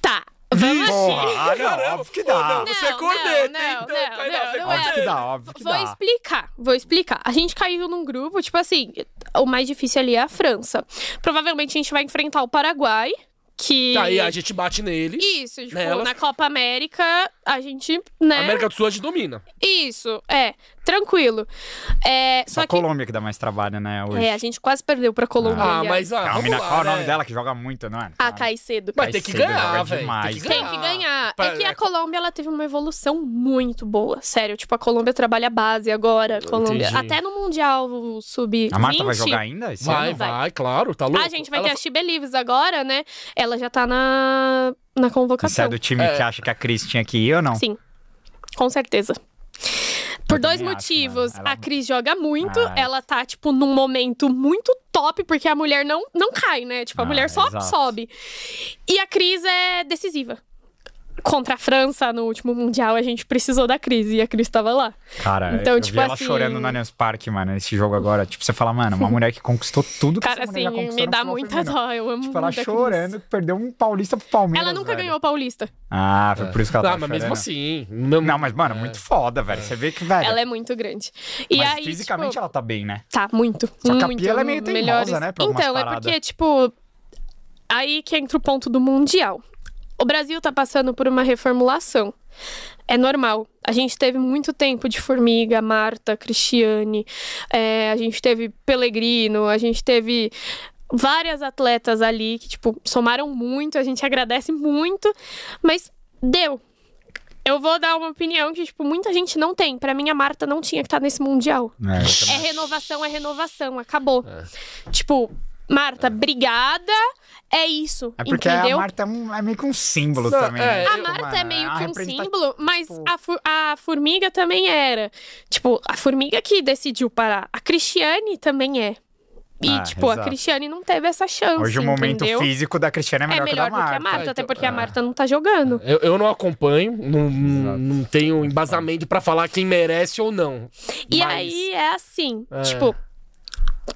Tá. Vamos Porra, ah, não, Caramba, óbvio que dá. não, você é corneta, não, hein? não, Então, não, não, é não Óbvio que é. corneta. dá, óbvio que Vou dá. explicar, vou explicar. A gente caiu num grupo, tipo assim, o mais difícil ali é a França. Provavelmente a gente vai enfrentar o Paraguai, que. Tá, e a gente bate neles. Isso, tipo, nelas. na Copa América, a gente, né? A América do Sul a gente domina. Isso, é, tranquilo. É, só Só a que. Colômbia que dá mais trabalho, né, hoje. É, a gente quase perdeu pra Colômbia. Ah, mas ah, É mina, lá, qual é o nome dela que joga muito, não é? A Caicedo. Mas tem que ganhar, joga velho. Tem demais. que ganhar. Tem que ganhar. Pra- É que a Colômbia ela teve uma evolução muito boa. Sério, tipo, a Colômbia trabalha base agora. Colômbia. Entendi. Até no Mundial Sub-20. A Marta vai jogar ainda? esse Vai, ano? Vai. vai, claro, tá louco. A gente vai Ela ter a Lives agora, né? Ela já tá na, na Você convocação. é do time É. que acha que a Cris tinha que ir ou não? Sim, com certeza. Por Eu dois acho, motivos. mano. Ela- A Cris joga muito, Ah, é. ela tá, tipo, num momento muito top, porque a mulher não, não cai, né? Tipo, a Ah, mulher só exato. sobe. E a Cris é decisiva. Contra a França no último Mundial, a gente precisou da Cris e a Cris tava lá. Cara, Então, eu tipo vi ela assim- chorando no Allianz Parque, mano, nesse jogo agora. Tipo, você fala, mano, uma mulher que conquistou tudo que Cara, essa assim, me dá muita feminino. dó. Eu amo Tipo, ela a Cris. chorando, que perdeu um paulista pro Palmeiras, Ela nunca velho. ganhou Paulista. Ah, foi por isso que ela Ah, tava mas mesmo assim. Não, Não, mas, mano, muito foda, velho. Você vê que, velho. Ela é muito grande. E mas aí, fisicamente tipo, ela tá bem, né? Tá, muito. Só que a muito. Pia, ela é meio teimosa, melhores. né, Então, é porque, tipo, aí que entra o ponto do Mundial. O Brasil tá passando por uma reformulação. É normal. A gente teve muito tempo de Formiga, Marta, Cristiane, é, a gente teve Pellegrino, a gente teve várias atletas ali que, tipo, somaram muito, a gente agradece muito, mas deu. Eu vou dar uma opinião que, tipo, muita gente não tem. Pra mim, a Marta não tinha que estar nesse Mundial. É, É renovação, é renovação, acabou. Tipo, Marta, obrigada, é isso, É porque entendeu? a Marta é, um- é meio que um símbolo Não, também. é, né? A Tipo, Marta mano, é meio uma que um símbolo, mas tipo- a, fu- a Formiga também era. Tipo, a Formiga que decidiu parar. A Cristiane também é. E, Ah, tipo, a exato. Cristiane não teve essa chance, Hoje o momento entendeu? físico da Cristiane é É melhor, melhor que do da que a Marta. Marta, Ah, até então, porque a é. Marta não tá jogando. Eu, eu não acompanho, não, Exato. não tenho embasamento pra falar quem merece ou não. E Mas- aí é assim, É. tipo,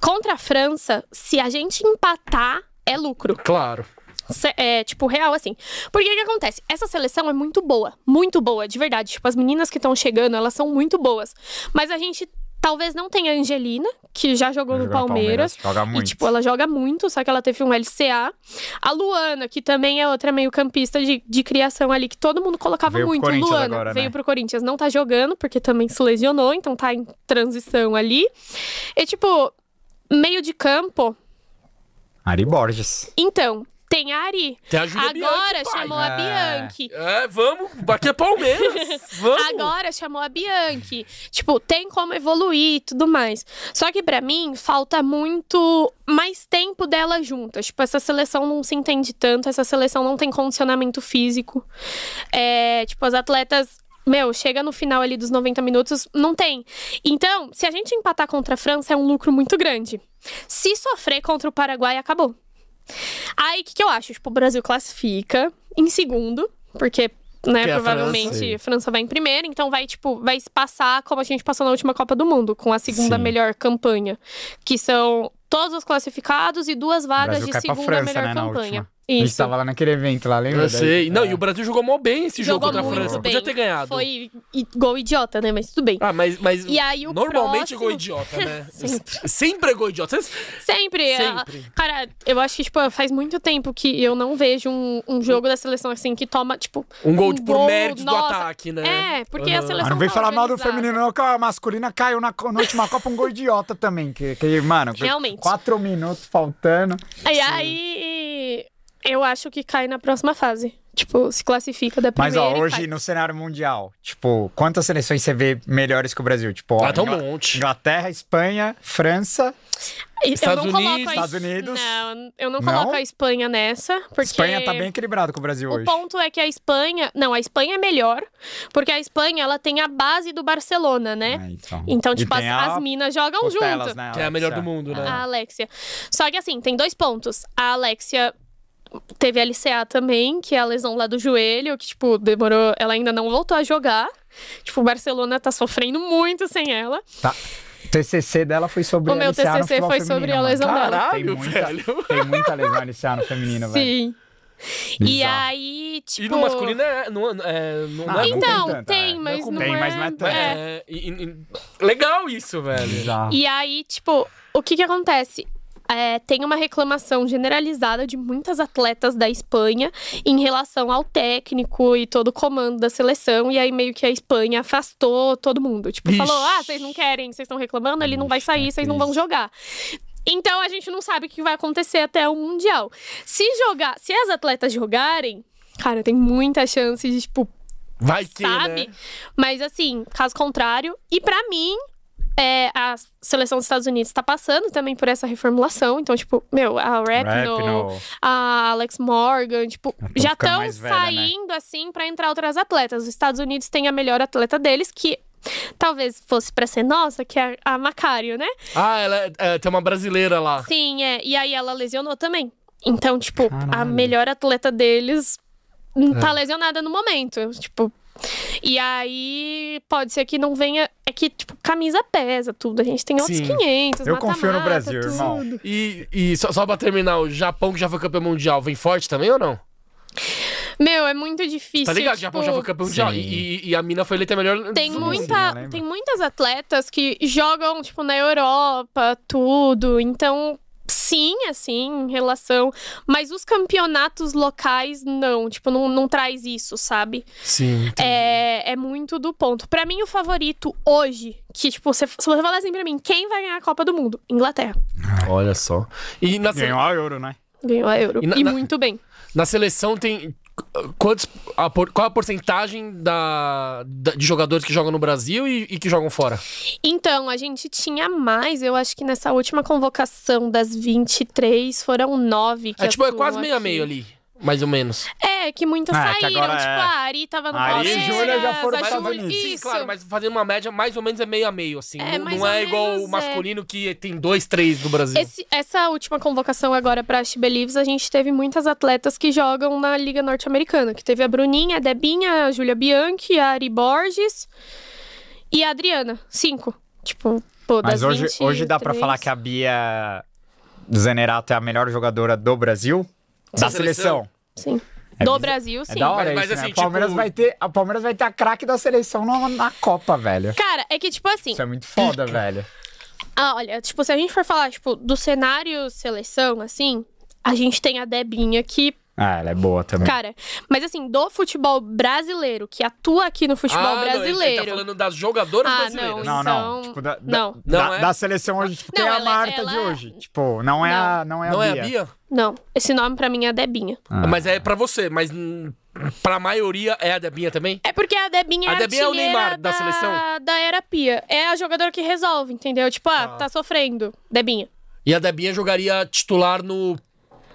contra a França, se a gente empatar, é lucro. Claro. É, tipo, real, assim. Porque o que acontece? Essa seleção é muito boa. Muito boa, de verdade. Tipo, as meninas que estão chegando, elas são muito boas. Mas a gente talvez não tenha a Angelina, que já jogou no no Palmeiras. Joga E, muito. tipo, ela joga muito, só que ela teve um LCA. A Luana, que também é outra meio campista de, de criação ali, que todo mundo colocava Veio muito. Luana agora, veio né? pro Corinthians, não tá jogando, porque também se lesionou, então tá em transição ali. E, tipo, meio de campo, Ari Borges. então, tem a Ari. Tem a Júlia Agora Bianchi, pai. chamou a É. Bianchi. É, vamos. Aqui é Palmeiras. Vamos. Agora chamou a Bianchi. Tipo, tem como evoluir e tudo mais. Só que pra mim falta muito mais tempo delas juntas. Tipo, essa seleção não se entende tanto, essa seleção não tem condicionamento físico. É, tipo, as atletas. Meu, chega no final ali dos 90 minutos, não tem. Então, se a gente empatar contra a França, é um lucro muito grande. Se sofrer contra o Paraguai, acabou. Aí, o que, que eu acho? Tipo, o Brasil classifica em segundo, porque, né, é a provavelmente França. a França vai em primeiro, então vai, tipo, vai passar como a gente passou na última Copa do Mundo, com a segunda Sim. melhor campanha. Que são todos os classificados e duas vagas de segunda França, melhor né, campanha. Última. A gente Isso. tava lá naquele evento lá, lembra? Eu sei. Daí- Não, é. e o Brasil jogou mó bem esse jogo Jogou contra a França. bem. Podia ter ganhado. Foi gol idiota, né? Mas tudo bem. Ah, mas, mas E aí o normalmente é próximo- gol idiota, né? Sempre. Sempre é gol idiota. Sempre. Sempre. Cara, eu acho que, tipo, faz muito tempo que eu não vejo um, um jogo da seleção assim que toma, tipo. Um gol Um por gol, méritos do nossa. ataque, né? É, porque a Aham. seleção Mas não vem tá falar mal do feminino, não, que a masculina caiu na, na última Copa um gol idiota também. Que, que mano, Realmente. quatro minutos faltando. E aí, eu acho que cai na próxima fase. Tipo, se classifica da Mas, primeira. ó, e hoje no cenário mundial, tipo, quantas seleções você vê melhores que o Brasil? Tipo, ó, Ah, tem um monte. Inglaterra, Espanha, França, E eu Estados não coloco Unidos, a Es- Estados Unidos. Não, eu não Não? coloco a Espanha nessa, porque. Espanha tá bem equilibrado com o Brasil O hoje. ponto é que a Espanha. Não, a Espanha é melhor, porque a Espanha ela tem a base do Barcelona, né? É, então. Então, tipo, as, a as minas jogam junto. né, Que é a melhor do mundo, né? A Alexia. Só que assim, tem dois pontos. A Alexia teve LCA também, que é a lesão lá do joelho, que, tipo, demorou. Ela ainda não voltou a jogar. Tipo, o Barcelona tá sofrendo muito sem ela. Tá. O TCC dela foi sobre O meu LCA no TCC futebol foi feminino, sobre a mano. lesão dela. Caralho, Tem muita, velho. tem muita lesão LCA no feminino, velho. Sim. E Bizarro. aí, tipo. E no masculino é. Não, é, não, não Ah, é Então, tem tanto, tem, é. mas Não não, tem, é. mas não é tanto. é. É, e- e- legal isso, velho. Bizarro. E aí, tipo, o que que acontece? É, tem uma reclamação generalizada de muitas atletas da Espanha em relação ao técnico e todo o comando da seleção. E aí, meio que a Espanha afastou todo mundo. Tipo, Ixi. falou: ah, vocês não querem, vocês estão reclamando, ele não vai sair, vocês não vão jogar. Então a gente não sabe o que vai acontecer até o Mundial. Se jogar, se as atletas jogarem, cara, tem muita chance de, tipo, Vai que, sabe? né? Mas assim, caso contrário. E pra mim, é, a seleção dos Estados Unidos tá passando também por essa reformulação. Então, tipo, meu, a Rapinoe, Rapinoe. a Alex Morgan, tipo, tão já estão né? saindo assim pra entrar outras atletas. Os Estados Unidos têm a melhor atleta deles, que talvez fosse pra ser nossa, que é a Macário, né? Ah, ela é- é, tem uma brasileira lá. Sim, é. E aí ela lesionou também. Então, tipo, a Caralho. melhor atleta deles tá lesionada no momento. Tipo. E aí, pode ser que não venha. É que, tipo, camisa pesa tudo. A gente tem outros Sim. 500. Eu confio no Brasil, tudo. irmão. E, e só, só pra terminar, o Japão, que já foi campeão mundial, vem forte também ou não? Meu, é muito difícil. Tá ligado? que o tipo, Japão já foi campeão mundial. E, e- a mina foi eleita melhor. Tem, muita, tem muitas atletas que jogam, tipo, na Europa, tudo. Então, sim, assim, em relação. Mas os campeonatos locais, não. Tipo, não, não traz isso, sabe? Sim. É, é muito do ponto. Pra mim, o favorito hoje, que, tipo, se, se você falar assim pra mim, quem vai ganhar a Copa do Mundo? Inglaterra. Olha só. E na, Ganhou a euro, né? Ganhou a Euro. E E, na- na- muito bem. na seleção tem. Quantos, a por- qual a porcentagem da, da- de jogadores que jogam no Brasil e, e que jogam fora? Então, a gente tinha mais, eu acho que nessa última convocação das 23 foram nove É tipo, é quase meio a aqui. meio ali, mais ou menos. É, que muitas Ah, é que saíram. agora tipo, é. a Ari tava no Ari e. Júlia já foram a pros Estados Unidos. Sim, claro, mas fazendo uma média, mais ou menos é meio a meio, assim. É, não não é igual o é. masculino que tem dois, três no Brasil. Esse- essa última convocação agora pra She Believes, a gente teve muitas atletas que jogam na Liga Norte-Americana. Que teve a Bruninha, a Debinha, a Júlia Bianchi, a Ari Borges e a Adriana. Cinco. Tipo, pô, Mas hoje, hoje dá pra 23. falar que a Bia Zanerato é a melhor jogadora do Brasil? Da seleção? Sim. É Do Brasil, sim. É da hora Mas- mas isso, assim, né? A Palmeiras, tipo- vai ter, a Palmeiras vai ter a craque da seleção na, na Copa, velho. Cara, é que, tipo assim, Isso é muito foda, velho. Ah, olha, tipo, se a gente for falar, tipo, do cenário seleção, assim, a gente tem a Debinha que, Ah, ela é boa também. cara, mas assim, do futebol brasileiro, que atua aqui no futebol ah, não, ele- brasileiro. tá falando das jogadoras Ah, brasileiras. Não, não. Então, Tipo, da, da- não. Da, Não é? da seleção hoje, tipo, quem Não, é a Marta ela de é- hoje? Tipo, não é a, não é a Não Bia. é a Bia? Não, esse nome pra mim é a Debinha. Ah. Mas é pra você, mas pra maioria é a Debinha também? É porque a Debinha A é Debinha é o Neymar da seleção? Da era Pia. É a jogadora que resolve, entendeu? Tipo, ah, tá sofrendo. Debinha. E a Debinha jogaria titular no,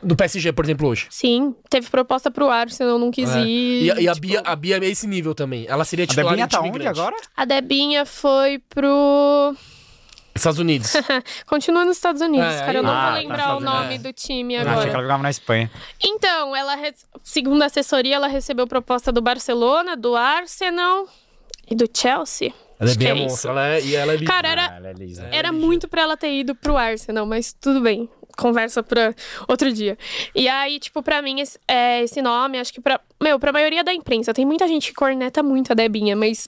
no PSG, por exemplo, hoje. Sim, teve proposta pro Arsenal, não quis É. ir. E, a- e a, tipo, Bia, a Bia é esse nível também. Ela seria A titular Debinha tá onde grande. agora? A Debinha foi pro. Estados Unidos. Continua nos Estados Unidos, É, cara. Eu não Ah, vou tá lembrar o fazendo- nome é. do time Ah, achei que agora. ela jogava na Espanha. Então, ela, re- segundo a assessoria, ela recebeu proposta do Barcelona, do Arsenal e do Chelsea. Ela é bem é. Ela é, e ela é Cara, Ah, era, ela é lisa. era muito pra ela ter ido pro Arsenal, mas tudo bem. Conversa pra outro dia. E aí, tipo, pra mim, esse, é, esse nome, acho que pra. Meu, pra maioria da imprensa, tem muita gente que corneta muito a Debinha, mas.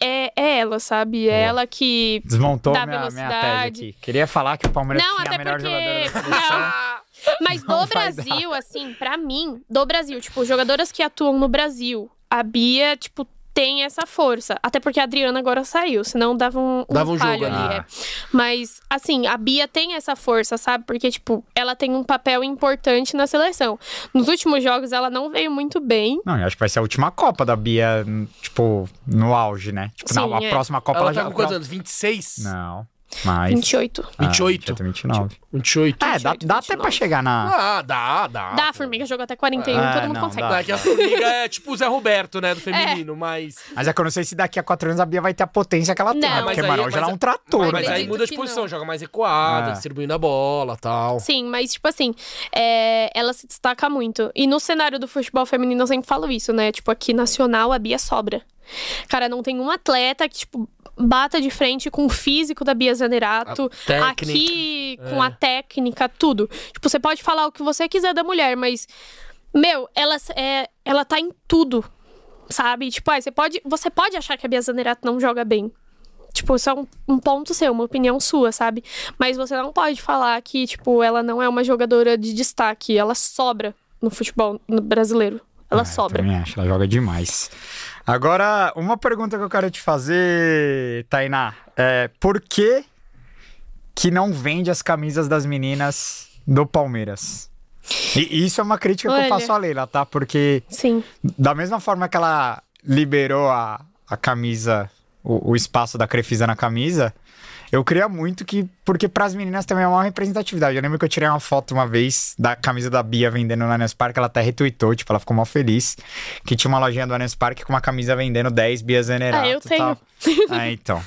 É, é ela, sabe? É ela que. Desmontou da minha, minha tese velocidade. aqui. Queria falar que o Palmeiras Não, tinha a até melhor porque. jogadora da seleção. Não. Mas Não do Brasil, assim, pra mim, do Brasil, tipo, jogadoras que atuam no Brasil, a Bia, tipo, tem essa força. Até porque a Adriana agora saiu, senão dava um, um Dava um falho jogo ali. ali. é. Mas, assim, a Bia tem essa força, sabe? Porque, tipo, ela tem um papel importante na seleção. Nos últimos jogos, ela não veio muito bem. Não, eu acho que vai ser a última Copa da Bia, n- tipo, no auge, né? Tipo, Sim, não, a é. próxima Copa Ela ela, tá já... com quantos anos? 26? Não, mais... 28. Ah, 28. já tem 29. 28. É, dá, 28, dá até pra 29. chegar na... Ah, dá, dá. Dá, a Formiga jogou até 41, É, todo mundo não, consegue. dá. É que a Formiga é tipo o Zé Roberto, né, do feminino, mas... Mas é que eu não sei se daqui a quatro anos a Bia vai ter a potência que ela tem. Não. né? Porque, Mas aí- mas ela é a- um trator, Mas aí acredito muda de posição, não. joga mais recuada, Ah. distribuindo a bola tal. Sim, mas, tipo assim, é, ela se destaca muito. E no cenário do futebol feminino, eu sempre falo isso, né? Tipo, aqui nacional, a Bia sobra. Cara, não tem um atleta que, tipo, bata de frente com o físico da Bia Zanerato. Aqui, é. com a técnica, tudo. Tipo, você pode falar o que você quiser da mulher, mas, meu, ela, é, ela tá em tudo, sabe? Tipo, ah, você, pode, você pode achar que a Bia Zanerato não joga bem. Tipo, isso é um, um ponto seu, uma opinião sua, sabe? Mas você não pode falar que, tipo, ela não é uma jogadora de destaque. Ela sobra no futebol brasileiro. Ela Ah, eu sobra. Também acho, ela joga demais. Agora, uma pergunta que eu quero te fazer, Tainá, é por que que não vende as camisas das meninas do Palmeiras? E isso é uma crítica que eu Olha. faço a Leila, tá? Porque Sim. da mesma forma que ela liberou a, a camisa, o, o espaço da Crefisa na camisa, eu queria muito que. Porque pras meninas também é uma representatividade. Eu lembro que eu tirei uma foto uma vez da camisa da Bia vendendo no Allianz Parque, ela até retweetou, tipo, ela ficou mal feliz. Que tinha uma lojinha do Allianz Parque com uma camisa vendendo 10 Bia Zenerato Ah, eu tal. É, então.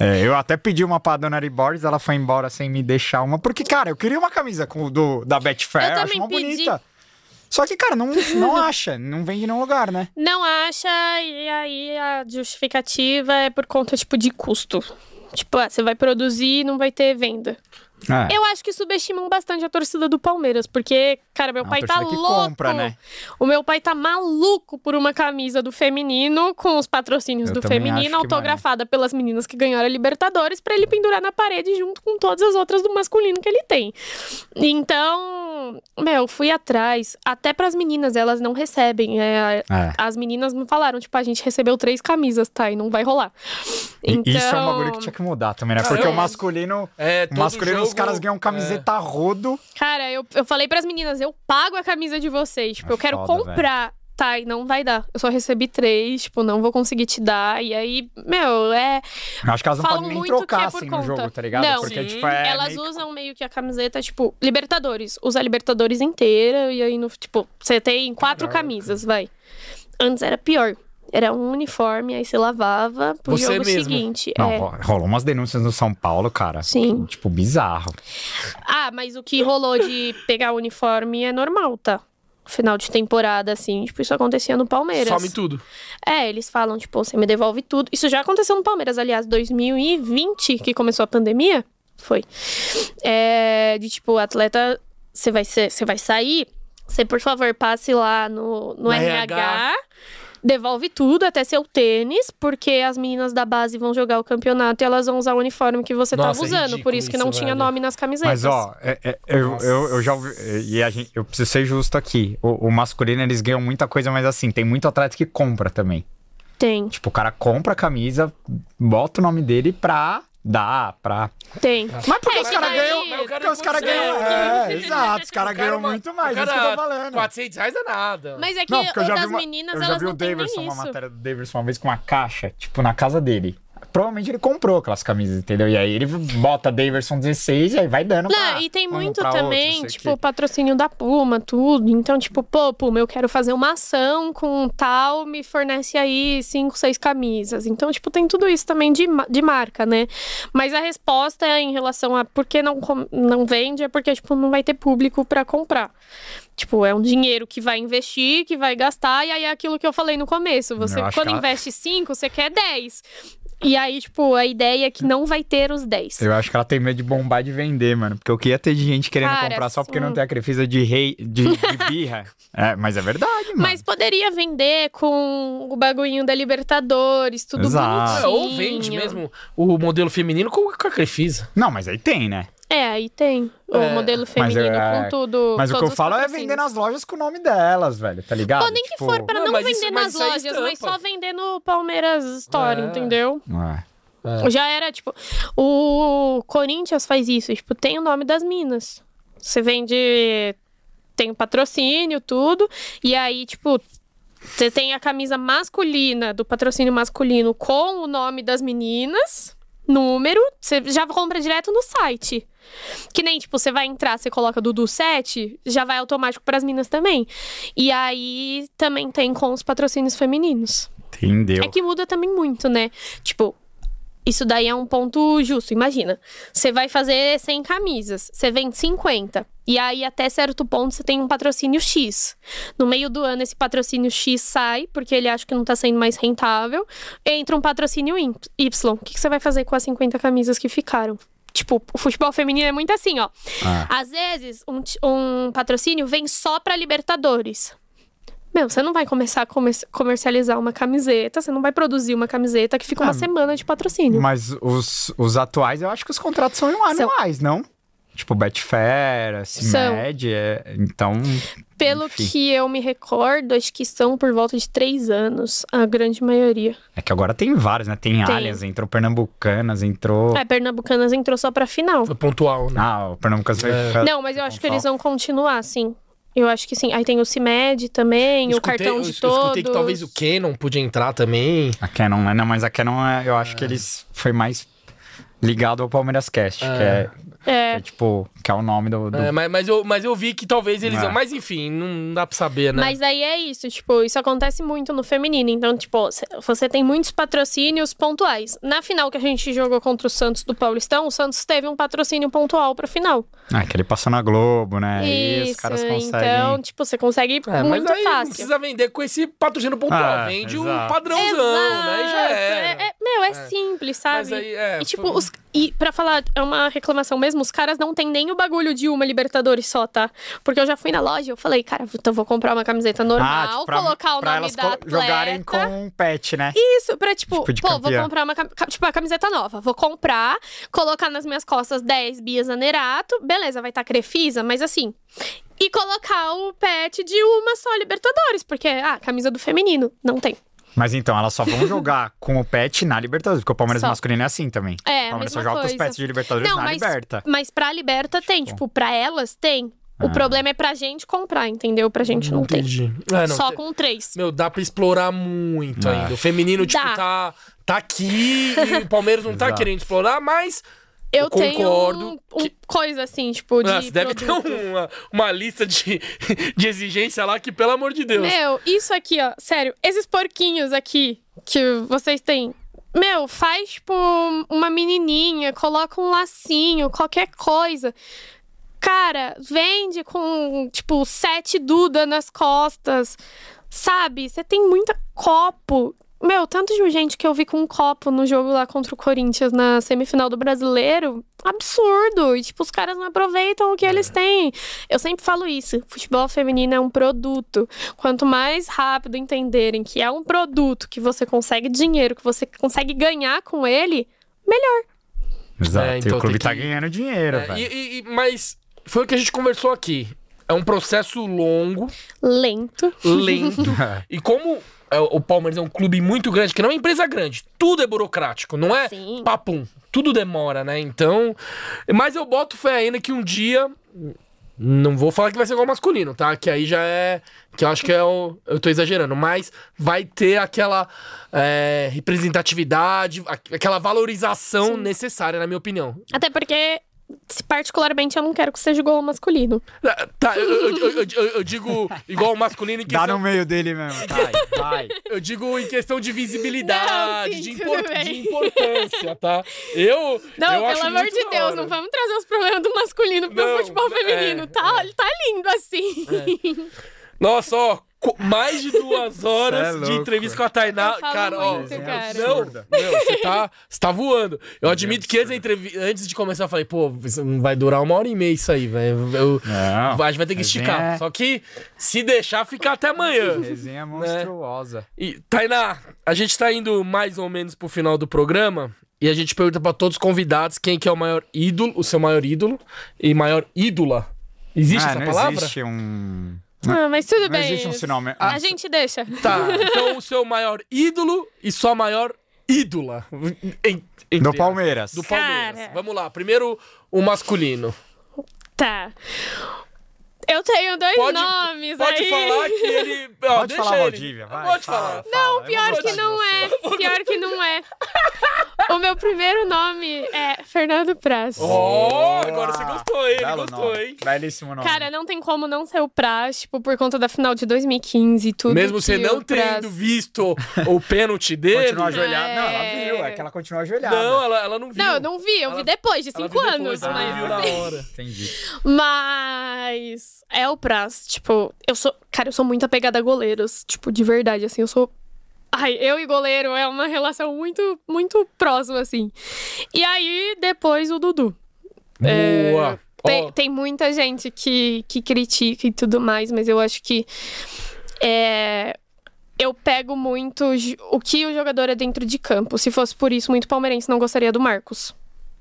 É, eu até pedi uma pra dona Borges, ela foi embora sem me deixar uma. Porque, cara, eu queria uma camisa com, do, da Betfair, Eu acho uma pedi. bonita. Só que, cara, não, não acha, não vende em nenhum lugar, né? Não acha, e aí a justificativa é por conta, tipo, de custo. Tipo, ah, você vai produzir e não vai ter venda. É. Eu acho que subestimam bastante a torcida do Palmeiras, porque, cara, meu É pai tá louco. compra, né? O meu pai tá maluco por uma camisa do feminino com os patrocínios Eu do feminino autografada pelas meninas que ganharam a Libertadores pra ele pendurar na parede junto com todas as outras do masculino que ele tem. Então, meu, fui atrás, até pras meninas, elas não recebem. é, É. As meninas me falaram, tipo, a gente recebeu três camisas, tá? E não vai rolar. E Então, Isso é um bagulho que tinha que mudar também, né? Porque é. o masculino. É, O masculino, os jogo- caras ganham camiseta rodo. Cara, eu, eu falei pras meninas, eu pago a camisa de vocês. Tipo, É eu quero foda, comprar. Tá, e não vai dar. Eu só recebi três, tipo, não vou conseguir te dar. E aí, meu, é. Acho que elas não podem nem é trocar por assim conta. no jogo, tá ligado? Não. Porque, tipo, é. Elas meio usam meio que a camiseta, tipo, Libertadores. Usa a Libertadores inteira. E aí, no, tipo, você tem quatro Caraca. camisas, vai. Antes era pior. Era um uniforme, aí você lavava pro Você jogo mesmo. seguinte. Não, é. ro- rolou umas denúncias no São Paulo, cara. Sim. Tipo, bizarro. Ah, mas o que rolou de pegar o uniforme é normal, tá? Final de temporada, assim, tipo, isso acontecia no Palmeiras. Some tudo. É, eles falam, tipo, você me devolve tudo. Isso já aconteceu no Palmeiras, aliás, 2020, que começou a pandemia. Foi. É, de tipo, atleta, você vai, ser, vai sair, você, por favor, passe lá no, no No RH. RH. Devolve tudo, até seu tênis, porque as meninas da base vão jogar o campeonato e elas vão usar o uniforme que você Nossa, tava é usando. ridículo Por isso que não isso, tinha velho. nome nas camisetas. Mas, ó, é- é- eu, eu, eu já ouvi. E a gente, eu preciso ser justo aqui. O, o masculino, eles ganham muita coisa, mas assim, tem muito atleta que compra também. Tem, Tipo, o cara compra a camisa, bota o nome dele pra dar, pra. tem. Mas porque É os caras ganham. Cara Porque os caras ganham. É, exato. Os caras cara, ganham muito mais. o Isso que eu cara, tô falando. 400 reais é nada. Mas é que Não, eu já das vi uma, meninas, eu já elas vi o Daverson, uma matéria do Daverson uma vez com uma caixa, tipo, na casa dele. Provavelmente ele comprou aquelas camisas, entendeu? E aí ele bota Daverson 16 e aí vai dando pra Não, e tem muito pra outro, também, sei tipo, que. patrocínio da Puma, tudo. Então, tipo, pô, Puma, eu quero fazer uma ação com tal, me fornece aí cinco, seis camisas. Então, tipo, tem tudo isso também de, de marca, né? Mas a resposta é em relação a por que não, não vende é porque, tipo, não vai ter público pra comprar. Tipo, é um dinheiro que vai investir, que vai gastar, e aí é aquilo que eu falei no começo. Você, quando ela- investe cinco, você quer 10. E aí, tipo, a ideia é que não vai ter os 10. Eu acho que ela tem medo de bombar de vender, mano. Porque eu queria ter de gente querendo Cara, comprar só porque não tem a crefisa de rei, de, de birra. é, mas é verdade, mano. Mas poderia vender com o bagulhinho da Libertadores, tudo Exato. É, bonitinho. ou vende mesmo o modelo feminino com a Crefisa. Não, mas aí tem, né? É, aí tem o É, modelo feminino é- com tudo. Mas o que eu falo é vender nas lojas com o nome delas, velho, tá ligado? Ou nem que Tipo, for pra Não, não, mas vender isso- mas nas lojas, mas só vender no Palmeiras Store, É. entendeu? É. Já era, tipo, o Corinthians faz isso, tipo, tem o nome das minas. Você vende, tem o patrocínio, tudo, e aí, tipo, você tem a camisa masculina, do patrocínio masculino, com o nome das meninas, número, você já compra direto no site. Que nem, tipo, você vai entrar, você coloca Dudu 7, já vai automático pras minas também. E aí, também tem com os patrocínios femininos. Entendeu? É que muda também muito, né? Tipo, isso daí é um ponto justo. Imagina, você vai fazer 100 camisas, você vende 50. E aí, até certo ponto, você tem um patrocínio X. No meio do ano, esse patrocínio X sai, porque ele acha que não tá sendo mais rentável. Entra um patrocínio Y. O que, você vai fazer com as 50 camisas que ficaram? Tipo, o futebol feminino é muito assim, ó. Ah. Às vezes, um, um patrocínio vem só pra Libertadores. Meu, você não vai começar a comer- comercializar uma camiseta, você não vai produzir uma camiseta que fica uma Ah, semana de patrocínio. Mas os, os atuais, eu acho que os contratos são anuais, não? Tipo, Betfair, CIMED, é, então... Pelo enfim. que eu me recordo, acho que são por volta de três anos, a grande maioria. É que agora tem vários, né? Tem, Tem. Allianz, entrou Pernambucanas, entrou... A Pernambucanas entrou só pra final. Foi pontual, né? Ah, o Pernambucanas foi... É. foi- Não, mas eu acho que eles vão continuar, sim. Eu acho que sim. Aí tem o CIMED também, o Escutei- cartão eu de es- todos. Eu escutei que talvez o Canon podia entrar também. A Canon, né? Não, mas a Canon, é- eu acho que eles foi mais ligado ao Palmeiras Cast, é... Que É. é, tipo, que é o nome do. do- É, mas, mas, eu, mas eu vi que talvez eles. É. Mas enfim, não dá pra saber, né? Mas aí é isso, tipo, isso acontece muito no feminino. Então, tipo, cê- você tem muitos patrocínios pontuais. Na final que a gente jogou contra o Santos do Paulistão, o Santos teve um patrocínio pontual pra final. Ah, que ele passou na Globo, né? e os isso, caras conseguem. então, tipo, você consegue É, mas muito aí não fácil. precisa vender com esse patrocínio pontual. Ah, Vende um exato. padrãozão, né? E já. É, é- meu, é, simples, sabe? Mas aí, é, e tipo, foi- os, e pra falar, é uma reclamação mesmo, os caras não tem nem o bagulho de uma Libertadores só, tá? Porque eu já fui na loja e eu falei, cara, então eu vou comprar uma camiseta normal, Ah, tipo, pra, colocar o pra nome elas da atleta. jogarem com um pet, né? Isso, pra tipo, Tipo pô, vou campeã. comprar uma tipo, a camiseta nova. Vou comprar, colocar nas minhas costas 10 Bia Zanerato. Beleza, vai estar Crefisa, mas assim. E colocar o pet de uma só Libertadores, porque, ah, camisa do feminino. Não tem. Mas então, elas só vão jogar com o pet na Libertadores, porque o Palmeiras Só. masculino é assim também. É, o Palmeiras só joga com os coisa. pets de Libertadores Não, na mas, Liberta. mas pra Liberta tem. Tipo, pra elas tem. O Ah. problema é pra gente comprar, entendeu? Pra gente não tem. Entendi. É, não, Só te- com três. Meu, dá pra explorar muito Ah. ainda. O feminino, tipo, Dá. tá, tá aqui e o Palmeiras não tá querendo explorar, mas. Eu, Eu tenho concordo um, um que- coisa assim, tipo, de. Você deve ter uma, uma lista de, de exigência lá que, pelo amor de Deus. Meu, isso aqui, ó, sério, esses porquinhos aqui que vocês têm. Meu, faz tipo uma menininha, coloca um lacinho, qualquer coisa. Cara, vende com, tipo, sete duda nas costas. Sabe? Você tem muita copo. Meu, tanto de gente que eu vi com um copo no jogo lá contra o Corinthians na semifinal do brasileiro. Absurdo. E, tipo, os caras não aproveitam o que eles têm. Eu sempre falo isso. Futebol feminino é um produto. Quanto mais rápido entenderem que é um produto, que você consegue dinheiro, que você consegue ganhar com ele, melhor. Exato. É, e então o clube tem tá que- ganhando dinheiro, É, velho. e- e- e- mas foi o que a gente conversou aqui. É um processo longo, Lento. lento. e como é, o Palmeiras é um clube muito grande, que não é uma empresa grande, tudo é burocrático, não é Sim. papum. Tudo demora, né? Então. Mas eu boto fé ainda que um dia. Não vou falar que vai ser igual masculino, tá? Que aí já é. Que eu acho que é o. Eu tô exagerando, mas vai ter aquela é, representatividade, aquela valorização necessária, na minha opinião. Até porque, particularmente, eu não quero que seja igual ao masculino. Tá, eu, eu- eu- eu- eu digo igual ao masculino em Dá questão. no meio dele mesmo. Vai, vai. Eu digo em questão de visibilidade, Não, sim, de, impor- de importância, tá? Eu. Não, eu acho pelo amor muito de Deus, não vamos trazer os problemas do masculino pro Não, futebol é, feminino. tá, é. tá lindo assim. Nossa, ó, mais de duas horas Cê é de entrevista com a Tainá. Eu falo Cara, ó. muito, cara. Não, Absurda. não, você tá, você tá voando. Eu admito que antes, antes de começar, eu falei, pô, vai durar uma hora e meia isso aí, velho. Eu- Não. A gente vai ter que esticar. é- Só que, se deixar, fica até amanhã. Resenha monstruosa. E, Tainá, a gente tá indo mais ou menos pro final do programa. E a gente pergunta pra todos os convidados quem que é o maior ídolo, o seu maior ídolo e maior ídola. Existe ah, essa não palavra? existe um. Ah, mas tudo Não bem. existe um sinônimo. A Ah, gente deixa. Tá, então o seu maior ídolo e sua maior ídola. Em- entre do. Palmeiras. Do Palmeiras. Cara. Vamos lá. Primeiro, o masculino. Tá. Eu tenho dois Pode, nomes pode aí. falar que ele. ó, Pode deixa falar, ele. Valdívia, vai. Pode fala, falar. fala, Não, eu pior vou que não é. Pior que não é. O meu primeiro nome é Fernando Praz. Oh, agora você gostou, hein? Ele Belo gostou, nome. hein? Belíssimo nome. Cara, não tem como não ser o Praz, tipo, por conta da final de 2015 e tudo. Mesmo você não tendo visto o pênalti dele. Continua ajoelhada. Não, ela É. viu. É que ela continua ajoelhada. Não, ela, ela não viu. Não, eu não vi, eu Ela- vi depois de Ela cinco viu anos. depois, ela mas... não viu na hora. Entendi. Mas é o Praz, tipo, eu sou, cara, eu sou muito apegada a goleiros, tipo, de verdade, assim, eu sou Ai, eu e goleiro é uma relação muito, muito próxima, assim. E aí, depois o Dudu. É, Boa. Tem, Ó, tem muita gente que, que critica e tudo mais, mas eu acho que é, eu pego muito o que o jogador é dentro de campo. Se fosse por isso, muito palmeirense não gostaria do Marcos.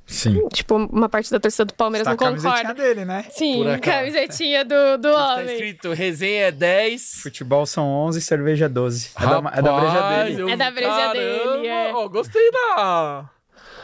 Sim. Tipo, uma parte da torcida do Palmeiras Tá a não camisetinha concorda. dele, né? Sim, camisetinha do, do tá homem. escrito resenha é 10. Futebol são 11, cerveja é 12. É da, é da breja Rapaz, dele. eu- É da breja caramba, dele, é. Ó, gostei da.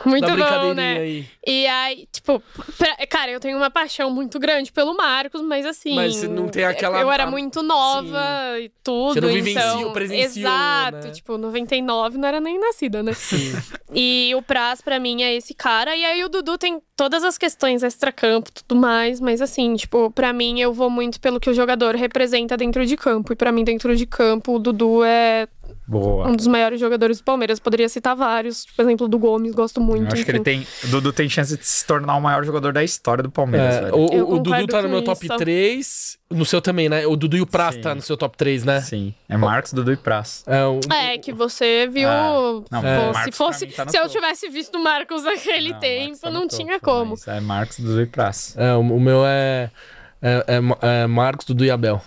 Muito bom, né? aí. E aí, tipo, pra- cara, eu tenho uma paixão muito grande pelo Marcos, mas assim. Mas não tem aquela- Eu era muito nova e tudo. Você não vivenciou, então, presenciou, Exato, né? tipo, 99 não era nem nascida, né? Sim. E o Praz, pra mim, é esse cara. E aí o Dudu tem todas as questões extra-campo e tudo mais. Mas assim, tipo, pra mim, eu vou muito pelo que o jogador representa dentro de campo. E pra mim, dentro de campo, o Dudu é Boa. um dos maiores jogadores do Palmeiras. Poderia citar vários. Por exemplo, do Gomes, gosto muito. Eu acho que enfim. ele tem. O Dudu tem chance de se tornar o maior jogador da história do Palmeiras, É, velho. o, o Dudu tá no meu isso. top 3. No seu também, né? O Dudu e o Praz Sim. tá no seu top 3, né? Sim. É Marcos, Dudu e Praz. É, um- É, que você viu. É. Não, pô, é. se Marcos fosse. tá se eu topo. tivesse visto o Marcos naquele Não, tempo, Marcos tá não topo, tinha como. mas É Marcos, Dudu e Praz. é, o, o meu é, é, é- é Marcos, Dudu e Abel.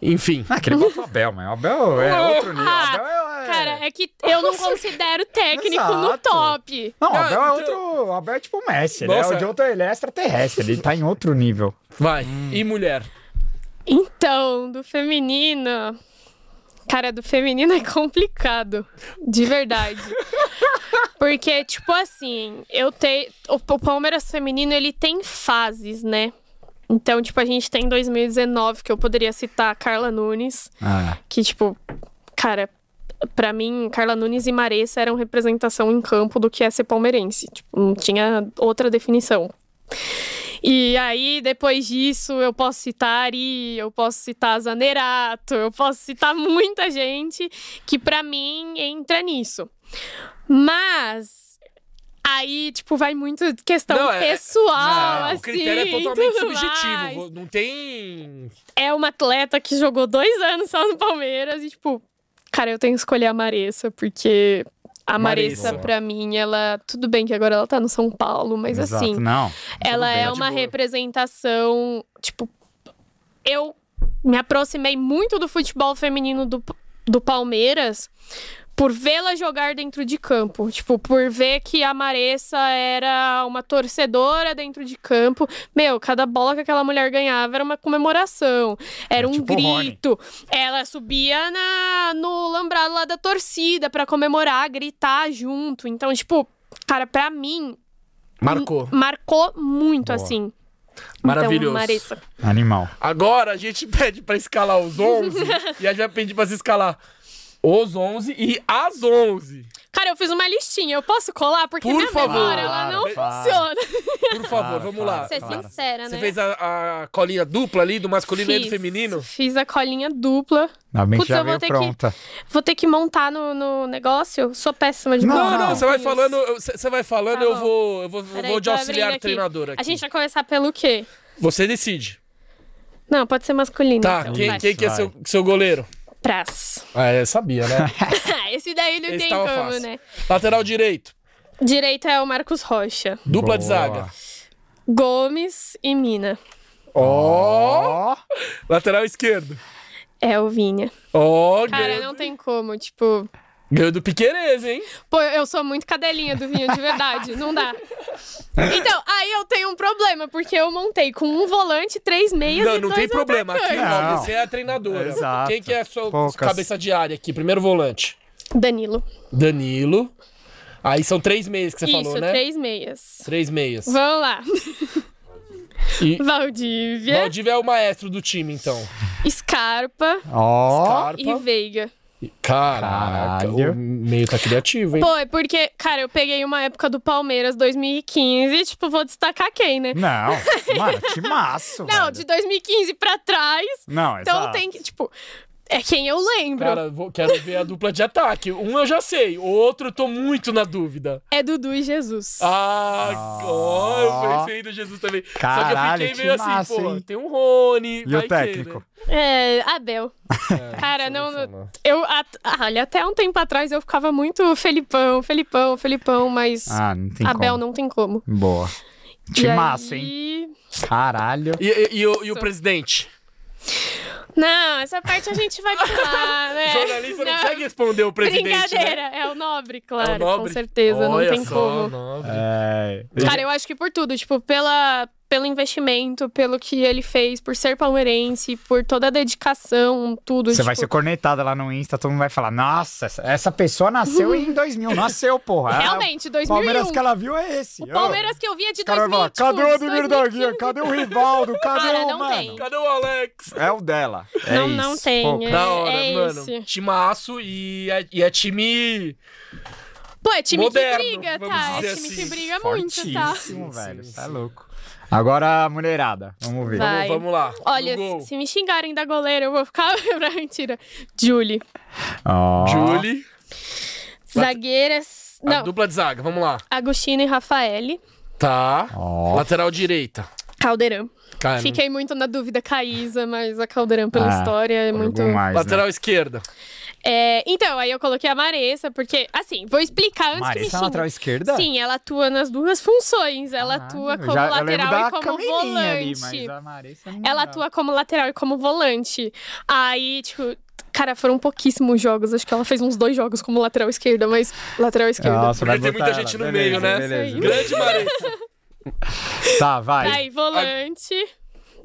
Enfim. Ah, aquele bota o Abel, mas o Abel é outro nível. O Ah, Abel é... Cara, é que eu não considero técnico no top. Não, o Abel é outro. O Abel é tipo o Messi. Ele Nossa. é, de outro, ele é extraterrestre. Ele tá em outro nível. Vai. Hum. E mulher? Então, do feminino. Cara, do feminino é complicado. De verdade. Porque, tipo assim, eu tenho. O o Palmeiras feminino, ele tem fases, né? Então, tipo, a gente tem 2019, que eu poderia citar Carla Nunes, Ah, que, tipo, cara, pra mim, Carla Nunes e Maressa eram representação em campo do que é ser palmeirense. Tipo, não tinha outra definição. E aí, depois disso, eu posso citar Ari, eu posso citar Zanerato, eu posso citar muita gente que pra mim entra nisso. Mas aí, tipo, vai muito questão Não, é- pessoal, Não, assim. o critério é totalmente subjetivo. mais. Não tem. É uma atleta que jogou dois anos só no Palmeiras e, tipo, cara, eu tenho que escolher a Maressa, porque a Maressa. Maressa, pra mim, ela. Tudo bem que agora ela tá no São Paulo, mas exato. assim. Não. Ela bem, é de uma boa. representação, tipo, eu me aproximei muito do futebol feminino do, do Palmeiras por vê-la jogar dentro de campo, tipo, por ver que a Maressa era uma torcedora dentro de campo. Meu, cada bola que aquela mulher ganhava era uma comemoração, era É um tipo grito. Ela subia na no lambrado lá da torcida pra comemorar, gritar junto. Então, tipo, cara, pra mim Marcou. marcou muito, Boa. assim. Maravilhoso. Então, Maressa. Animal. Agora a gente pede pra escalar os 11 e a gente vai pedir pra se escalar os 11 e as 11. Cara, eu fiz uma listinha. Eu posso colar? Porque Por minha favor. memória, ela não Para. funciona. Por favor, Para, vamos para, lá. Ser sincera, Você né? fez a, a colinha dupla ali do masculino e do Fiz. feminino? Fiz a colinha dupla. Bem que Putz, já eu vou veio ter que- pronta. Vou ter que montar no, no negócio. Sou péssima de Não, Não, montar não, você vai falando, você você vai falando, Tá eu bom. vou, eu vou, Peraí, vou de tô auxiliar abrindo aqui. treinador aqui. A gente vai começar pelo quê? Você decide. Não, pode ser masculino. Tá, então, quem, vai. quem que é seu, seu goleiro? Praz. Ah, eu sabia, né? Esse daí não Esse tem tava como, fácil. né? Lateral direito, Direita é o Marcos Rocha. dupla de Boa. zaga. Gomes e Mina. Ó! Ó. Lateral esquerdo. É o Vinha. Ó, Cara, ganhou, não tem como, tipo... ganhou do Piquerez, hein? Pô, eu sou muito cadelinha do Vinha, de verdade. não dá. Então, aí eu tenho um problema, porque eu montei com um volante, três meias Não, e não dois tem problema. Aqui não, Não. você é a treinadora. Exato. Quem que é a sua Poucas. cabeça de área aqui? Primeiro volante. Danilo. Danilo. Aí são três meias que você Isso, falou, né? três meias. Três meias. Vamos lá. E Valdívia, Valdívia é o maestro do time, então. Scarpa Ó. Scarpa. e Veiga. Caraca, Caralho. o meio tá criativo, hein? Pô, é porque, cara, eu peguei uma época do Palmeiras 2015, tipo, vou destacar quem, né? Não. Mano, que maço, Não, velho. de 2015 pra trás. Não, Então exato. tem que, tipo, é quem eu lembro. Cara, vou- quero ver a dupla de ataque. Um eu já sei, o outro eu tô muito na dúvida. É Dudu e Jesus. Ah, ó, eu pensei no Jesus também. Só que eu Caralho, fiquei que meio assim, massa, pô, hein? tem um Rony. E vai o que, técnico? É, Abel. né? Cara, É, não, não. Eu, at- ah, olha, até um tempo atrás eu ficava muito Felipão, Felipão, Felipão, mas Ah, não tem Abel como. não tem como. Boa. Que massa, hein? aí- Caralho. E, e- e o, e o presidente? Não, essa parte a gente vai pular, né? Jornalista não, consegue responder o presidente, né? Brincadeira, é o nobre, claro, É o nobre? com certeza, Olha não tem só, como. nobre. É. Cara, eu acho que por tudo, tipo, pela, pelo investimento, pelo que ele fez, por ser palmeirense, por toda a dedicação, tudo. Você vai tipo, ser cornetada lá no Insta, todo mundo vai falar: Nossa, essa- pessoa nasceu em 2000. Nasceu, porra. Ah, Realmente, O 2001. Palmeiras que ela viu é esse. O Palmeiras que eu via de caras vão 2000, falar: Cadê o Ademir da Guia? 2015. Cadê o Rivaldo? Cadê Cara, o não mano? tem. Cadê o Alex? É o dela. É Não, isso. não tem, Pô, é. Da hora, mano. esse. Timaço e é, e é time. Pô, é time Moderno, que briga, tá? É time assim. que briga muito, tá? Fortíssimo, velho. É sim. louco. Agora a mulherada. Vamos ver. Vai. Vamos, vamos lá. Olha, gol. se me xingarem da goleira, eu vou ficar. Mentira. Julie. Ó. Julie. Zagueiras. A Não, dupla de zaga, vamos lá. Agostinho e Rafaele. Tá. Ó. Lateral direita. Caldeirão. Cara, Fiquei muito na dúvida com a Isa, mas a Caldeirão pela Ah, história é muito. mais, né? Lateral esquerda. É, então, aí eu coloquei a Maressa, porque, assim, vou explicar antes que me Marissa é xinguem. lateral esquerda? Sim, ela atua nas duas funções. Ela Caralho, atua como já- lateral e como volante. ali, mas a Marissa não Ela atua como lateral e como volante. Aí, tipo, cara, foram pouquíssimos jogos. Acho que ela fez uns dois jogos como lateral esquerda, mas lateral esquerda. Nossa, vai Porque tem muita ela. gente no Beleza, meio, né? beleza. Grande Maressa. Tá, vai. Aí, volante.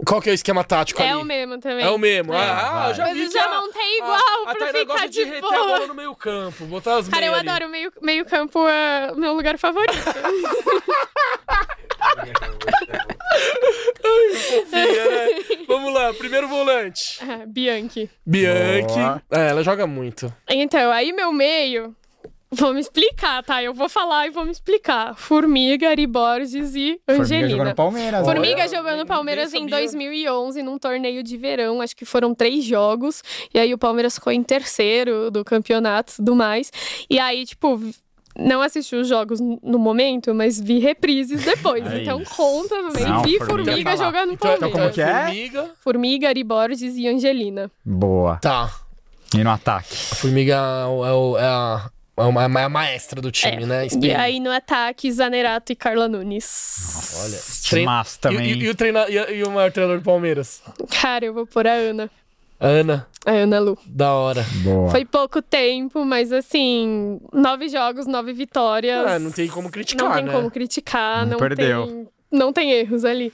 Qual que é o esquema tático É ali? o mesmo também. É o mesmo. É. Ah, eu já Mas vi eu já a- montei a- igual a pra Tainá ficar gosta de de reter a bola boa. no meio campo. Botar os Cara, eu ali. adoro meio, meio campo, é o meu lugar favorito. Fofinha, né? Vamos lá, primeiro volante. Ah, Bianchi. Bianchi. Boa. É, ela joga muito. Então, aí meu meio. Vou me explicar, tá? Eu vou falar e vou me explicar. Formiga, Ari Borges e Formiga Angelina. Palmeiras. né? Formiga Olha, jogou no nem- Palmeiras em sabia. 2011, num torneio de verão. Acho que foram três jogos. E aí o Palmeiras ficou em terceiro do campeonato e tudo mais. E aí, tipo, não assisti os jogos no momento, mas vi reprises depois. É então isso. conta também. Não, vi Formiga Formiga no Então, Palmeiras. então como que é? Formiga. Formiga, Ari Borges e Angelina. Boa. Tá. E no ataque? A Formiga é, o- é o- é a, é é a maestra do time, né? E aí no ataque, Zanerato e Carla Nunes. Olha. Timaço também. E, e- e o treina, e, e o maior treinador do Palmeiras? Cara, eu vou pôr a Ana. Ana. A Ana Lu. Da hora. Boa. Foi pouco tempo, mas assim, nove jogos, nove vitórias. Ah, não tem como criticar, Não tem né? como criticar, Não não, perdeu. tem. Não tem erros ali.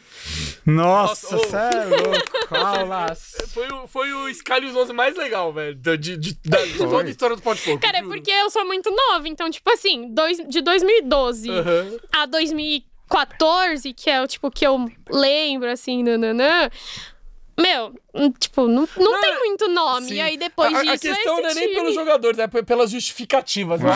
Nossa, Nossa, é louco. Aulas. Foi o, foi o Scalius 11 mais legal, velho. De, de, de- da- de toda a história do Pouco. Cara, é porque eu sou muito nova, então, tipo assim, dois, de 2012 Aham. a 2014, que é o tipo que eu lembro, assim, nananã. Meu, hum, tipo, não, não, Não, tem muito nome. Sim. E aí depois a, disso. a questão esse não é nem time. pelos jogadores, é pelas justificativas. né?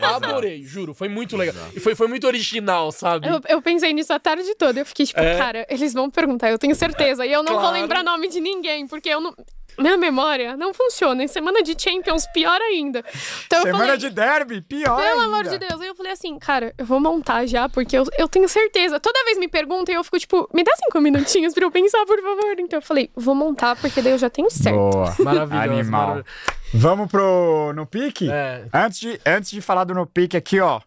É, eu adorei, juro. Foi muito legal. E foi, foi muito original, sabe? Eu, eu pensei nisso a tarde toda. Eu fiquei tipo, É. cara, eles vão perguntar, eu tenho certeza. E eu não vou Claro. lembrar nome de ninguém, porque eu não. Minha memória não funciona. Em semana de Champions, pior ainda. Então eu Semana falei, de derby, pior pelo ainda. amor de Deus. Aí eu falei assim, cara, eu vou montar já, porque eu, eu tenho certeza. Toda vez me perguntam e eu fico tipo, me dá cinco minutinhos pra eu pensar, por favor. Então eu falei, vou montar, porque daí eu já tenho certo. Boa. Maravilhoso. Animal. maravilhoso. Vamos pro No Pique? É. Antes, de, antes de falar do No Pique aqui, ó.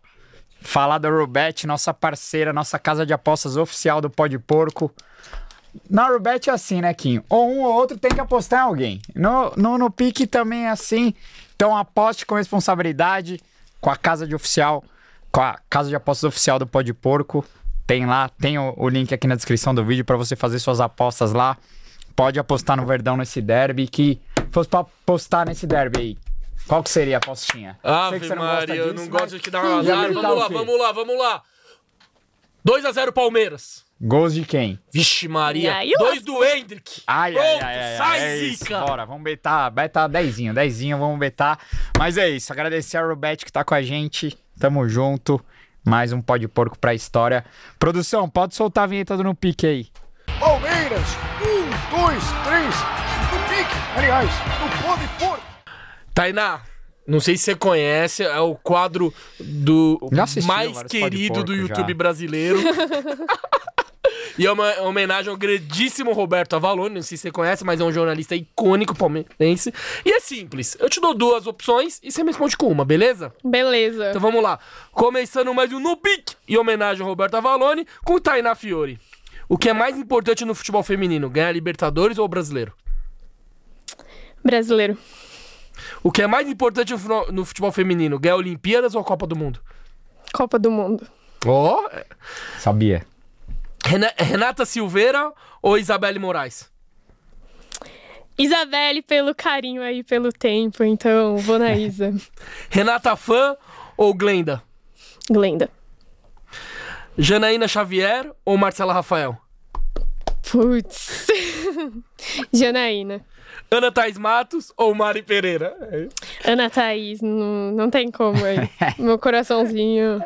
Falar da Rubet, nossa parceira, nossa casa de apostas oficial do Pó de Porco. Na Rubet é assim, né, Kim? Ou um ou outro tem que apostar em alguém. No, no, no Pique também é assim. Então aposte com responsabilidade, com a casa de oficial, com a casa de apostas oficial do Pó de Porco. Tem lá, tem o, o link aqui na descrição do vídeo para você fazer suas apostas lá. Pode apostar no Verdão nesse derby. Que fosse pra apostar nesse derby aí. Qual que seria a apostinha? Gosta Maria, eu não gosto de te dar uma azar. Vamos lá, vamos lá, vamos lá. 2x0 Palmeiras. Gols de quem? Vixe Maria. Aí, Dois do Hendrick. Ai, Pronto, ai, ai, ai, sai é isso. zica. Bora, vamos betar, beta dezinho, dezinho, vamos betar. Mas é isso, agradecer a Rubete que tá com a gente, tamo junto. Mais um pó de porco pra história. Produção, pode soltar a vinheta do No Pique aí. Palmeiras, um, dois, três, no pique, aliás, no pode pôr. Tainá, não sei se você conhece, é o quadro do assisti mais Pó de querido do Porco, YouTube já. brasileiro. E é uma homenagem ao grandíssimo Roberto Avalone, não sei se você conhece, mas é um jornalista icônico palmeirense. E é simples, eu te dou duas opções e você me responde com uma, beleza? Beleza. Então vamos lá. Começando mais um No Pique, em homenagem ao Roberto Avalone, com Tainá Fiore. O que é mais importante no futebol feminino, ganhar Libertadores ou brasileiro? Brasileiro. O que é mais importante no futebol feminino, ganhar Olimpíadas ou Copa do Mundo? Copa do Mundo. Ó, Sabia. Rena- Renata Silveira ou Isabelle Moraes? Isabelle, pelo carinho aí, pelo tempo, então vou na Isa. Renata Fã ou Glenda? Glenda. Janaína Xavier ou Marcela Rafael? Putz. Janaína. Ana Thaís Matos ou Mari Pereira? Ana Thaís, não, não tem como aí. Meu coraçãozinho.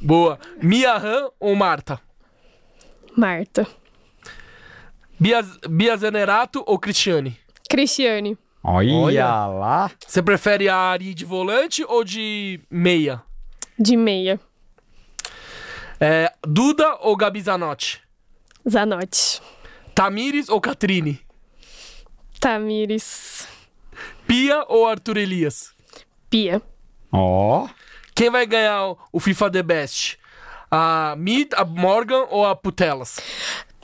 Boa. Mia Han ou Marta? Marta. Bia, Bia Zanerato ou Cristiane? Cristiane. Olha, Olha. lá. Você prefere a Ari de volante ou de meia? De meia. É, Duda ou Gabi Zanotti? Zanotti. Tamires ou Catrine? Tamires. Pia ou Arthur Elias? Pia. Ó. Quem vai ganhar o- o FIFA The Best? A Mid, a Morgan ou a Putelas?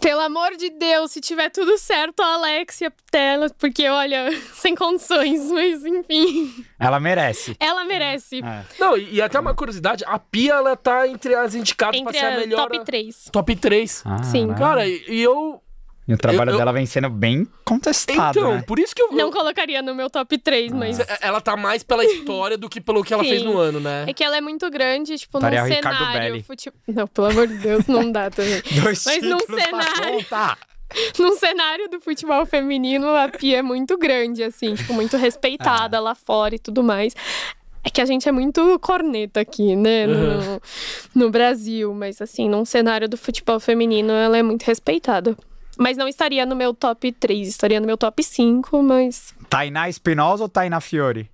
Pelo amor de Deus, se tiver tudo certo, a Alexia Tela, porque olha, sem condições, mas enfim. Ela merece. Ela merece. É. Não, e, e até uma curiosidade, a Pia ela tá entre as indicadas pra Entre ser a a melhor. top 3. Top 3. Ah, Sim. né? Cara, e, e eu. E o trabalho eu- eu- dela vem sendo bem contestado, Então, né? por isso que eu. Não colocaria no meu top 3, mas. Ela tá mais pela história do que pelo que ela Sim. fez no ano, né? É que ela é muito grande, tipo, Estaria num Ricardo cenário. Belli. Fute... Não, pelo amor de Deus, não dá também. Dois Mas num cenário- num cenário do futebol feminino, a Pia é muito grande, assim, tipo, muito respeitada lá fora e tudo mais. É que a gente é muito corneta aqui, né, no, no Brasil, mas assim, num cenário do futebol feminino, ela é muito respeitada. Mas não estaria no meu top 3, estaria no meu top 5, mas. Tainá Espinosa ou Tainá Fiore?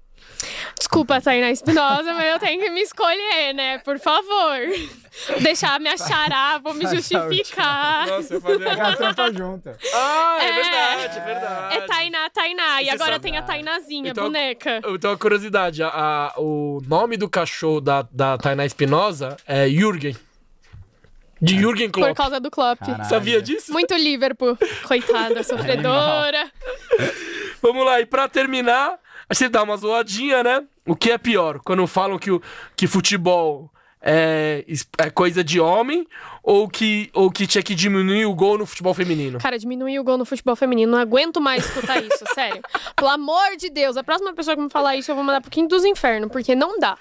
Desculpa, Tainá Espinosa, mas eu tenho que me escolher, né? Por favor. Deixar me achará, vou me justificar. Nossa, eu fazia. A trampa junta. Ah, é, É. verdade, é verdade. É Tainá, Tainá. E Você agora sabe- tem a Tainazinha, Então- boneca. Então, a curiosidade, a- a- o nome do cachorro da, da Tainá Espinosa é Jürgen. De Jürgen Por Klopp. causa do Klopp. Caralho. Sabia disso? Muito Liverpool. Coitada, sofredora. Vamos lá, e pra terminar, a gente dá uma zoadinha, né? O que é pior? Quando falam que, o, que futebol é, é coisa de homem ou que, ou que tinha que diminuir o gol no futebol feminino? Cara, diminuir o gol no futebol feminino. Não aguento mais escutar isso, sério. Pelo amor de Deus, a próxima pessoa que me falar isso, eu vou mandar pro quinto dos infernos, porque não dá.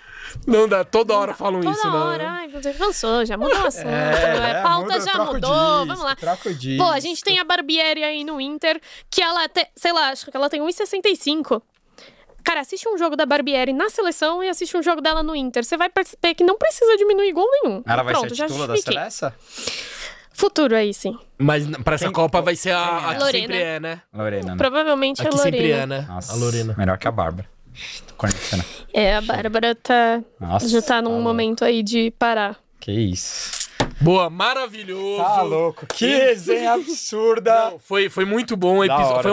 Não dá, toda hora falam Toda isso, hora. né? Ai, você cansou, já mudou o assunto. É, pauta já mudou. Vamos lá. Pô, a gente tem a Barbieri aí no Inter, que ela até, sei lá, acho que ela tem 1,65. Cara, assiste um jogo da Barbieri na seleção e assiste um jogo dela no Inter. Você vai perceber que não precisa diminuir gol nenhum. Ela vai Pronto, ser já titular da seleção? Futuro aí, sim. Mas pra essa Quem- Copa vai ser a, a que Lorena. sempre é, né? Lorena, né? Provavelmente A é que sempre Lorena. é, né? Nossa, A Lorena. melhor que a Bárbara. É, a Bárbara tá, Nossa, já tá num louco. momento aí de parar. Que isso. Boa, maravilhoso. Tá louco. Que resenha absurda. Não, foi, foi muito bom o episódio. hora, Foi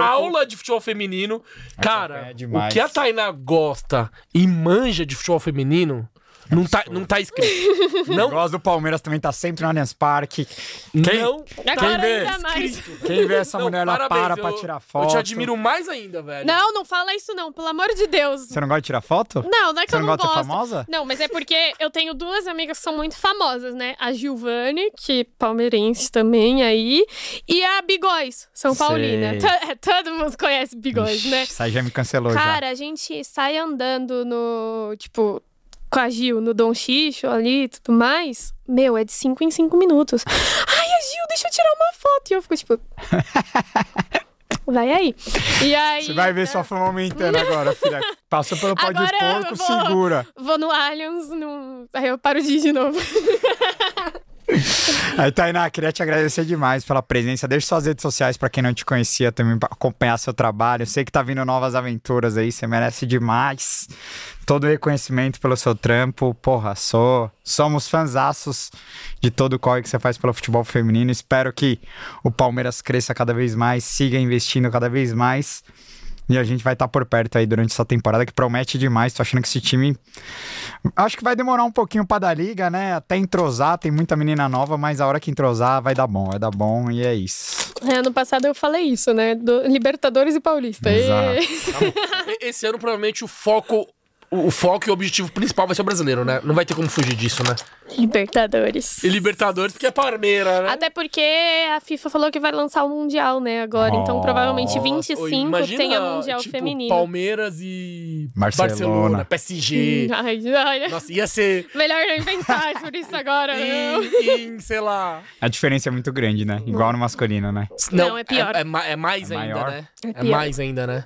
uma aula de futebol feminino. Cara, demais. o que a Tainá gosta e manja de futebol feminino não tá, não tá escrito. O Não, negócio do Palmeiras também tá sempre no Allianz Parque. Quem, não Agora vê? ainda mais. quem vê essa Não, mulher lá parabéns, para eu- pra tirar foto. Eu te admiro mais ainda, velho. Não, não fala isso não, pelo amor de Deus. Você não gosta de tirar foto? Não, não é que Você eu não não gosta de ser gosto. famosa? Não, mas é porque eu tenho duas amigas que são muito famosas, né? A Giovanni, que é palmeirense também aí, e a Bigóis, São Sei. Paulina. To- Todo mundo conhece Bigóis, né? Ixi, aí já me cancelou já. Cara, a gente sai andando no, tipo, com a Gil no Dom Xixo ali e tudo mais. Meu, é de 5 em 5 minutos. Ai, a Gil, deixa eu tirar uma foto. E eu fico tipo. Vai aí. E aí. Você vai ver né, sua fama aumentando agora, filha. Passou pelo pó de Agora porco, vou- segura. Vou no Allianz, no... aí eu paro de ir de novo. Aí, Tainá, queria te agradecer demais pela presença. Deixe suas redes sociais pra quem não te conhecia também pra acompanhar seu trabalho. Eu sei que tá vindo novas aventuras aí, você merece demais. Todo o reconhecimento pelo seu trampo. Porra, sou, somos fanzaços de todo o corre que você faz pelo futebol feminino. Espero que o Palmeiras cresça cada vez mais, siga investindo cada vez mais. E a gente vai estar por perto aí durante essa temporada que promete demais. Tô achando que esse time. Acho que vai demorar um pouquinho pra dar liga, né? Até entrosar, tem muita menina nova, mas a hora que entrosar vai dar bom, vai dar bom e é isso. É, ano passado eu falei isso, né? Do Libertadores e Paulista. E- Exato. Esse ano, provavelmente, o foco o, o foco e o objetivo principal vai ser o brasileiro, né? Não vai ter como fugir disso, né? Libertadores. E Libertadores, porque é Palmeira, né? Até porque a FIFA falou que vai lançar o Mundial, né, agora. Então, provavelmente Nossa, 25 imagina, tenha Mundial tipo, feminino. Palmeiras e Barcelona. PSG. Ai, olha. Nossa, ia ser Melhor nem pensar sobre isso agora, não. em, sei lá... A diferença é muito grande, né? Igual no masculino, né? Não, é pior. É, ma- é mais É ainda, maior? né? É É, mais ainda, né?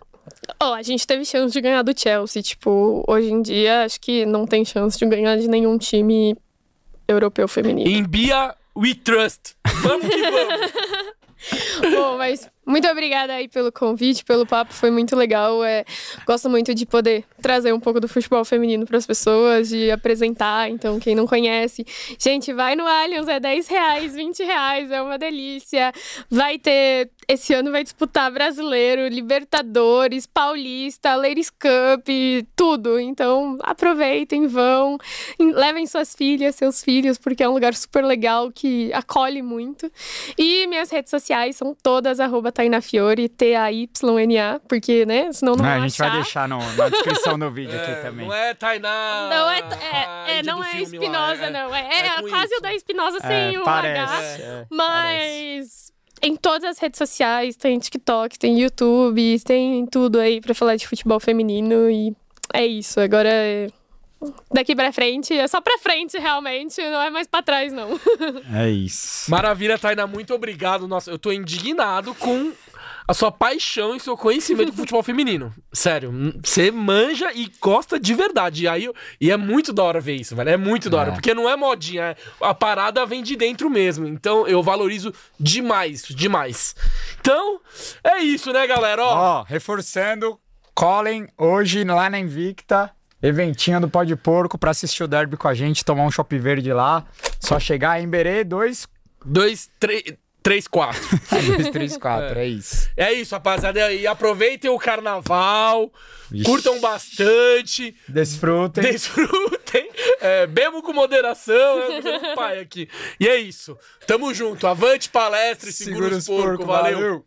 Ó, a gente teve chance de ganhar do Chelsea. Tipo, hoje em dia, acho que não tem chance de ganhar de nenhum time europeu feminino. Em Bia, we trust. Vamos que vamos. Bom, mas muito obrigada aí pelo convite, pelo papo, foi muito legal. É, gosto muito de poder trazer um pouco do futebol feminino para as pessoas, de apresentar. Então, quem não conhece, gente, vai no Allianz, é 10 reais, 20 reais, é uma delícia. Vai ter, esse ano vai disputar brasileiro, Libertadores, Paulista, Ladies Cup, tudo. Então, aproveitem, vão, em- levem suas filhas, seus filhos, porque é um lugar super legal que acolhe muito. E minhas redes sociais são todas arroba Taina Fiore, T-A-Y-N-A, porque, né, senão não Ah, a gente vai achar. deixar no- na descrição do vídeo É, aqui também. Não é Tainá. Não é, a é, é, índia não é lá, Espinosa, é. não. É, É é quase Y. o da Espinosa É, sem o H. parece. é, parece. Mas em todas as redes sociais, tem TikTok, tem YouTube, tem tudo aí pra falar de futebol feminino e é isso. Agora é- daqui pra frente é só pra frente realmente, não é mais pra trás não. É isso. Maravilha, Tainá, muito obrigado. Nossa, eu tô indignado com a sua paixão e seu conhecimento do futebol feminino. Sério, hum, você manja e gosta de verdade. E, aí, e é muito da hora ver isso, velho. É muito da hora. É. Porque não é modinha, é- a parada vem de dentro mesmo. Então eu valorizo demais, demais. Então, é isso, né, galera? Ó, Ó, reforçando, colhem hoje lá na Invicta, eventinho do Pó de Porco pra assistir o derby com a gente, tomar um chopp verde lá. Só chegar em Berê 2, dois, três, três, quatro. 2, 3, 4, é isso. É isso, rapaziada. E aproveitem o carnaval, Vixe. curtam bastante. Desfrutem. Desfrutem, é, bebam com moderação, né? Pai aqui. E é isso. Tamo junto. Avante palestra e segura, os porcos. valeu. valeu.